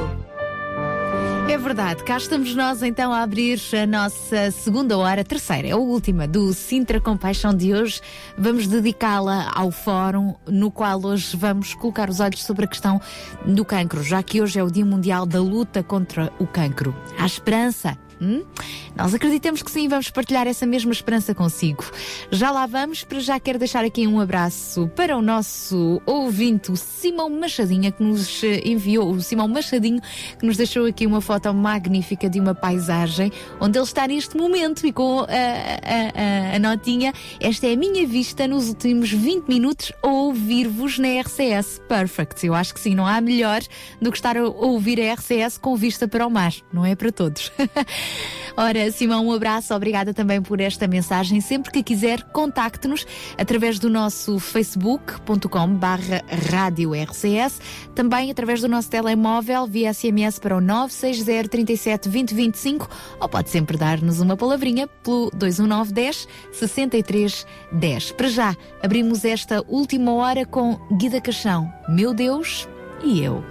É verdade, cá estamos nós então a abrir a nossa segunda hora, terceira, é a última do Sintra Compaixão de hoje. Vamos dedicá-la ao fórum no qual hoje vamos colocar os olhos sobre a questão do cancro, já que hoje é o Dia Mundial da Luta contra o Cancro. Há esperança. Hum? Nós acreditamos que sim, vamos partilhar essa mesma esperança consigo. Já lá vamos, para já quero deixar aqui um abraço para o nosso ouvinte, o Simão Machadinha, que nos eh, enviou, o Simão Machadinho, que nos deixou aqui uma foto magnífica de uma paisagem onde ele está neste momento e com a, a- a- a notinha. Esta é a minha vista nos últimos 20 minutos a ouvir-vos na RCS. Perfect. Eu acho que sim, não há melhor do que estar a ouvir a RCS com vista para o mar. Não é para todos. Ora, Simão, um abraço, obrigada também por esta mensagem. Sempre que quiser, contacte-nos através do nosso facebook.com barra rádio RCS, também através do nosso telemóvel via SMS para o 960 37 20 25 ou pode sempre dar-nos uma palavrinha pelo 21910 63 10. Para já, abrimos esta última hora com Guida Caixão, Meu Deus e. Eu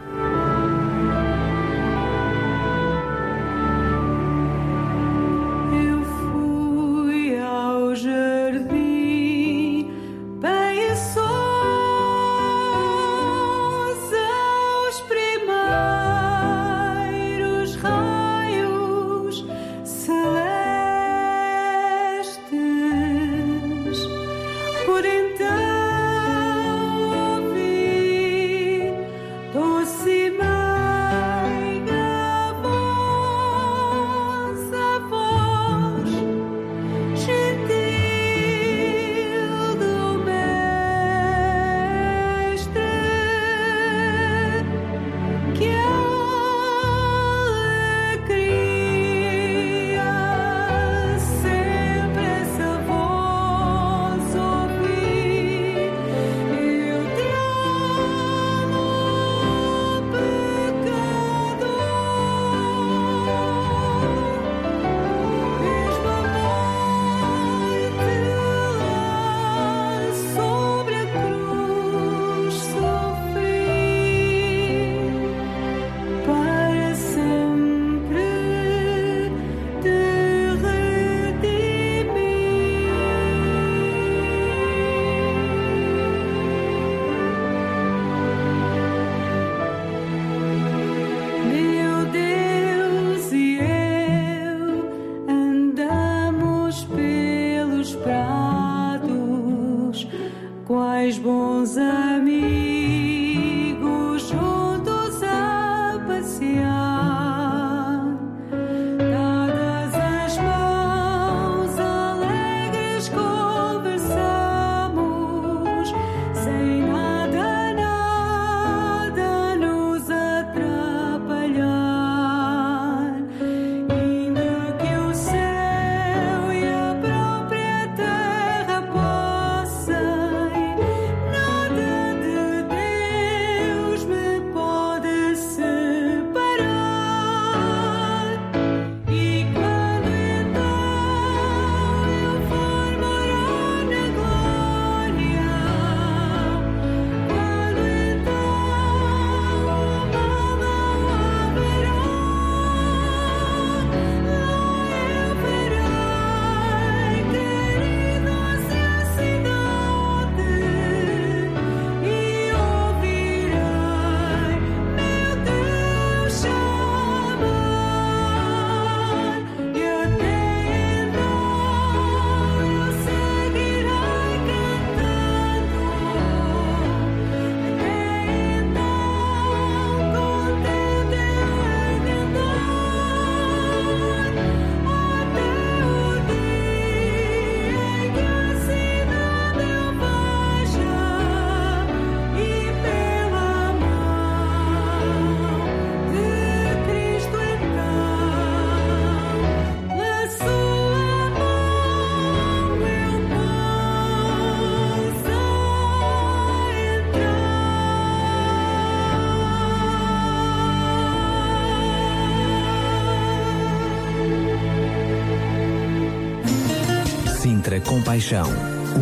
Compaixão,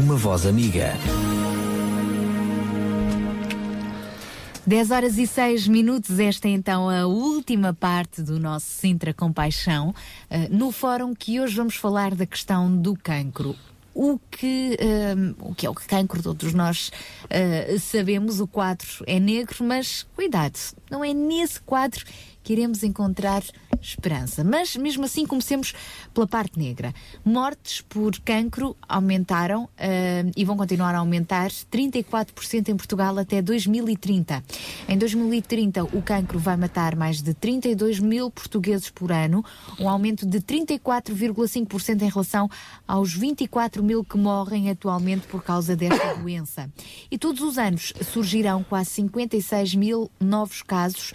uma voz amiga. 10 horas e 6 minutos, esta é então a última parte do nosso Sintra Compaixão, eh, no fórum que hoje vamos falar da questão do cancro. O que, eh, o que é o cancro, todos nós eh, sabemos, o quadro é negro, mas cuidado, não é nesse quadro que iremos encontrar esperança. Mas mesmo assim, comecemos pela parte negra. Mortes por cancro aumentaram eh, e vão continuar a aumentar 34% em Portugal até 2030. Em 2030, o cancro vai matar mais de 32 mil portugueses por ano, um aumento de 34,5% em relação aos 24 mil que morrem atualmente por causa desta doença. E todos os anos surgirão quase 56 mil novos casos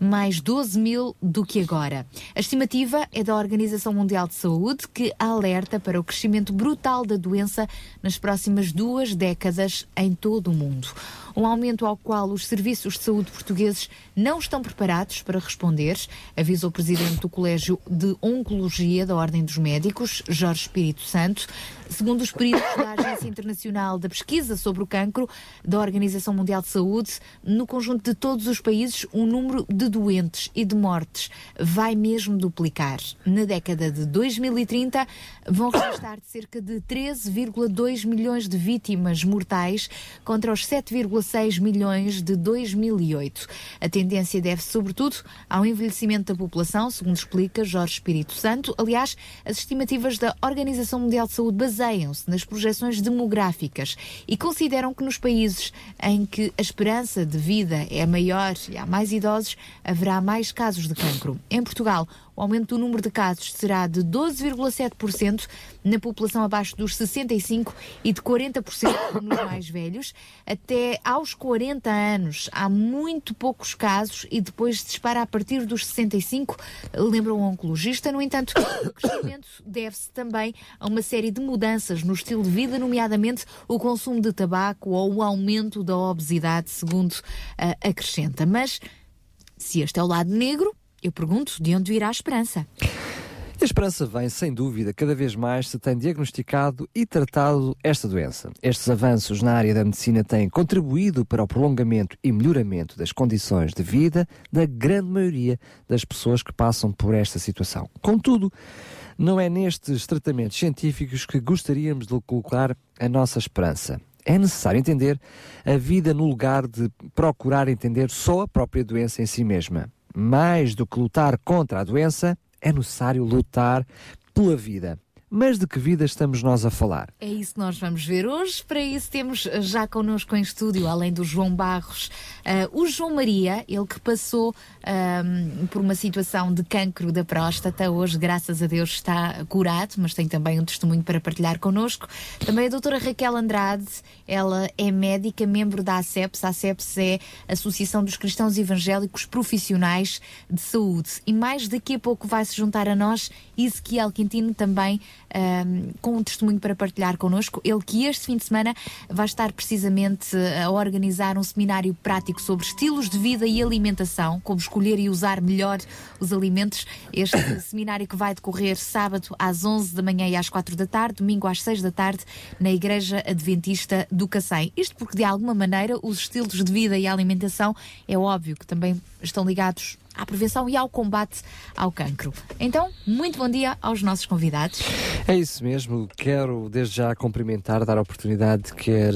mais 12 mil do que agora. A estimativa é da Organização Mundial de Saúde, que alerta para o crescimento brutal da doença nas próximas duas décadas em todo o mundo. Um aumento ao qual os serviços de saúde portugueses não estão preparados para responder, avisa o presidente do Colégio de Oncologia da Ordem dos Médicos, Jorge Espírito Santo. Segundo os peritos da Agência Internacional da Pesquisa sobre o Cancro, da Organização Mundial de Saúde, no conjunto de todos os países, o número de doentes e de mortes vai mesmo duplicar. Na década de 2030, vão de cerca de 13,2 milhões de vítimas mortais contra os 7,6 milhões de 2008. A tendência deve-se, sobretudo, ao envelhecimento da população, segundo explica Jorge Espírito Santo. Aliás, as estimativas da Organização Mundial de Saúde baseiam-se nas projeções demográficas e consideram que nos países em que a esperança de vida é maior e há mais idosos, haverá mais casos de cancro. Em Portugal, o aumento do número de casos será de 12,7% na população abaixo dos 65 e de 40% nos mais velhos. Até aos 40 anos há muito poucos casos e depois dispara a partir dos 65, lembra um oncologista. No entanto, o crescimento deve-se também a uma série de mudanças no estilo de vida, nomeadamente o consumo de tabaco ou o aumento da obesidade, segundo ah, acrescenta. Mas se este é o lado negro, eu pergunto de onde virá a esperança. A esperança vem, sem dúvida, cada vez mais se tem diagnosticado e tratado esta doença. Estes avanços na área da medicina têm contribuído para o prolongamento e melhoramento das condições de vida da grande maioria das pessoas que passam por esta situação. Contudo, não é nestes tratamentos científicos que gostaríamos de colocar a nossa esperança. É necessário entender a vida no lugar de procurar entender só a própria doença em si mesma. Mais do que lutar contra a doença, é necessário lutar pela vida. Mas de que vida estamos nós a falar? É isso que nós vamos ver hoje. Para isso temos já connosco em estúdio, além do João Barros, eh, o João Maria, ele que passou ahm, por uma situação de cancro da próstata. Hoje, graças a Deus, está curado, mas tem também um testemunho para partilhar connosco. Também a doutora Raquel Andrade, ela é médica, membro da ACEPS. A ACEPS é a Associação dos Cristãos Evangélicos Profissionais de Saúde. E mais daqui a pouco vai se juntar a nós Ezequiel Quintino também ahm, com um testemunho para partilhar connosco. Ele que este fim de semana vai estar precisamente a organizar um seminário prático sobre estilos de vida e alimentação, como escolher e usar melhor os alimentos. Este seminário que vai decorrer sábado às 11 da manhã e às 4 da tarde, domingo às 6 da tarde, na Igreja Adventista do Cacém. Isto porque, de alguma maneira, os estilos de vida e alimentação é óbvio que também estão ligados à prevenção e ao combate ao cancro. Então, muito bom dia aos nossos convidados. É isso mesmo. Quero desde já cumprimentar, dar a oportunidade quer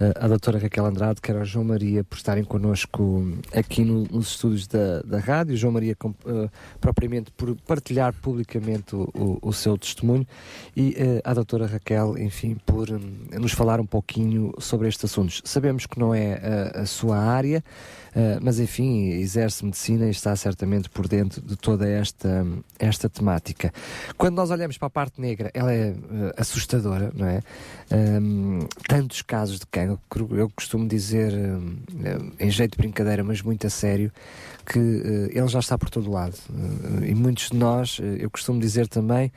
eh, à doutora Raquel Andrade, quer ao João Maria por estarem connosco aqui no- nos estúdios da, da rádio. João Maria com- eh, propriamente por partilhar publicamente o, o- o seu testemunho e eh, à doutora Raquel, enfim, por hum, nos falar um pouquinho sobre estes assuntos. Sabemos que não é eh, a sua área, eh, mas enfim, exerce medicina e está certamente por dentro de toda esta, esta temática. Quando nós olhamos para a parte negra, ela é eh, assustadora, não é? Hum, tantos casos de cancro, eu costumo dizer, hum, em jeito de brincadeira, mas muito a sério, que eh, ele já está por todo lado. Eh, e muitos de nós, eh, eu costumo dizer também,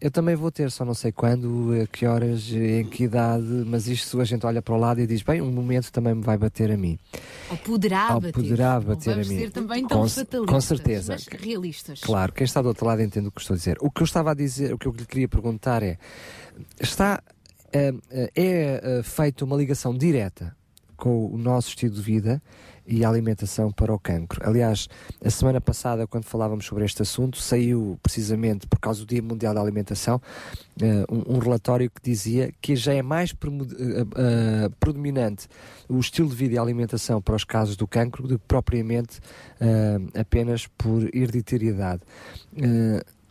eu também vou ter, só não sei quando, a que horas, em que idade, mas isto a gente olha para o lado e diz, bem, um momento também me vai bater a mim. Ou poderá Ou bater. poderá Não bater a vamos mim. ser também tão Com- fatalistas, com certeza. mas realistas. Claro, quem está do outro lado entende o que estou a dizer. O que eu estava a dizer, o que eu lhe queria perguntar é: está é eh, feita uma ligação direta com o nosso estilo de vida e alimentação para o cancro. Aliás, a semana passada, quando falávamos sobre este assunto, saiu precisamente por causa do Dia Mundial da Alimentação eh, um, relatório que dizia que já é mais eh, eh, predominante o estilo de vida e alimentação para os casos do cancro do que propriamente apenas por hereditariedade.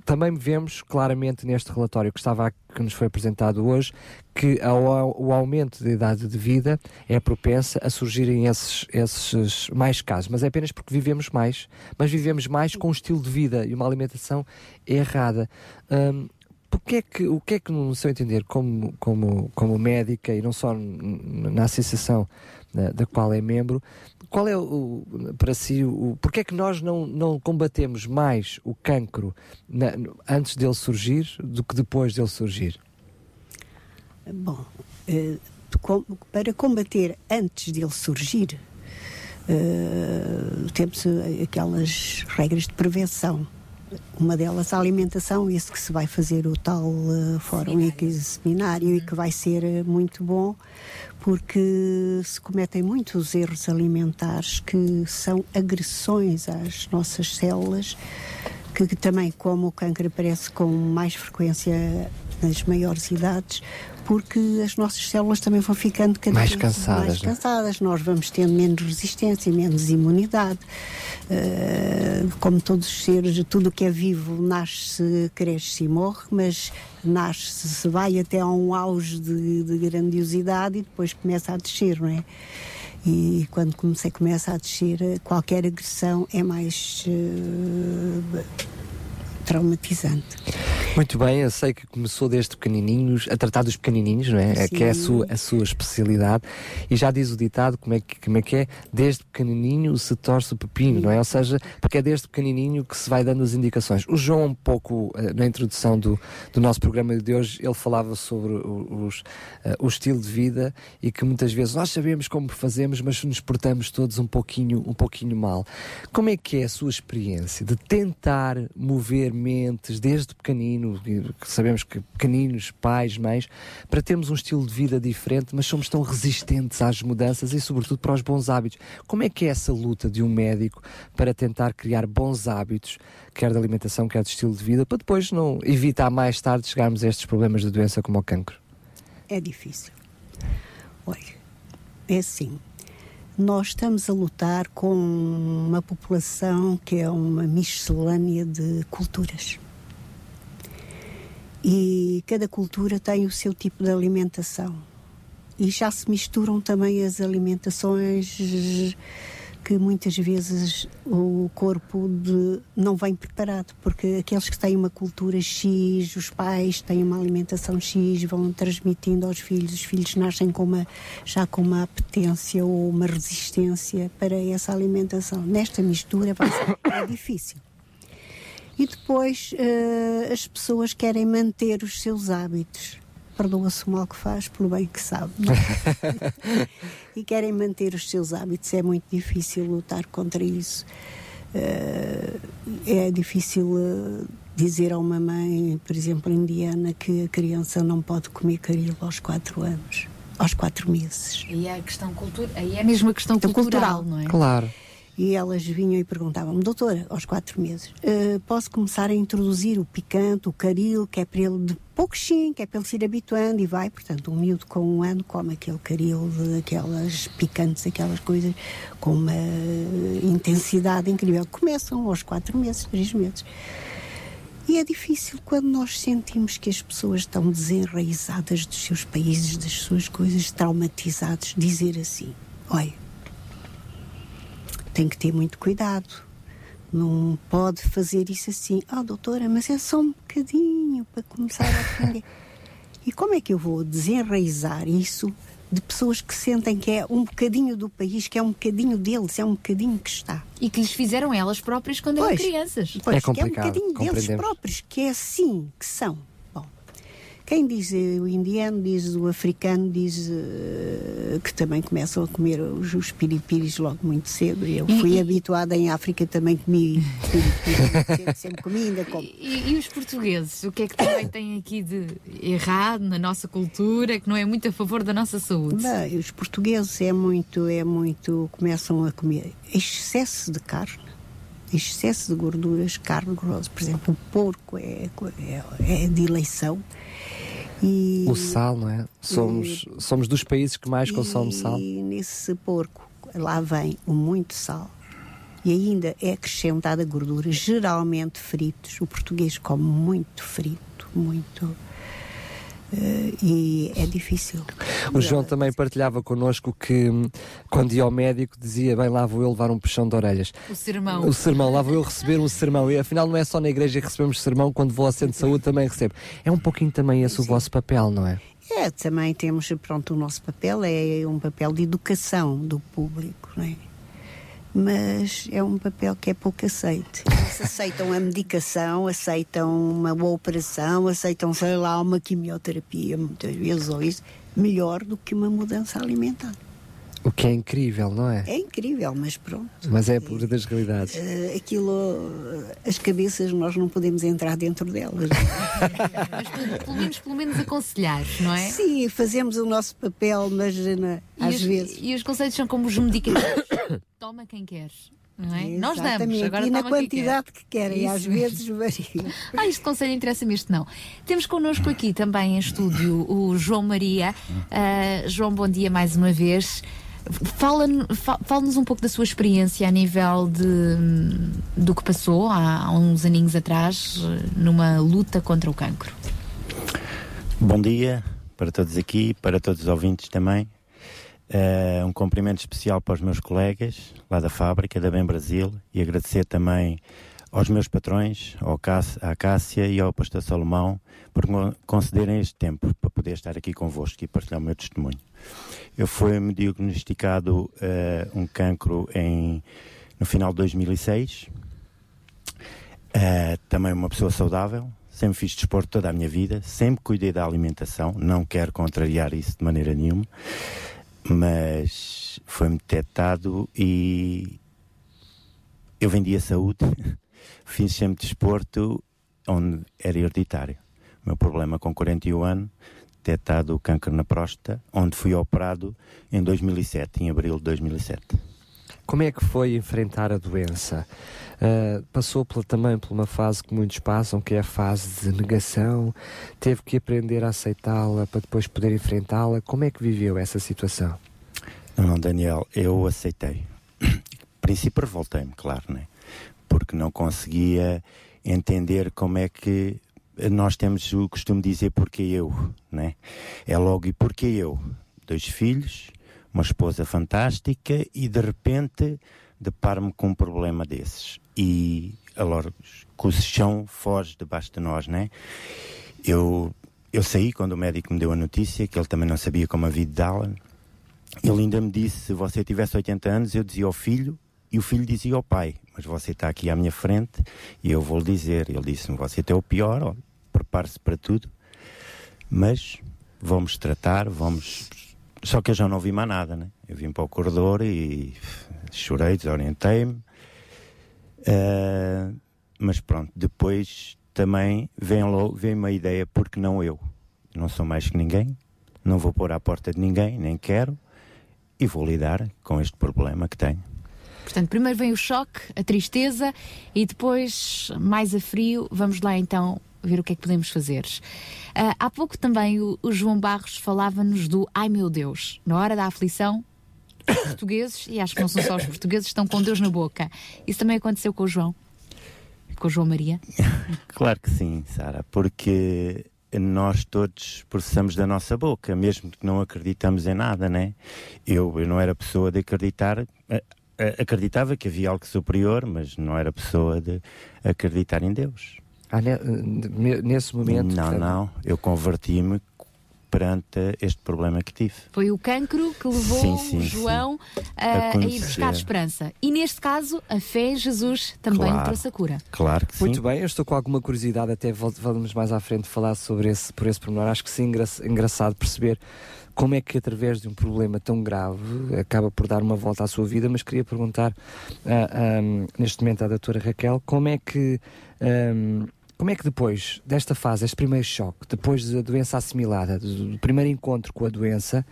Também vemos claramente neste relatório que estava que nos foi apresentado hoje que o aumento da idade de vida é propensa a surgirem esses, esses mais casos, mas é apenas porque vivemos mais, mas vivemos mais com um estilo de vida e uma alimentação errada. Hum, porque é que, o que é que, no seu entender, como, como, como médica e não só na associação da, da qual é membro, qual é o, para si, o, porque é que nós não, não combatemos mais o cancro na- antes dele surgir do que depois dele surgir? Bom, eh, para combater antes dele surgir, eh, temos eh, aquelas regras de prevenção. Uma delas a alimentação, isso que se vai fazer o tal eh, fórum e que seminário e que vai ser eh, muito bom, porque se cometem muitos erros alimentares que são agressões às nossas células, que, que também, como o câncer aparece com mais frequência nas maiores idades, porque as nossas células também vão ficando cada Mais vez cansadas, mais né? cansadas. Nós vamos tendo menos resistência, menos imunidade. Uh, como todos os seres, tudo o que é vivo nasce, cresce e morre, mas nasce, se vai até a um auge de, de grandiosidade e depois começa a descer, não é? E quando comecei, começa a descer, qualquer agressão é mais eh, traumatizante. Muito bem, eu sei que começou desde pequenininhos, a tratar dos pequenininhos, não é? É Que é a Sim. sua, a sua especialidade. E já diz o ditado, como é, que, como é que é? Desde pequenininho se torce o pepino, não é? Ou seja, porque é desde pequenininho que se vai dando as indicações. O João, um pouco eh, na introdução do, do nosso programa de hoje, ele falava sobre o, os, eh, o estilo de vida e que muitas vezes nós sabemos como fazemos, mas nos portamos todos um pouquinho, um pouquinho mal. Como é que é a sua experiência de tentar mover desde pequenino, que sabemos que pequeninos, pais, mães, para termos um estilo de vida diferente, mas somos tão resistentes às mudanças e, sobretudo, para os bons hábitos. Como é que é essa luta de um médico para tentar criar bons hábitos, quer de alimentação, quer de estilo de vida, para depois não evitar mais tarde chegarmos a estes problemas de doença como o cancro? É difícil. Olha, é assim. Nós estamos a lutar com uma população que é uma miscelânea de culturas. E cada cultura tem o seu tipo de alimentação. E já se misturam também as alimentações que muitas vezes o corpo de- não vem preparado, porque aqueles que têm uma cultura X, os pais têm uma alimentação X, vão transmitindo aos filhos, os filhos nascem com uma, já com uma apetência ou uma resistência para essa alimentação. Nesta mistura vai ser é difícil. E depois eh, as pessoas querem manter os seus hábitos. Perdoa-se o mal que faz pelo bem que sabe. é? e querem manter os seus hábitos. É muito difícil lutar contra isso. Eh, é difícil eh, dizer a uma mãe, por exemplo, indiana, que a criança não pode comer caril aos 4 anos, aos 4 meses. Aí é a questão cultural, aí é mesmo a questão Questão cultural, cultural. não é? Claro. E elas vinham e perguntavam-me, doutora, aos quatro meses, "eh, posso começar a introduzir o picante, o caril, que é para ele de pouquinho, que é para ele se ir habituando e vai. Portanto, um miúdo com um ano come aquele caril, aquelas picantes, aquelas coisas, com uma intensidade incrível. Começam aos quatro meses, três meses. E é difícil quando nós sentimos que as pessoas estão desenraizadas dos seus países, das suas coisas, traumatizados, dizer assim: olha, tem que ter muito cuidado. Não pode fazer isso assim. Ah, doutora, mas é só um bocadinho para começar a aprender. e como é que eu vou desenraizar isso de pessoas que sentem que é um bocadinho do país, que é um bocadinho deles, é um bocadinho que está? E que lhes fizeram elas próprias quando Pois. eram crianças. Pois, que é um bocadinho deles próprios, que é assim que são. Quem diz o indiano, diz o africano, diz eh, que também começam a comer os, os piripiris logo muito cedo. Eu fui habituada em África, também comi cedo, sempre comi, ainda como. E, e os portugueses? O que é que também têm aqui de errado na nossa cultura, que não é muito a favor da nossa saúde? Bem, os portugueses é muito, é muito, começam a comer excesso de carne, excesso de gorduras, carne grossa. Por exemplo, o porco é, é, é de eleição. E, O sal, não é? Somos, somos dos países que mais consomem sal. E nesse porco, lá vem o muito sal. E ainda é acrescentada gordura, geralmente fritos. O português come muito frito, muito. Eh, e é difícil. O João também partilhava connosco que hum, quando ia ao médico dizia: Bem, lá vou eu levar um puxão de orelhas. O sermão. O sermão, lá vou eu receber um sermão. E afinal não é só na igreja que recebemos sermão, quando vou ao centro de saúde também recebo. É um pouquinho também esse o vosso papel, não é? É, também temos, pronto, o nosso papel é um papel de educação do público, não é? Mas é um papel que é pouco aceite. Eles aceitam a medicação, aceitam uma boa operação, aceitam, sei lá, uma quimioterapia, muitas vezes, ou isso, melhor do que uma mudança alimentar. O que é incrível, não é? É incrível, mas pronto. Mas é a pura das realidades. eh, aquilo, eh, as cabeças, nós não podemos entrar dentro delas. Mas pelo, pelo menos, pelo menos aconselhar, não é? Sim, fazemos o nosso papel, mas eh, E às os, vezes. E os conceitos são como os medicamentos. Toma quem quer. Não é? Nós damos, agora e na toma quem quer. quantidade que querem, às Isso vezes mesmo. varia. Ah, este conselho interessa-me, este não. Temos connosco aqui também em estúdio o João Maria. Ah, João, bom dia mais uma vez. Fala- fa- Fala-nos um pouco da sua experiência a nível de, do que passou há, há uns aninhos atrás numa luta contra o cancro. Bom dia para todos aqui, para todos os ouvintes também. Eh, um cumprimento especial para os meus colegas lá da fábrica, da Bem Brasil, e agradecer também aos meus patrões, ao Cáss- à Cássia e ao pastor Salomão, por concederem este tempo para poder estar aqui convosco e partilhar o meu testemunho. Eu fui-me diagnosticado eh, um cancro em, no final de 2006. Eh, também uma pessoa saudável, sempre fiz desporto toda a minha vida, sempre cuidei da alimentação, não quero contrariar isso de maneira nenhuma, mas foi-me detectado e eu vendi a saúde, fiz sempre desporto onde era hereditário. O meu problema com 41 anos, detectado o câncer na próstata, onde fui operado em 2007, em abril de 2007. Como é que foi enfrentar a doença? Ah, passou pela- também por uma fase que muitos passam, que é a fase de negação, teve que aprender a aceitá-la para depois poder enfrentá-la. Como é que viveu essa situação? Não, não, Daniel, eu aceitei. Princípio revoltei-me, claro, né? Porque não conseguia entender como é que nós temos o costume de dizer porque eu, né? É logo e porque eu. Dois filhos, uma esposa fantástica e de repente deparo-me com um problema desses. E que o chão foge debaixo de nós, né? Eu, eu saí quando o médico me deu a notícia que ele também não sabia como havia de dá-la. Ele ainda me disse: se você tivesse 80 anos, eu dizia ao filho e o filho dizia ao pai: Mas você está aqui à minha frente e eu vou lhe dizer. Ele disse-me: Você até o pior, prepare-se para tudo, mas vamos tratar, vamos. Só que eu já não vi mais nada, né? Eu vim para o corredor e chorei, desorientei-me. Ah, mas pronto, depois também vem, logo, vem uma ideia, porque não eu? Não sou mais que ninguém, não vou pôr à porta de ninguém, nem quero, e vou lidar com este problema que tenho. Portanto, primeiro vem o choque, a tristeza e depois, mais a frio, vamos lá então ver o que é que podemos fazer. Ah, há pouco também o, o João Barros falava-nos do Ai meu Deus, na hora da aflição, os portugueses, e acho que não são só os portugueses, estão com Deus na boca. Isso também aconteceu com o João, com o João Maria. Claro que sim, Sara, porque nós todos processamos da nossa boca, mesmo que não acreditamos em nada, né? Eu, eu não era pessoa de acreditar, acreditava que havia algo superior, mas não era pessoa de acreditar em Deus. Ah, ne- ne- nesse momento. Não, portanto, não, eu converti-me perante este problema que tive. Foi o cancro que levou Sim, sim, o sim. João A a, ir buscar esperança. E neste caso, a fé em Jesus também Claro. trouxe a cura. Claro que Muito bem, eu estou com alguma curiosidade, até vamos mais à frente falar sobre esse, por esse pormenor. Acho que sim, engra engraçado perceber como é que através de um problema tão grave acaba por dar uma volta à sua vida, mas queria perguntar ah, ah, neste momento à doutora Raquel, como é que ah, como é que depois desta fase, este primeiro choque, depois da doença assimilada, do, primeiro encontro com a doença,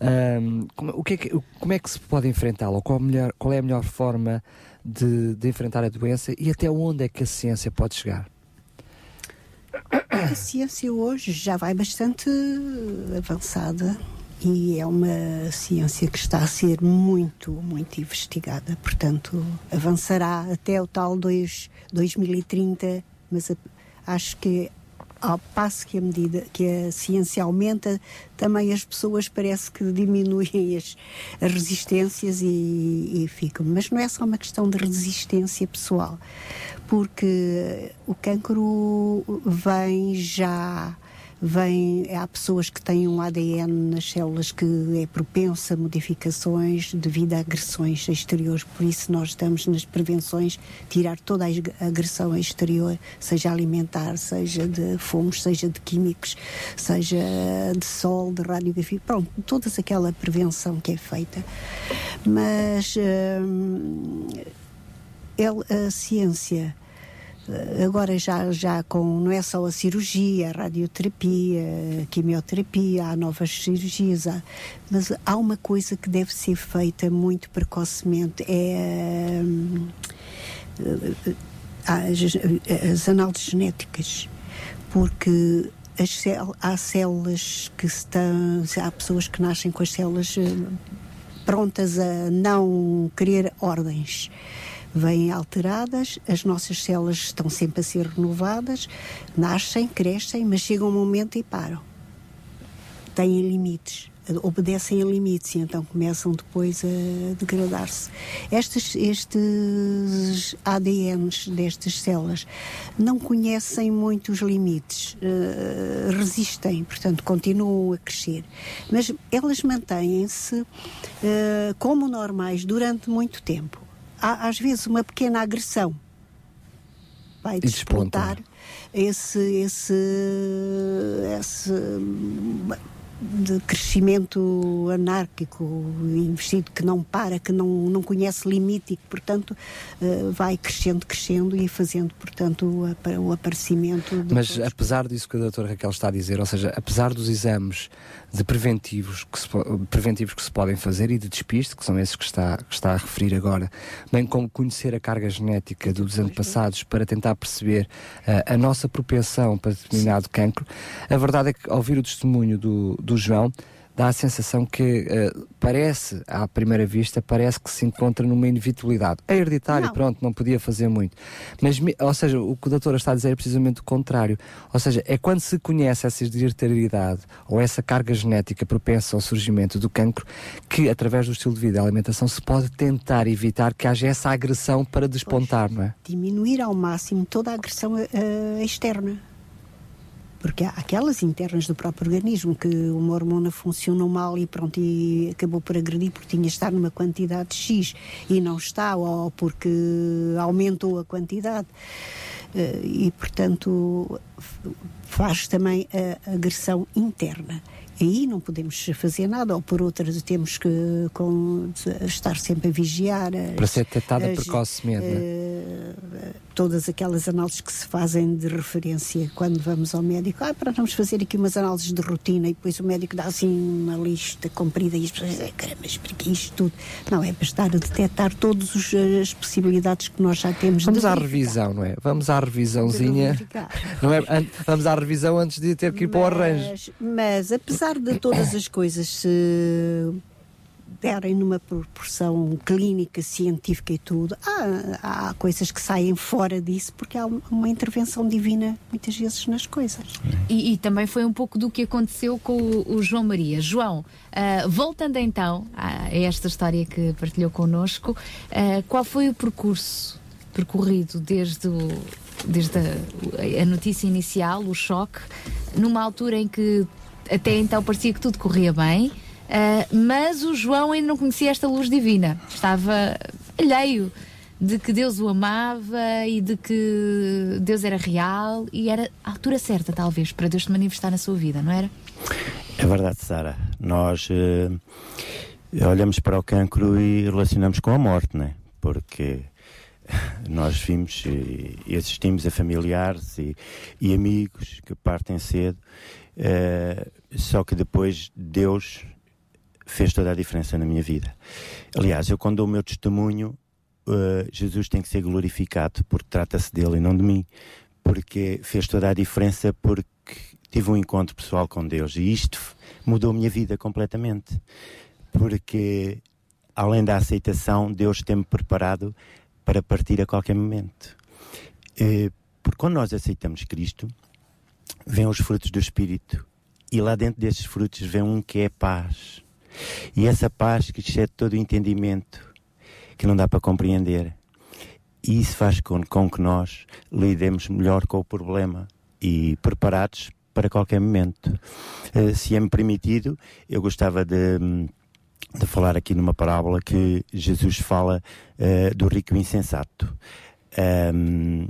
ah, como, o que é que, como é que se pode enfrentá-la? Qual, qual é a melhor forma de, de enfrentar a doença e até onde é que a ciência pode chegar? A ciência hoje já vai bastante avançada e é uma ciência que está a ser muito, muito investigada. Portanto, avançará até o tal dois- 2030, mas a- acho que ao passo que a medida que a ciência aumenta, também as pessoas parece que diminuem as, as resistências e, e ficam. Mas não é só uma questão de resistência pessoal, porque o cancro vem já. Vem, há pessoas que têm um ADN nas células que é propenso a modificações devido a agressões exteriores. Por isso, nós estamos nas prevenções tirar toda a ag- agressão exterior, seja alimentar, seja de fumos, seja de químicos, seja de sol, de radiografia, pronto, toda aquela prevenção que é feita. Mas hum, a ciência agora já, já com não é só a cirurgia, a radioterapia, a quimioterapia, há novas cirurgias, há- mas há uma coisa que deve ser feita muito precocemente, é hum, as, as análises genéticas, porque cel- há células que estão, há pessoas que nascem com as células eh, prontas a não querer ordens. Vêm alteradas, as nossas células estão sempre a ser renovadas, nascem, crescem, mas chega um momento e param. Têm limites, obedecem a limites e então começam depois a degradar-se. Estes, estes ADNs destas células não conhecem muito os limites, eh, resistem, portanto continuam a crescer, mas elas mantêm-se eh, como normais durante muito tempo. Há às vezes uma pequena agressão vai desponta. despontar esse, esse, esse hum, de crescimento anárquico, investido que não para, que não, não conhece limite e que, portanto, eh, vai crescendo, crescendo e fazendo, portanto, o, o aparecimento Mas apesar disso que a doutora Raquel está a dizer, ou seja, apesar dos exames de preventivos que se, preventivos que se podem fazer e de despiste, que são esses que está, que está a referir agora, bem como conhecer a carga genética dos antepassados para tentar perceber eh, a nossa propensão para determinado cancro, a verdade é que ao ouvir o testemunho do, do João, dá a sensação que eh, parece, à primeira vista, parece que se encontra numa inevitabilidade. É hereditário, Não. pronto, não podia fazer muito. Mas, ou seja, o que a doutora está a dizer é precisamente o contrário. Ou seja, é quando se conhece essa hereditariedade ou essa carga genética propensa ao surgimento do cancro que, através do estilo de vida e alimentação, se pode tentar evitar que haja essa agressão para despontar, não é? Diminuir ao máximo toda a agressão eh, externa. Porque há aquelas internas do próprio organismo que uma hormona funcionou mal e pronto, e acabou por agredir porque tinha de estar numa quantidade X e não está, ou porque aumentou a quantidade. Eh, e, portanto, faz também a agressão interna. Aí não podemos fazer nada, ou por outras temos que com- estar sempre a vigiar. as- Para ser detectada precocemente, eh, todas aquelas análises que se fazem de referência quando vamos ao médico. Ah, para vamos fazer aqui umas análises de rotina e depois o médico dá assim uma lista comprida e as pessoas dizem, caramba, mas para que isto tudo? Não, é para estar a detectar todas as possibilidades que nós já temos Vamos à verificar. revisão, não é? Vamos à revisãozinha. Não é? Vamos à revisão antes de ter que ir para o arranjo. Mas, mas apesar de todas as coisas se derem numa proporção clínica, científica e tudo, há, há coisas que saem fora disso porque há uma intervenção divina muitas vezes nas coisas. E, e também foi um pouco do que aconteceu com o, o João Maria. João, ah, voltando então a, esta história que partilhou connosco, ah, qual foi o percurso percorrido desde, o, desde a, a notícia inicial, o choque, numa altura em que até então parecia que tudo corria bem, ah, mas o João ainda não conhecia esta luz divina, estava alheio de que Deus o amava e de que Deus era real e era a altura certa, talvez, para Deus se manifestar na sua vida, não era? É verdade, Sara. Nós eh, olhamos para o cancro e relacionamos com a morte, né? Porque nós vimos e, assistimos a familiares e, e amigos que partem cedo, eh, só que depois Deus fez toda a diferença na minha vida. Aliás, eu quando dou o meu testemunho, eh, Jesus tem que ser glorificado, porque trata-se dele e não de mim, porque fez toda a diferença porque tive um encontro pessoal com Deus e isto mudou a minha vida completamente. Porque além da aceitação, Deus tem-me preparado para partir a qualquer momento. Eh, Porque quando nós aceitamos Cristo, vêm os frutos do Espírito. E lá dentro desses frutos vem um que é paz. E essa paz que excede todo o entendimento, que não dá para compreender. E isso faz com, com que nós lidemos melhor com o problema e preparados para qualquer momento. Eh, se é-me permitido, eu gostava de, de falar aqui numa parábola que Jesus fala eh, do rico insensato. Ahm,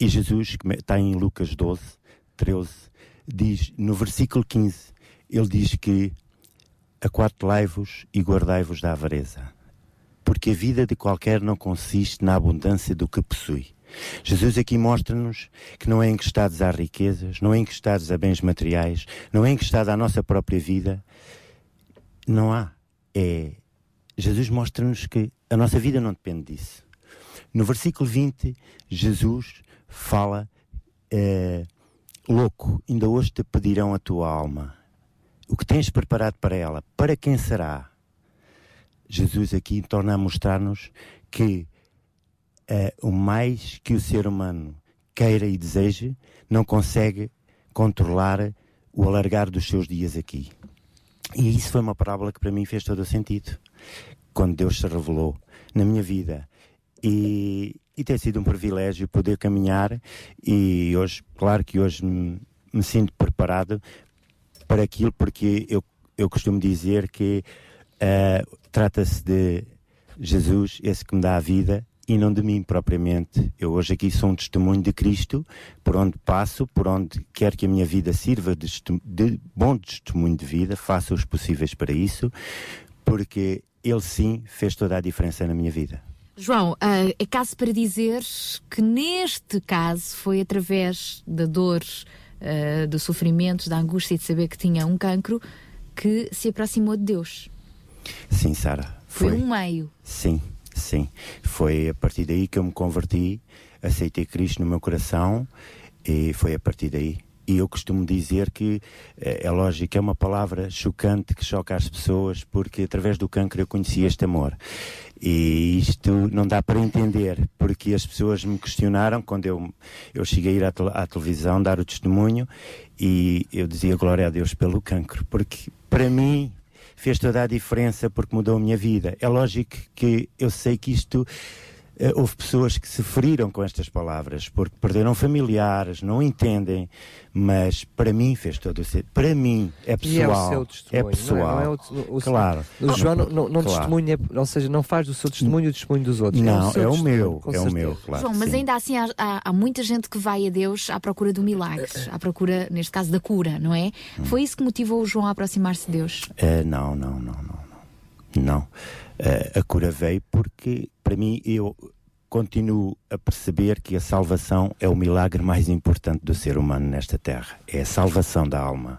e Jesus, está em Lucas 12, 13, diz, no versículo 15, ele diz que aquartelai-vos e guardai-vos da avareza. Porque a vida de qualquer não consiste na abundância do que possui. Jesus aqui mostra-nos que não é encostados a riquezas, não é encostados a bens materiais, não é encostado à nossa própria vida. Não há. É, Jesus mostra-nos que a nossa vida não depende disso. No versículo 20, Jesus fala: eh, Louco, ainda hoje te pedirão a tua alma. O que tens preparado para ela, para quem será? Jesus aqui torna a mostrar-nos que eh, o mais que o ser humano queira e deseje, não consegue controlar o alargar dos seus dias aqui. E isso foi uma parábola que para mim fez todo o sentido. Quando Deus se revelou na minha vida. E, e tem sido um privilégio poder caminhar. E hoje, claro que hoje me, me sinto preparado para aquilo, porque eu, eu costumo dizer que eh, trata-se de Jesus, esse que me dá a vida, e não de mim propriamente. Eu hoje aqui sou um testemunho de Cristo, por onde passo, por onde quer que a minha vida sirva de, de bom testemunho de vida, faço os possíveis para isso, porque Ele sim fez toda a diferença na minha vida. João, ah, é caso para dizer que neste caso foi através da dor, ah, do sofrimento, da angústia de saber que tinha um cancro que se aproximou de Deus. Sim, Sara. Foi, um meio. Sim, sim. Foi a partir daí que eu me converti, aceitei Cristo no meu coração e foi a partir daí e eu costumo dizer que eh, é lógico, é uma palavra chocante que choca as pessoas, porque através do cancro eu conheci este amor. E isto não dá para entender, porque as pessoas me questionaram quando eu, eu cheguei a ir à, tele- à televisão dar o testemunho e eu dizia glória a Deus pelo cancro, porque para mim fez toda a diferença porque mudou a minha vida. É lógico que eu sei que isto. Eh, houve pessoas que se feriram com estas palavras porque perderam familiares, não entendem, mas para mim fez todo o sentido. Para mim é E é o pessoal. seu testemunho. não pessoal. Não é, o, o- claro. O João não, não, não Claro. testemunha, ou seja, não faz do seu testemunho o testemunho dos outros. Não, é o testemunho, meu, com é o meu, claro. João, mas sim. ainda assim há, há- há muita gente que vai a Deus à procura do milagre, à procura, neste caso, da cura, não é? Hum. Foi isso que motivou o João a aproximar-se de Deus? Eh, não, não, não, não, não. Não. Eh, a cura veio porque, para mim, eu continuo a perceber que a salvação é o milagre mais importante do ser humano nesta terra. É a salvação da alma.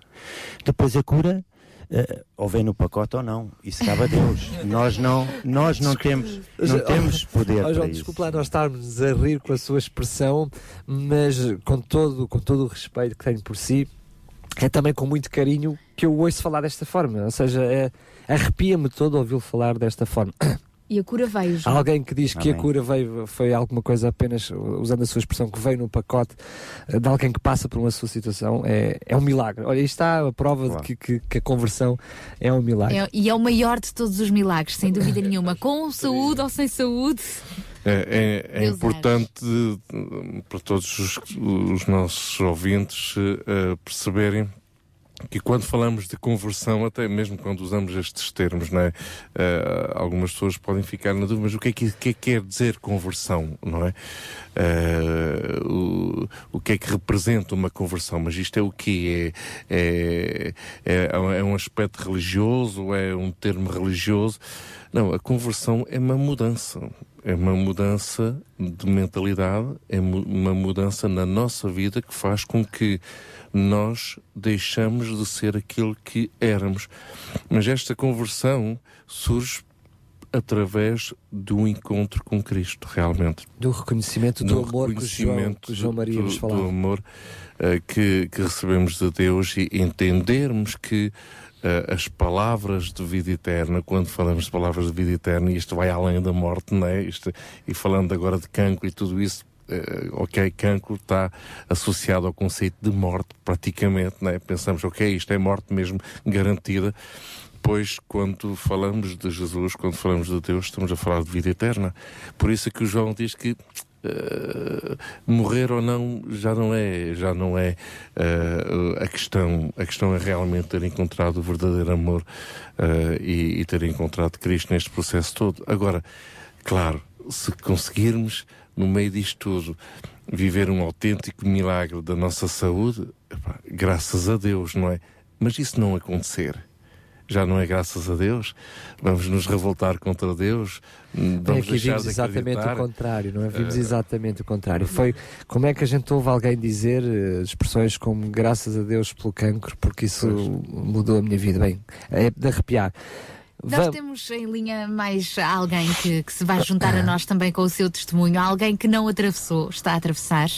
Depois a cura. eh, ou vem no pacote ou não, isso cabe a Deus. nós não, nós não temos, não temos poder Oh, para João, isso. desculpa lá nós estarmos a rir com a sua expressão, mas com todo, com todo o respeito que tenho por si, é também com muito carinho que eu ouço falar desta forma. Ou seja, é, arrepia-me todo ouvi-lo falar desta forma. E a cura veio, Há alguém que diz que a Amém. cura veio, foi alguma coisa apenas, usando a sua expressão, que veio no pacote eh, de alguém que passa por uma sua situação, é, é um milagre. Olha, aí está a prova de que, que- que a conversão é um milagre. É- e é o maior de todos os milagres, sem dúvida nenhuma. Com saúde ou sem saúde. É, é- é importante eh, para todos os, os nossos ouvintes eh, perceberem que quando falamos de conversão, até mesmo quando usamos estes termos, não é? Eh, algumas pessoas podem ficar na dúvida, mas o que é que, que é que quer dizer conversão, não é? Eh, o, o que é que representa uma conversão? Mas isto é o quê? É, é, é, é um aspecto religioso? É um termo religioso? Não, a conversão é uma mudança. É uma mudança de mentalidade, é uma mudança na nossa vida que faz com que nós deixamos de ser aquilo que éramos. Mas esta conversão surge através do encontro com Cristo, realmente. Do reconhecimento do amor que o João- que o João Maria do, nos falava. do amor eh, que, que recebemos de Deus e entendermos que eh, as palavras de vida eterna, quando falamos de palavras de vida eterna, e isto vai além da morte, não é? Isto, e falando agora de cancro e tudo isso, ok, cancro está associado ao conceito de morte, praticamente, não é? Pensamos, ok, isto é morte mesmo garantida. Pois, quando falamos de Jesus, quando falamos de Deus, estamos a falar de vida eterna. Por isso é que o João diz que eh, morrer ou não já não é já não é eh, a questão a questão é realmente ter encontrado o verdadeiro amor eh, e, e ter encontrado Cristo neste processo todo agora claro se conseguirmos no meio disto tudo viver um autêntico milagre da nossa saúde epá, graças a Deus não é mas isso não acontecer já não é graças a Deus, vamos nos revoltar contra Deus, vamos aqui deixar vimos de exatamente o contrário, não é? Vimos Eh, exatamente o contrário. Foi como é que a gente ouve alguém dizer eh, expressões como graças a Deus pelo cancro, porque isso mudou a minha vida. Bem, é de arrepiar. Nós Vam- temos em linha mais alguém que, que se vai juntar a nós também com o seu testemunho, alguém que não atravessou, está a atravessar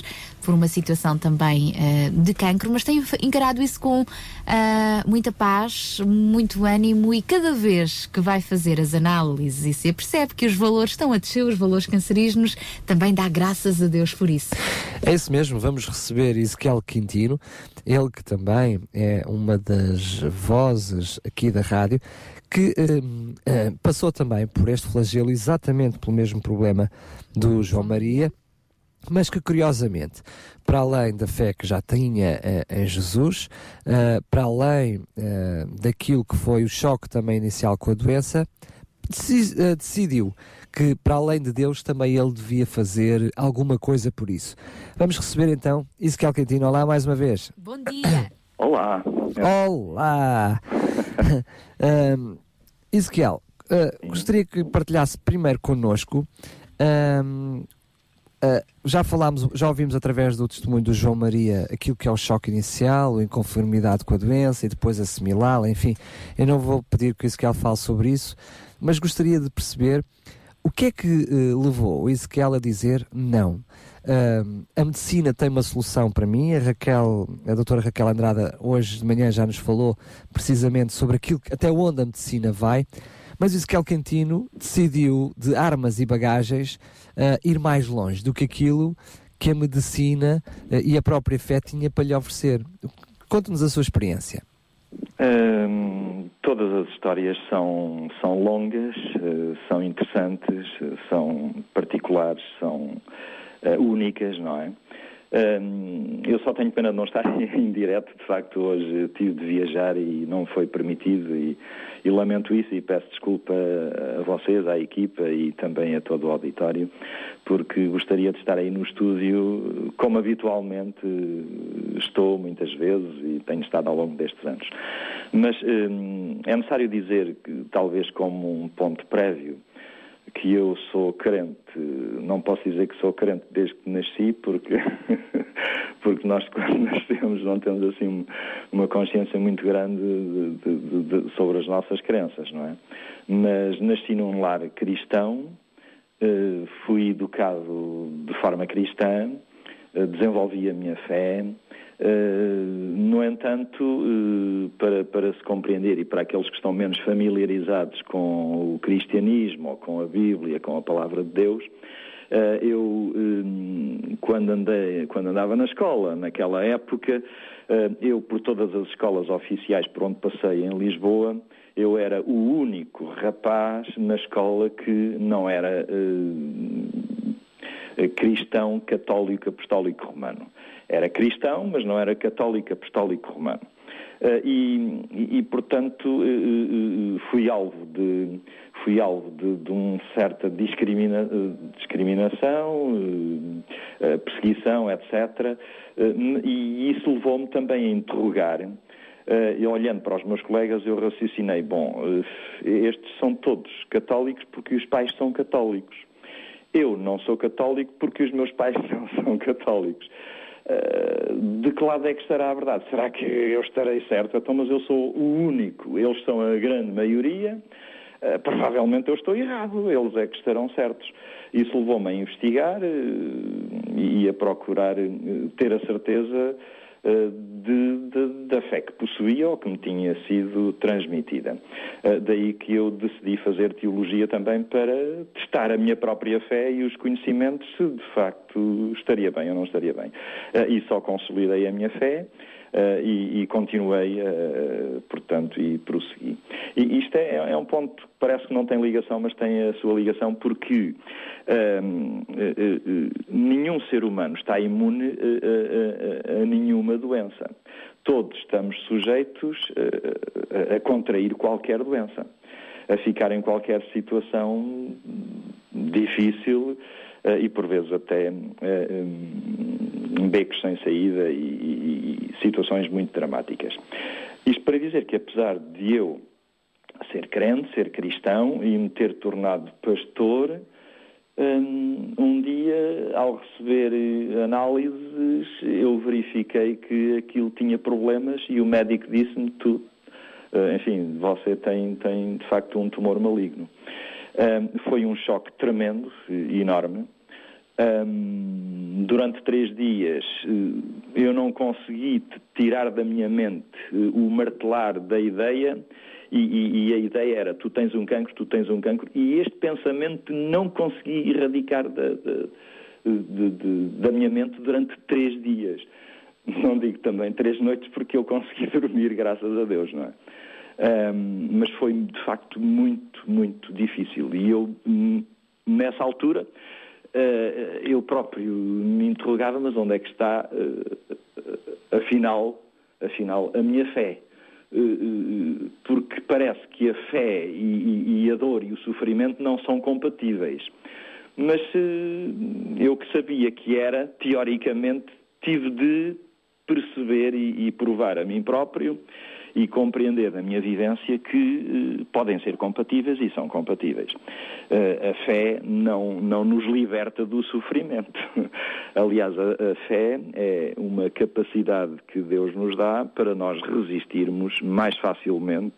por uma situação também eh, de cancro, mas tem encarado isso com ah, muita paz, muito ânimo e cada vez que vai fazer as análises e se percebe que os valores estão a descer, os valores cancerígenos, também dá graças a Deus por isso. É isso mesmo, vamos receber Ezequiel Quintino, ele que também é uma das vozes aqui da rádio, que hum, eh, passou também por este flagelo exatamente pelo mesmo problema do João Maria, mas que curiosamente, para além da fé que já tinha eh, em Jesus, para além daquilo que foi o choque também inicial com a doença, deci- decidiu que para além de Deus também ele devia fazer alguma coisa por isso. Vamos receber então Ezequiel Quintino. Olá mais uma vez. Bom dia. Olá. Olá! um, Ezequiel, uh, gostaria que partilhasse primeiro connosco. um, uh, já falámos, já ouvimos através do testemunho do João Maria aquilo que é o choque inicial, a inconformidade com a doença e depois assimilá-la, enfim. Eu não vou pedir que o Ezequiel fale sobre isso, mas gostaria de perceber o que é que eh, levou o Ezequiel a dizer não? Ah, a medicina tem uma solução para mim. A Raquel, a doutora Raquel Andrada, hoje de manhã já nos falou precisamente sobre aquilo, que- até onde a medicina vai. Mas o Ezequiel Quintino decidiu, de armas e bagagens, ah, ir mais longe do que aquilo que a medicina ah, e a própria fé tinha para lhe oferecer. Conte-nos a sua experiência. Todas as histórias são, são longas, eh, são interessantes, são particulares, são eh, únicas, não é? Hum, eu só tenho pena de não estar em direto, de facto hoje tive de viajar e não foi permitido e, e lamento isso e peço desculpa a vocês, à equipa e também a todo o auditório, porque gostaria de estar aí no estúdio como habitualmente estou muitas vezes e tenho estado ao longo destes anos. Mas hum, é necessário dizer que, talvez como um ponto prévio, que eu sou crente. Não posso dizer que sou crente desde que nasci, porque, porque nós quando nascemos não temos assim uma consciência muito grande de- de- de- sobre as nossas crenças, não é? Mas nasci num lar cristão, eh, fui educado de forma cristã, desenvolvi a minha fé. eh, no entanto, eh, para, para se compreender e para aqueles que estão menos familiarizados com o cristianismo ou com a Bíblia, com a palavra de Deus, eh, eu, eh, quando, andei, quando andava na escola, naquela época, eh, eu, por todas as escolas oficiais por onde passei em Lisboa, eu era o único rapaz na escola que não era eh, cristão, católico, apostólico romano. Era cristão, mas não era católico, apostólico romano. Eh, e, e, portanto, eh, eh, fui alvo de, fui alvo de, de uma certa discrimina, eh, discriminação, eh, eh, perseguição, etc. Eh, e isso levou-me também a interrogar eh, e olhando para os meus colegas, eu raciocinei: bom, eh, estes são todos católicos porque os pais são católicos. Eu não sou católico porque os meus pais não são católicos. Eh, de que lado é que estará a verdade? Será que eu estarei certo? Então, mas eu sou o único, eles são a grande maioria. Eh, provavelmente eu estou errado, eles é que estarão certos. Isso levou-me a investigar eh, e a procurar ter a certeza de- de- da fé que possuía ou que me tinha sido transmitida. Eh, Daí que eu decidi fazer teologia também para testar a minha própria fé e os conhecimentos se de facto estaria bem ou não estaria bem. Eh, E só consolidei a minha fé eh, e, e continuei, eh, portanto, e prossegui. E isto é, é um ponto que parece que não tem ligação, mas tem a sua ligação porque eh, nenhum ser humano está imune a, nenhuma doença. Todos estamos sujeitos a, contrair qualquer doença, a ficar em qualquer situação difícil e por vezes até eh, becos sem saída e, e- e situações muito dramáticas. Isto para dizer que apesar de eu ser crente, ser cristão e me ter tornado pastor, hum, um dia, ao receber eh, análises, eu verifiquei que aquilo tinha problemas e o médico disse-me. Eh, Enfim, você tem, tem de facto um tumor maligno. Hum, Foi um choque tremendo e enorme. Hum, durante três dias eh, eu não consegui tirar da minha mente eh, o martelar da ideia e, e- e a ideia era tu tens um cancro, tu tens um cancro e este pensamento não consegui erradicar da, da- da minha mente durante três dias. Não digo também três noites porque eu consegui dormir, graças a Deus, não é? Ahm, mas foi de facto muito, muito difícil. E eu, hum, nessa altura, eh, eu próprio me interrogava, mas onde é que está, eh, afinal, afinal, a minha fé? Eh, Porque parece que a fé e, e- a dor e o sofrimento não são compatíveis. Mas eu que sabia que era, teoricamente, tive de perceber e, e provar a mim próprio e compreender da minha vivência que eh, podem ser compatíveis e são compatíveis. Eh, a fé não, não nos liberta do sofrimento. Aliás, a, a fé é uma capacidade que Deus nos dá para nós resistirmos mais facilmente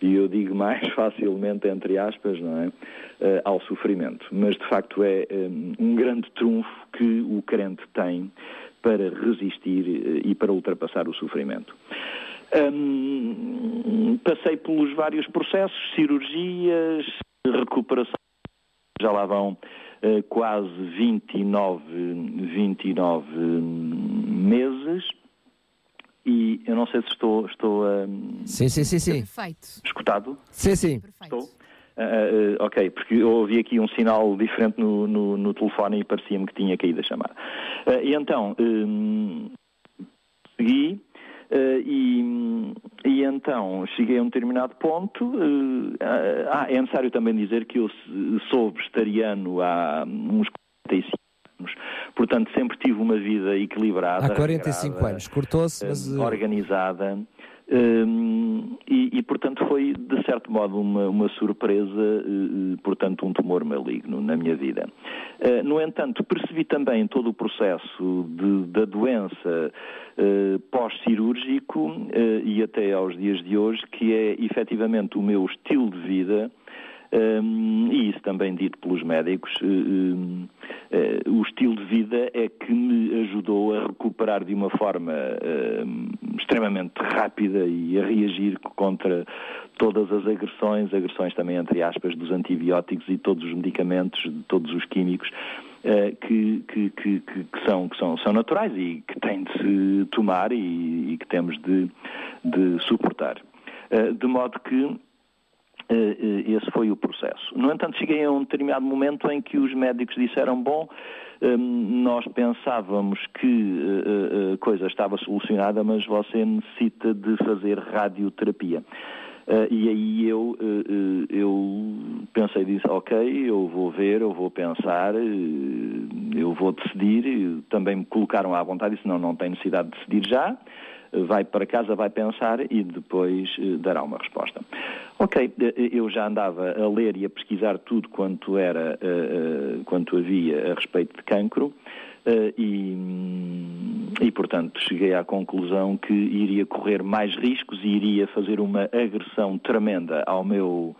e eu digo mais facilmente, entre aspas, não é? Eh, ao sofrimento. Mas, de facto, é eh, um grande trunfo que o crente tem para resistir e para ultrapassar o sofrimento. Hum, passei pelos vários processos, cirurgias, recuperação, já lá vão eh, quase 29, 29 meses e eu não sei se estou, estou a Sim, sim, sim, sim. Perfeito. escutado. Sim, sim. Estou? Ah, ah, ok, porque eu ouvi aqui um sinal diferente no, no, no telefone e parecia-me que tinha caído a chamada. E então, hum, segui e, e então cheguei a um determinado ponto. ah, ah, é necessário também dizer que eu sou vegetariano há uns 45 anos, portanto sempre tive uma vida equilibrada. Há 45 regrada, anos. Cortou-se, mas. eh, eh, organizada hum, e, e, portanto foi de certo modo uma, uma surpresa, eh, portanto um tumor maligno na minha vida. Eh, no entanto, percebi também todo o processo de- da doença eh, pós-cirúrgico e até aos dias de hoje que é efetivamente o meu estilo de vida Hum, e isso também dito pelos médicos, eh, eh, o estilo de vida é que me ajudou a recuperar de uma forma hum, extremamente rápida e a reagir contra todas as agressões, agressões também entre aspas dos antibióticos e todos os medicamentos, todos os químicos eh, que, que, que, que- são, que são, são naturais e que têm de se tomar e, e que temos de, de suportar. De modo que esse foi o processo. No entanto, cheguei a um determinado momento em que os médicos disseram: bom, hum, nós pensávamos que eh, eh, a coisa estava solucionada, mas você necessita de fazer radioterapia. Eh, e aí eu, eh, eh, eu pensei, disse, ok, eu vou ver, eu vou pensar, eh, eu vou decidir. Também me colocaram à vontade, disse, não, não tem necessidade de decidir já vai para casa, vai pensar e depois eh, dará uma resposta. Ok, eh, eu já andava a ler e a pesquisar tudo quanto era, eh, quanto havia a respeito de cancro e, hum, e, portanto, cheguei à conclusão que iria correr mais riscos e iria fazer uma agressão tremenda ao meu,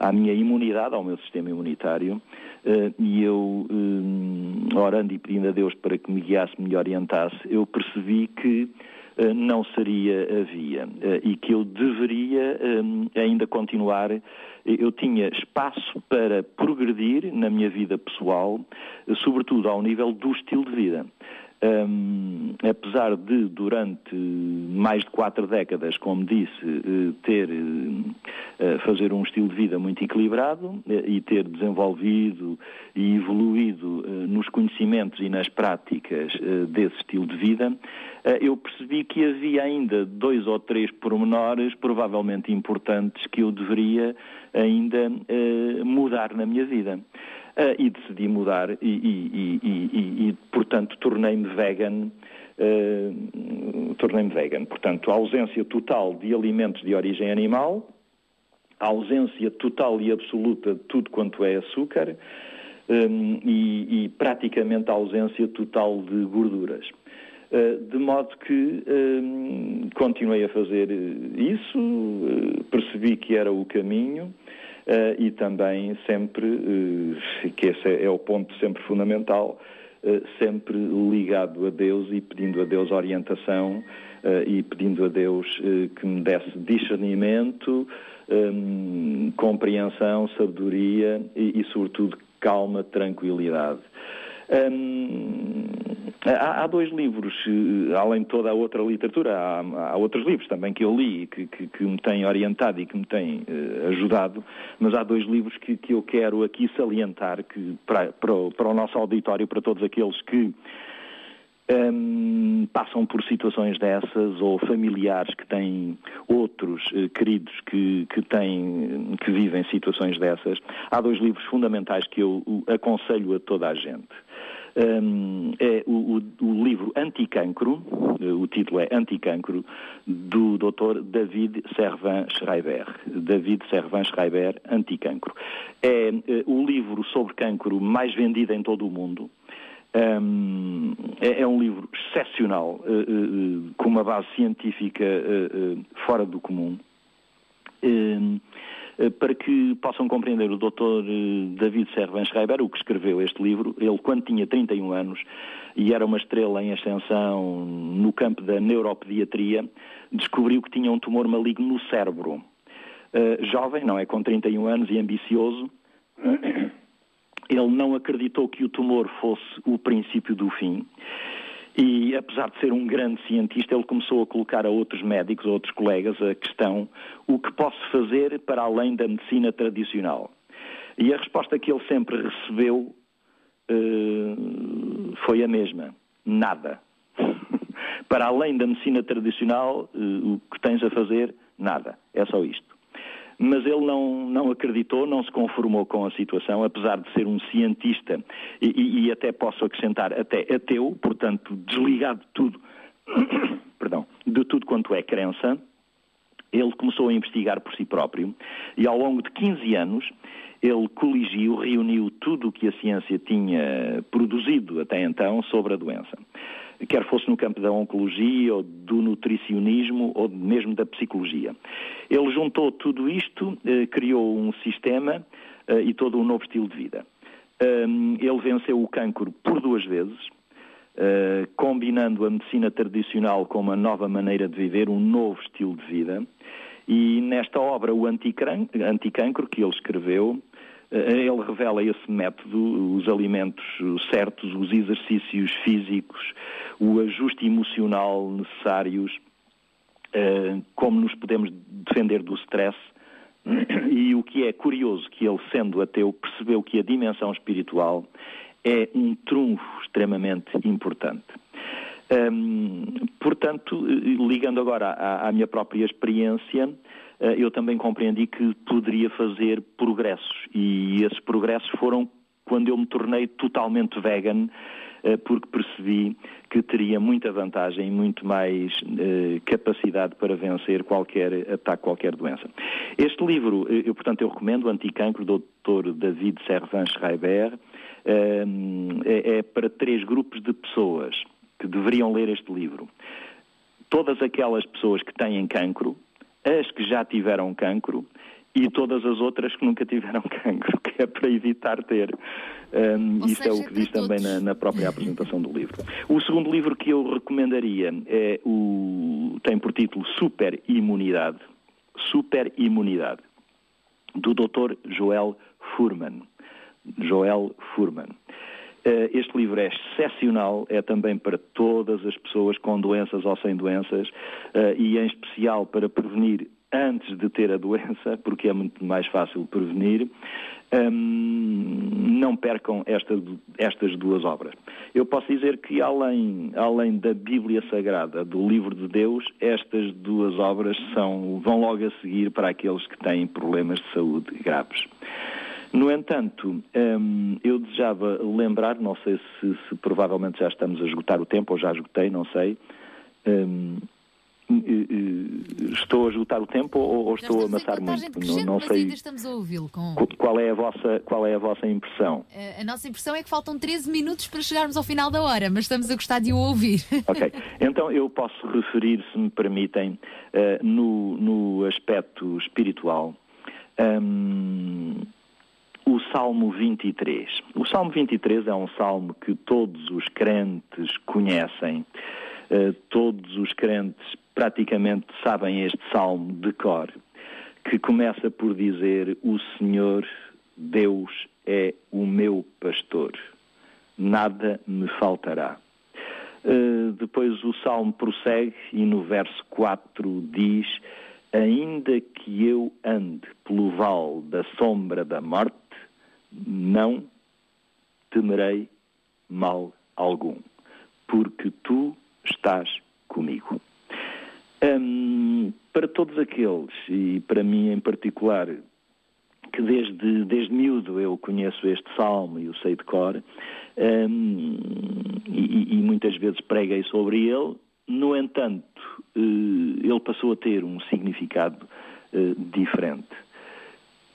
à minha imunidade, ao meu sistema imunitário, e eu, hum, orando e pedindo a Deus para que me guiasse, me orientasse, eu percebi que não seria a via eh, e que eu deveria hum, ainda continuar. Eu tinha espaço para progredir na minha vida pessoal, eh, sobretudo ao nível do estilo de vida. Hum, apesar de, durante mais de quatro décadas, como disse, eh, ter eh, fazer um estilo de vida muito equilibrado eh, e ter desenvolvido e evoluído eh, nos conhecimentos e nas práticas eh, desse estilo de vida, eh, eu percebi que havia ainda dois ou três pormenores provavelmente importantes que eu deveria ainda eh, mudar na minha vida. Eh, e decidi mudar e, e- e- e- portanto, tornei-me vegan. eh, tornei-me vegan. Portanto, a ausência total de alimentos de origem animal, a ausência total e absoluta de tudo quanto é açúcar hum, e, e praticamente a ausência total de gorduras. Uh, de modo que hum, continuei a fazer isso, eh, percebi que era o caminho e também sempre, eh, que esse é, é o ponto sempre fundamental, eh, sempre ligado a Deus e pedindo a Deus orientação eh, e pedindo a Deus eh, que me desse discernimento, hum, compreensão, sabedoria e, e, sobretudo, calma, tranquilidade. Hum, há, há dois livros, eh, além de toda a outra literatura, há, há outros livros também que eu li que, que, que me têm orientado e que me têm eh, ajudado, mas há dois livros que, que eu quero aqui salientar que, para, para, o, para o nosso auditório, para todos aqueles que hum, passam por situações dessas ou familiares que têm outros eh, queridos que, que, têm, que vivem situações dessas. Há dois livros fundamentais que eu aconselho a toda a gente. Hum, é o, o- o livro Anticancro, eh, o título é Anticancro, do Dr. David Servan Schreiber. David Servan Schreiber, Anticancro. É eh, o livro sobre cancro mais vendido em todo o mundo. É, é um livro excepcional, eh, eh, com uma base científica eh, fora do comum. Para que possam compreender o Dr. David Servan Schreiber, o que escreveu este livro, ele quando tinha 31 anos e era uma estrela em ascensão no campo da neuropediatria, descobriu que tinha um tumor maligno no cérebro. Jovem, não é? Com 31 anos e ambicioso, ele não acreditou que o tumor fosse o princípio do fim. E apesar de ser um grande cientista, ele começou a colocar a outros médicos, a outros colegas, a questão: o que posso fazer para além da medicina tradicional? E a resposta que ele sempre recebeu eh, foi a mesma: nada. para além da medicina tradicional, eh, o que tens a fazer, nada. É só isto mas ele não, não acreditou, não se conformou com a situação, apesar de ser um cientista e, e- até posso acrescentar até ateu, portanto desligado de tudo, perdão, de tudo quanto é crença. Ele começou a investigar por si próprio e ao longo de 15 anos ele coligiu, reuniu tudo o que a ciência tinha produzido até então sobre a doença quer fosse no campo da oncologia, ou do nutricionismo, ou mesmo da psicologia. Ele juntou tudo isto, eh, criou um sistema eh, e todo um novo estilo de vida. Ele venceu o cancro por duas vezes, eh, combinando a medicina tradicional com uma nova maneira de viver, um novo estilo de vida. E nesta obra, o Anticancro, que ele escreveu, ele revela esse método, os alimentos certos, os exercícios físicos, o ajuste emocional necessários, eh, como nos podemos defender do stress. E o que é curioso, que ele, sendo ateu, percebeu que a dimensão espiritual é um trunfo extremamente importante. Hum, portanto, eh, ligando agora à, à minha própria experiência, eh, eu também compreendi que poderia fazer progressos e esses progressos foram quando eu me tornei totalmente vegan, eh, porque percebi que teria muita vantagem e muito mais eh, capacidade para vencer qualquer ataque, qualquer doença. Este livro, eu, portanto, eu recomendo, Anticancro, do Dr. David Servan Schreiber, é, é para três grupos de pessoas que deveriam ler este livro. Todas aquelas pessoas que têm cancro, as que já tiveram cancro e todas as outras que nunca tiveram cancro, que é para evitar ter. Um, isto é o que diz também na, na própria apresentação do livro. O segundo livro que eu recomendaria é o tem por título Super Imunidade. Super Imunidade, do Dr. Joel Furman. Joel Furman. Eh, Este livro é excepcional, é também para todas as pessoas com doenças ou sem doenças, eh, e em especial para prevenir antes de ter a doença, porque é muito mais fácil prevenir. Hum, não percam esta- estas duas obras. Eu posso dizer que, além, além da Bíblia Sagrada, do Livro de Deus, estas duas obras são, vão logo a seguir para aqueles que têm problemas de saúde graves. No entanto, hum, eu desejava lembrar, não sei se, se provavelmente já estamos a esgotar o tempo, ou já esgotei, não sei. hum, estou a esgotar o tempo ou, ou estou a amassar muito? Não, não sei ainda estamos a ouvi-lo. Com... qu- qual é, a vossa, qual é a vossa impressão. Eh, A nossa impressão é que faltam 13 minutos para chegarmos ao final da hora, mas estamos a gostar de o ouvir. Ok, então eu posso referir, se me permitem, eh, no, no aspecto espiritual, hum, o Salmo 23. O Salmo 23 é um salmo que todos os crentes conhecem, eh, todos os crentes praticamente sabem este salmo de cor, que começa por dizer: O Senhor Deus é o meu pastor, nada me faltará. Uh, depois o Salmo prossegue e no verso 4 diz: Ainda que eu ande pelo vale da sombra da morte, não temerei mal algum, porque tu estás comigo. Hum, para todos aqueles, e para mim em particular, que desde, desde miúdo eu conheço este salmo e o sei de cor, hum, e, e muitas vezes preguei sobre ele, no entanto, eh, ele passou a ter um significado eh, diferente.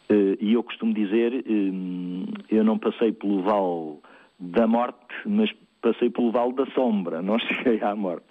Eh, E eu costumo dizer, hum, eu não passei pelo vale da morte, mas passei pelo vale da sombra, não cheguei à morte,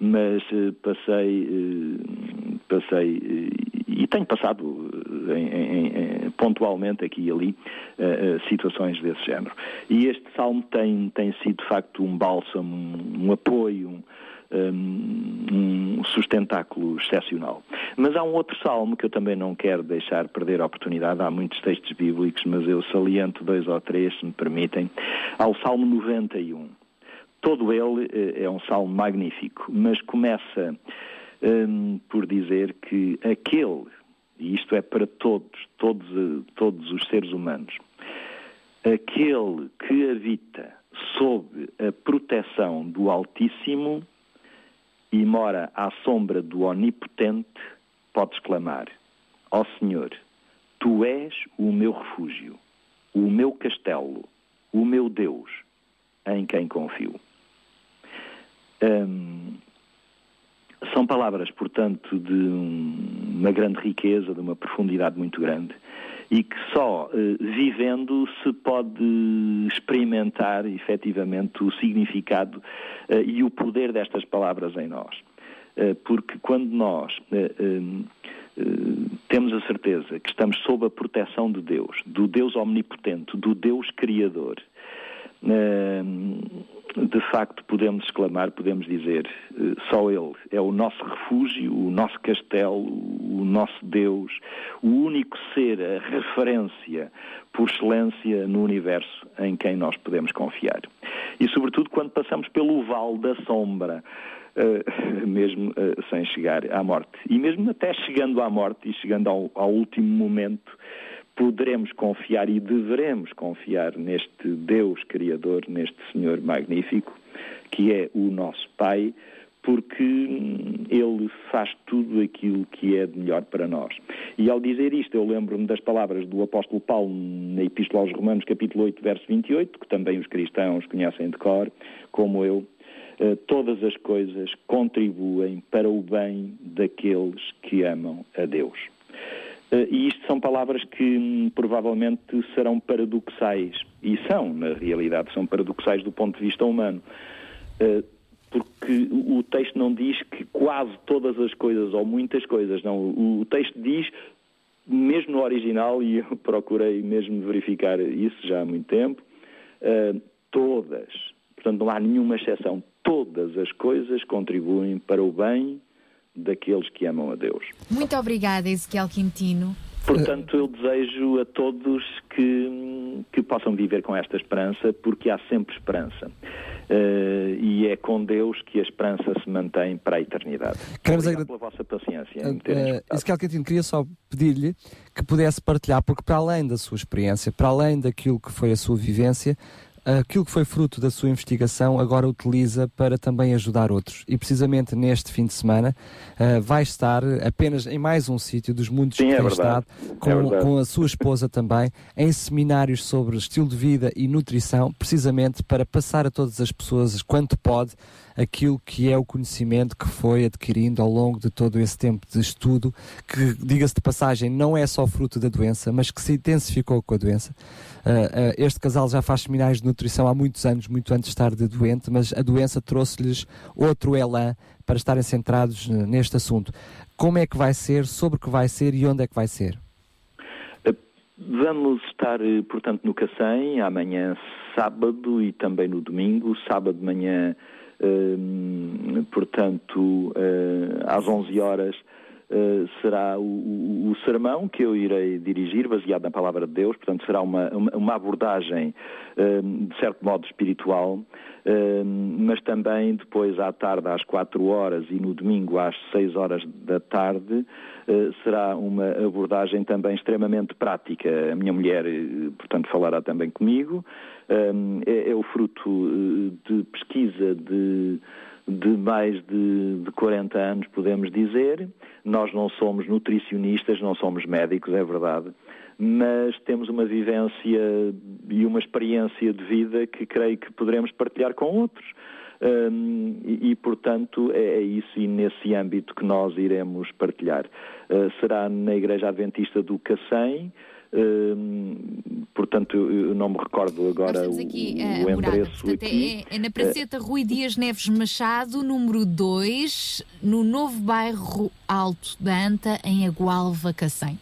mas eh, passei, eh, passei eh, e tenho passado eh, em- em- pontualmente aqui e ali eh, eh, situações desse género. E este salmo tem, tem sido de facto um bálsamo, um, um apoio, um, um sustentáculo excepcional. Mas há um outro salmo que eu também não quero deixar perder a oportunidade. Há muitos textos bíblicos, mas eu saliento dois ou três, se me permitem. Há o Salmo 91. Todo ele eh, é um salmo magnífico, mas começa hum, por dizer que aquele, e isto é para todos, todos, todos os seres humanos, aquele que habita sob a proteção do Altíssimo e mora à sombra do Onipotente, pode exclamar: Ó Senhor, tu és o meu refúgio, o meu castelo, o meu Deus, em quem confio. Hum, são palavras, portanto, de um- uma grande riqueza, de uma profundidade muito grande e que só eh, vivendo se pode experimentar efetivamente o significado eh, e o poder destas palavras em nós. Eh, porque quando nós eh, hum, eh, temos a certeza que estamos sob a proteção de Deus, do Deus omnipotente, do Deus criador, eh, de facto podemos exclamar, podemos dizer, eh, só Ele é o nosso refúgio, o nosso castelo, o nosso Deus, o único ser, a referência por excelência no universo em quem nós podemos confiar. E sobretudo quando passamos pelo vale da sombra, eh, mesmo eh, sem chegar à morte. E mesmo até chegando à morte e chegando ao, ao último momento, poderemos confiar e devemos confiar neste Deus Criador, neste Senhor magnífico, que é o nosso Pai, porque hum, Ele faz tudo aquilo que é de melhor para nós. E ao dizer isto, eu lembro-me das palavras do apóstolo Paulo na Epístola aos Romanos, capítulo 8, verso 28, que também os cristãos conhecem de cor, como eu, eh, todas as coisas contribuem para o bem daqueles que amam a Deus. Eh, E isto são palavras que hum, provavelmente serão paradoxais. E são, na realidade, são paradoxais do ponto de vista humano. Eh, Porque o texto não diz que quase todas as coisas, ou muitas coisas, não. O o texto diz, mesmo no original, e eu procurei mesmo verificar isso já há muito tempo, eh, todas, portanto não há nenhuma exceção, todas as coisas contribuem para o bem daqueles que amam a Deus. Muito obrigada, Ezequiel Quintino. Portanto, eu desejo a todos que, que possam viver com esta esperança, porque há sempre esperança. Eh, e é com Deus que a esperança se mantém para a eternidade. Queremos Obrigado pela vossa paciência. Uh, escutado. Ezequiel Quintino, queria só pedir-lhe que pudesse partilhar, porque para além da sua experiência, para além daquilo que foi a sua vivência, aquilo que foi fruto da sua investigação agora utiliza para também ajudar outros. E precisamente neste fim de semana uh, vai estar apenas em mais um sítio dos muitos Sim, que é tem verdade. estado, É com, verdade. com a sua esposa também, em seminários sobre estilo de vida e nutrição, precisamente para passar a todas as pessoas, quanto pode, aquilo que é o conhecimento que foi adquirindo ao longo de todo esse tempo de estudo, que, diga-se de passagem, não é só fruto da doença, mas que se intensificou com a doença. Ah, ah, este casal já faz seminários de nutrição há muitos anos, muito antes de estar de doente, mas a doença trouxe-lhes outro elan para estarem centrados eh, neste assunto. Como é que vai ser, sobre o que vai ser e onde é que vai ser? Vamos estar, eh, portanto, no Cacém, amanhã sábado e também no domingo. Sábado de manhã, portanto, eh, às 11 horas, eh, será o, sermão que eu irei dirigir, baseado na palavra de Deus. Portanto, será uma, uma, abordagem, hum, de certo modo, espiritual. hum, mas também depois à tarde às 4 horas e no domingo às 6 horas da tarde será uma abordagem também extremamente prática. A minha mulher, eh, portanto, falará também comigo. É, é o fruto eh, de pesquisa de, de mais de, de 40 anos, podemos dizer. Nós não somos nutricionistas, não somos médicos, é verdade, mas temos uma vivência e uma experiência de vida que creio que poderemos partilhar com outros. Hum, e, e, portanto, é, é isso e nesse âmbito que nós iremos partilhar. Uh, será na Igreja Adventista do Cacém, hum, portanto, eu não me recordo agora o, aqui o a morada. endereço Portanto, aqui. é, é na Praceta Rui Dias Neves Machado, número 2, no novo bairro Alto da Anta, em Agualva, Cacém.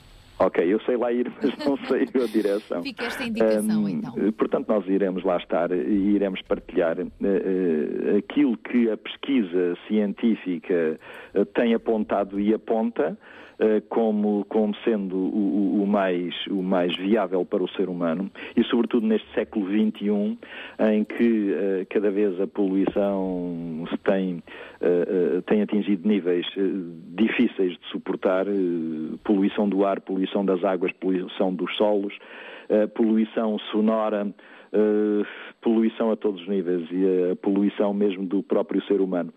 Ok, eu sei lá ir, mas não sei a direção. Fica esta indicação, Hum, então. eh, Portanto, nós iremos lá estar e iremos partilhar eh, aquilo que a pesquisa científica tem apontado e aponta como, como sendo o, o- mais, o mais viável para o ser humano e, sobretudo, neste século XXI, em que eh, cada vez a poluição se tem, eh, eh, tem atingido níveis eh, difíceis de suportar, eh, poluição do ar, poluição das águas, poluição dos solos, eh, poluição sonora, eh, poluição a todos os níveis e a poluição mesmo do próprio ser humano.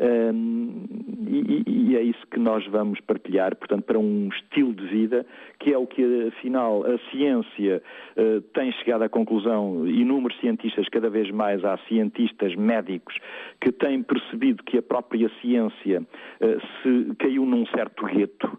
Hum, e, e- é isso que nós vamos partilhar, portanto, para um estilo de vida que é o que, afinal, a ciência eh, tem chegado à conclusão, inúmeros cientistas, cada vez mais há cientistas médicos que têm percebido que a própria ciência eh, se caiu num certo gueto,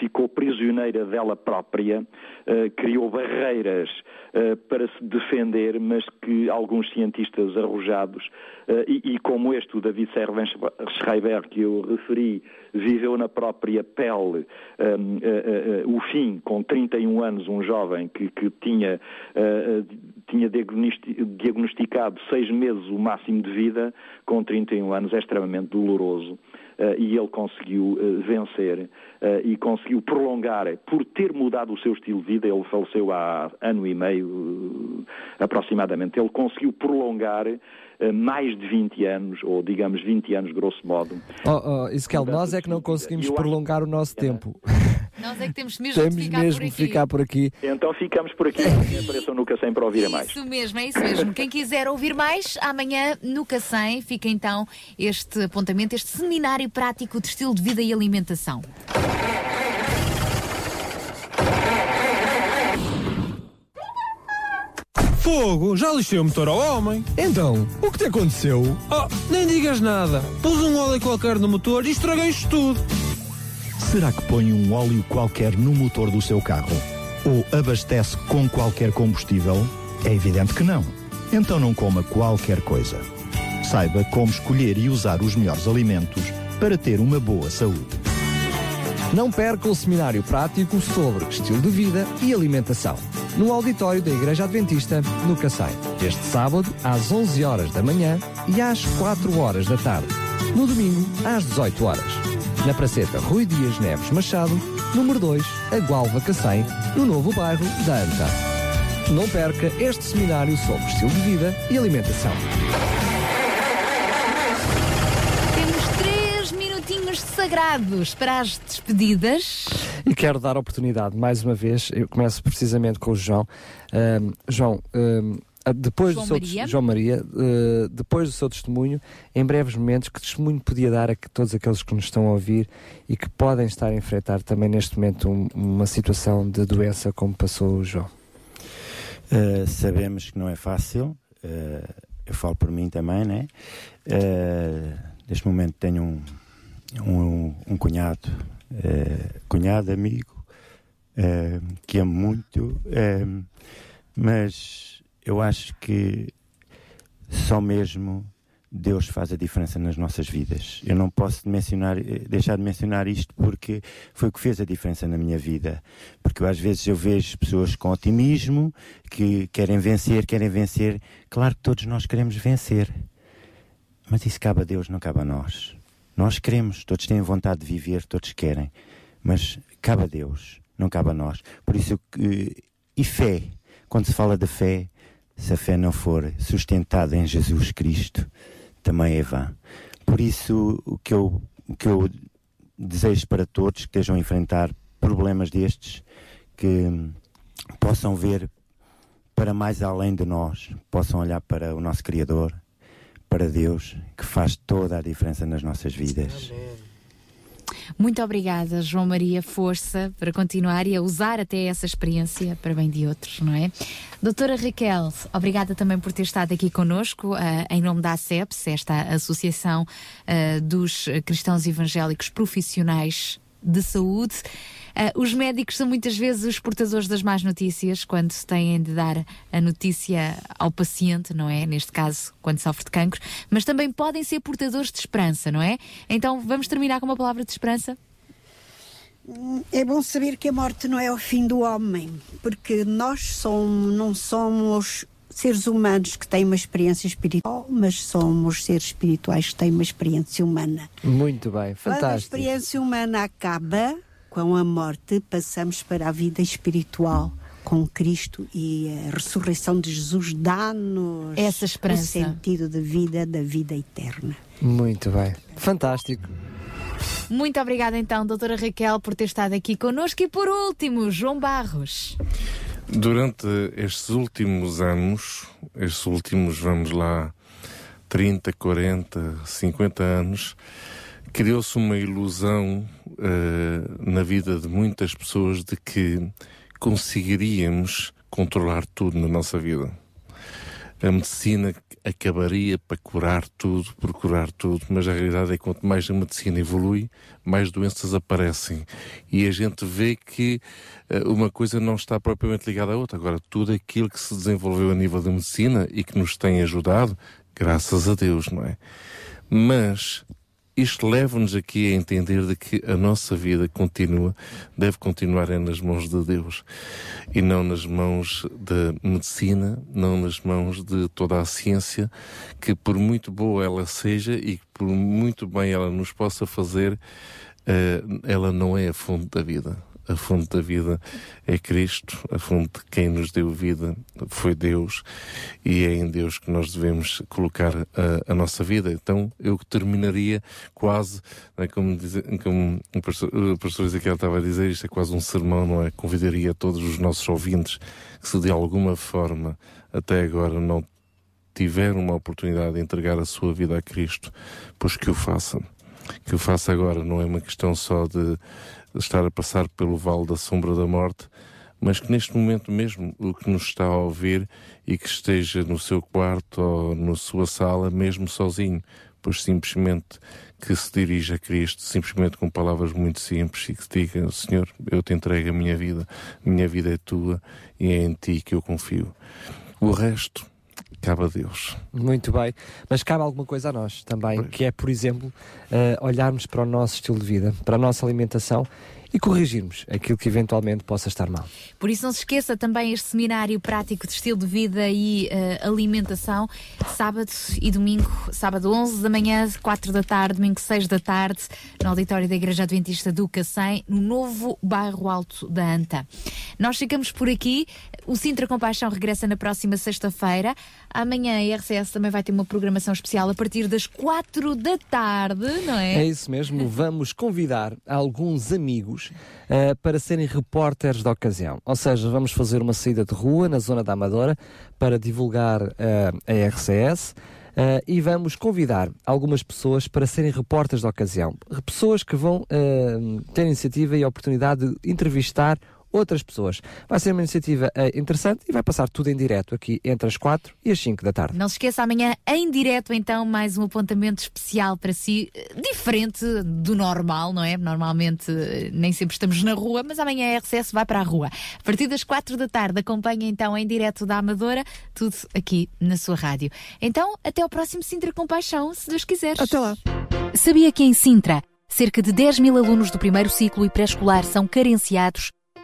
ficou prisioneira dela própria, eh, criou barreiras eh, para se defender, mas que alguns cientistas arrojados, eh, e, como este, o David Servan-Schreiber, que eu referi, viveu na própria pele eh, eh, o fim, com 31 anos, um jovem que, que tinha, eh, eh, tinha diagnosti- diagnosticado seis meses o máximo de vida, com 31 anos, é extremamente doloroso. Eh, e ele conseguiu eh, vencer eh, e conseguiu prolongar, por ter mudado o seu estilo de vida, ele faleceu há ano e meio aproximadamente, ele conseguiu prolongar mais de 20 anos, ou digamos 20 anos grosso modo. Oh, oh, Ezequiel, nós é que não conseguimos prolongar o nosso tempo. Nós é que temos mesmo Temos de ficar mesmo por ficar por aqui. Então ficamos por aqui, e apareçam nunca sem para ouvir a mais. Isso mesmo, é isso mesmo. Quem quiser ouvir mais, amanhã no Cacém fica então este apontamento, este seminário prático de estilo de vida e alimentação. Fogo, já lixei o motor ao homem. Então, o que te aconteceu? Oh, nem digas nada. Pus um óleo qualquer no motor e estraguei isto tudo. Será que põe um óleo qualquer no motor do seu carro? Ou abastece com qualquer combustível? É evidente que não. Então não coma qualquer coisa. Saiba como escolher e usar os melhores alimentos para ter uma boa saúde. Não perca o seminário prático sobre estilo de vida e alimentação, no auditório da Igreja Adventista, no Cacém, este sábado às 11 horas da manhã e às 4 horas da tarde, no domingo às 18 horas, na Praceta Rui Dias Neves Machado, número 2, Agualva Cacém, no novo bairro da Anta. Não perca este seminário sobre estilo de vida e alimentação. Temos três minutinhos sagrados para as despedidas. E quero dar a oportunidade, mais uma vez, eu começo precisamente com o João. Ahm, João, a- depois João do seu Maria. João Maria, eh, depois do seu testemunho, em breves momentos, que testemunho podia dar a que todos aqueles que nos estão a ouvir e que podem estar a enfrentar também neste momento um- uma situação de doença como passou o João? Uh, sabemos que não é fácil, uh, eu falo por mim também, né? Uh, neste momento tenho um, um, um cunhado, uh, cunhado, amigo, uh, que amo muito, mas eu acho que só mesmo Deus faz a diferença nas nossas vidas. Eu não posso mencionar, eh, deixar de mencionar isto porque foi o que fez a diferença na minha vida. Porque às vezes eu vejo pessoas com otimismo que querem vencer, querem vencer. Claro que todos nós queremos vencer, mas isso cabe a Deus, não cabe a nós. Nós queremos, todos têm vontade de viver, todos querem, mas cabe a Deus, não cabe a nós. Por isso, que- e fé, quando se fala de fé, se a fé não for sustentada em Jesus Cristo, também é vã. Por isso, o que eu, o que eu desejo para todos que estejam a enfrentar problemas destes, que possam ver para mais além de nós, possam olhar para o nosso Criador, para Deus, que faz toda a diferença nas nossas vidas. Muito obrigada, João Maria, força para continuar e a usar até essa experiência para bem de outros, não é? Doutora Raquel, obrigada também por ter estado aqui connosco, ah, em nome da ACEPS, esta Associação ah, dos Cristãos Evangélicos Profissionais de Saúde. Ah, os médicos são muitas vezes os portadores das más notícias quando se têm de dar a notícia ao paciente, não é? Neste caso, quando sofre de cancro, mas também podem ser portadores de esperança, não é? Então vamos terminar com uma palavra de esperança? É bom saber que a morte não é o fim do homem, porque nós somos, não somos seres humanos que têm uma experiência espiritual, mas somos seres espirituais que têm uma experiência humana. Muito bem, Quando a fantástico. experiência humana acaba com a morte, passamos para a vida espiritual com Cristo e a ressurreição de Jesus dá-nos Essa esperança. o sentido de vida, da vida eterna. Muito bem, fantástico. Muito obrigada então, doutora Raquel, por ter estado aqui connosco. E por último, João Barros. Durante estes últimos anos, estes últimos, vamos lá, 30, 40, 50 anos, criou-se uma ilusão eh, na vida de muitas pessoas de que conseguiríamos controlar tudo na nossa vida. A medicina acabaria para curar tudo, por curar tudo, mas a realidade é que quanto mais a medicina evolui, mais doenças aparecem. E a gente vê que eh, uma coisa não está propriamente ligada à outra. Agora, tudo aquilo que se desenvolveu a nível da medicina e que nos tem ajudado, graças a Deus, não é? Mas isto leva-nos aqui a entender de que a nossa vida continua, deve continuar é nas mãos de Deus e não nas mãos da medicina, não nas mãos de toda a ciência, que por muito boa ela seja e por muito bem ela nos possa fazer, eh, ela não é a fonte da vida. A fonte da vida é Cristo, a fonte de quem nos deu vida foi Deus e é em Deus que nós devemos colocar a, a nossa vida. Então eu terminaria quase, né, como, dizer, como o pastor, Ezequiel estava a dizer, isto é quase um sermão, não é? Convidaria todos os nossos ouvintes que se de alguma forma até agora não tiveram uma oportunidade de entregar a sua vida a Cristo, pois que o façam. Que o faça agora, não é uma questão só de estar a passar pelo vale da sombra da morte, mas que neste momento mesmo o que nos está a ouvir e que esteja no seu quarto ou na sua sala, mesmo sozinho, pois simplesmente que se dirija a Cristo, simplesmente com palavras muito simples e que diga: Senhor, eu te entrego a minha vida, minha vida é tua e é em ti que eu confio. O resto cabe a Deus. Muito bem, mas cabe alguma coisa a nós também, que é, por exemplo, eh, olharmos para o nosso estilo de vida, para a nossa alimentação e corrigirmos aquilo que eventualmente possa estar mal. Por isso não se esqueça também este seminário prático de estilo de vida e eh, alimentação, sábado e domingo, sábado 11 da manhã, 4 da tarde, domingo 6 da tarde, no auditório da Igreja Adventista do Cacém, no novo bairro Alto da Anta. Nós ficamos por aqui, o Sintra Compaixão regressa na próxima sexta-feira, amanhã a RCS também vai ter uma programação especial a partir das 4 da tarde, não é? É isso mesmo, vamos convidar alguns amigos eh, para serem repórteres da ocasião. Ou seja, vamos fazer uma saída de rua na zona da Amadora para divulgar eh, a RCS. eh, e vamos convidar algumas pessoas para serem repórteres da ocasião. Pessoas que vão ter iniciativa e oportunidade de entrevistar outras pessoas. Vai ser uma iniciativa eh, interessante e vai passar tudo em direto aqui entre as 4 e as 5 da tarde. Não se esqueça, amanhã em direto, então, mais um apontamento especial para si, eh, diferente do normal, não é? Normalmente eh, nem sempre estamos na rua, mas amanhã a RCS vai para a rua. A partir das quatro da tarde, acompanha então em direto da Amadora, tudo aqui na sua rádio. Então, até ao próximo Sintra Compaixão, se Deus quiser. Até lá. Sabia que em Sintra, cerca de 10 mil alunos do primeiro ciclo e pré-escolar são carenciados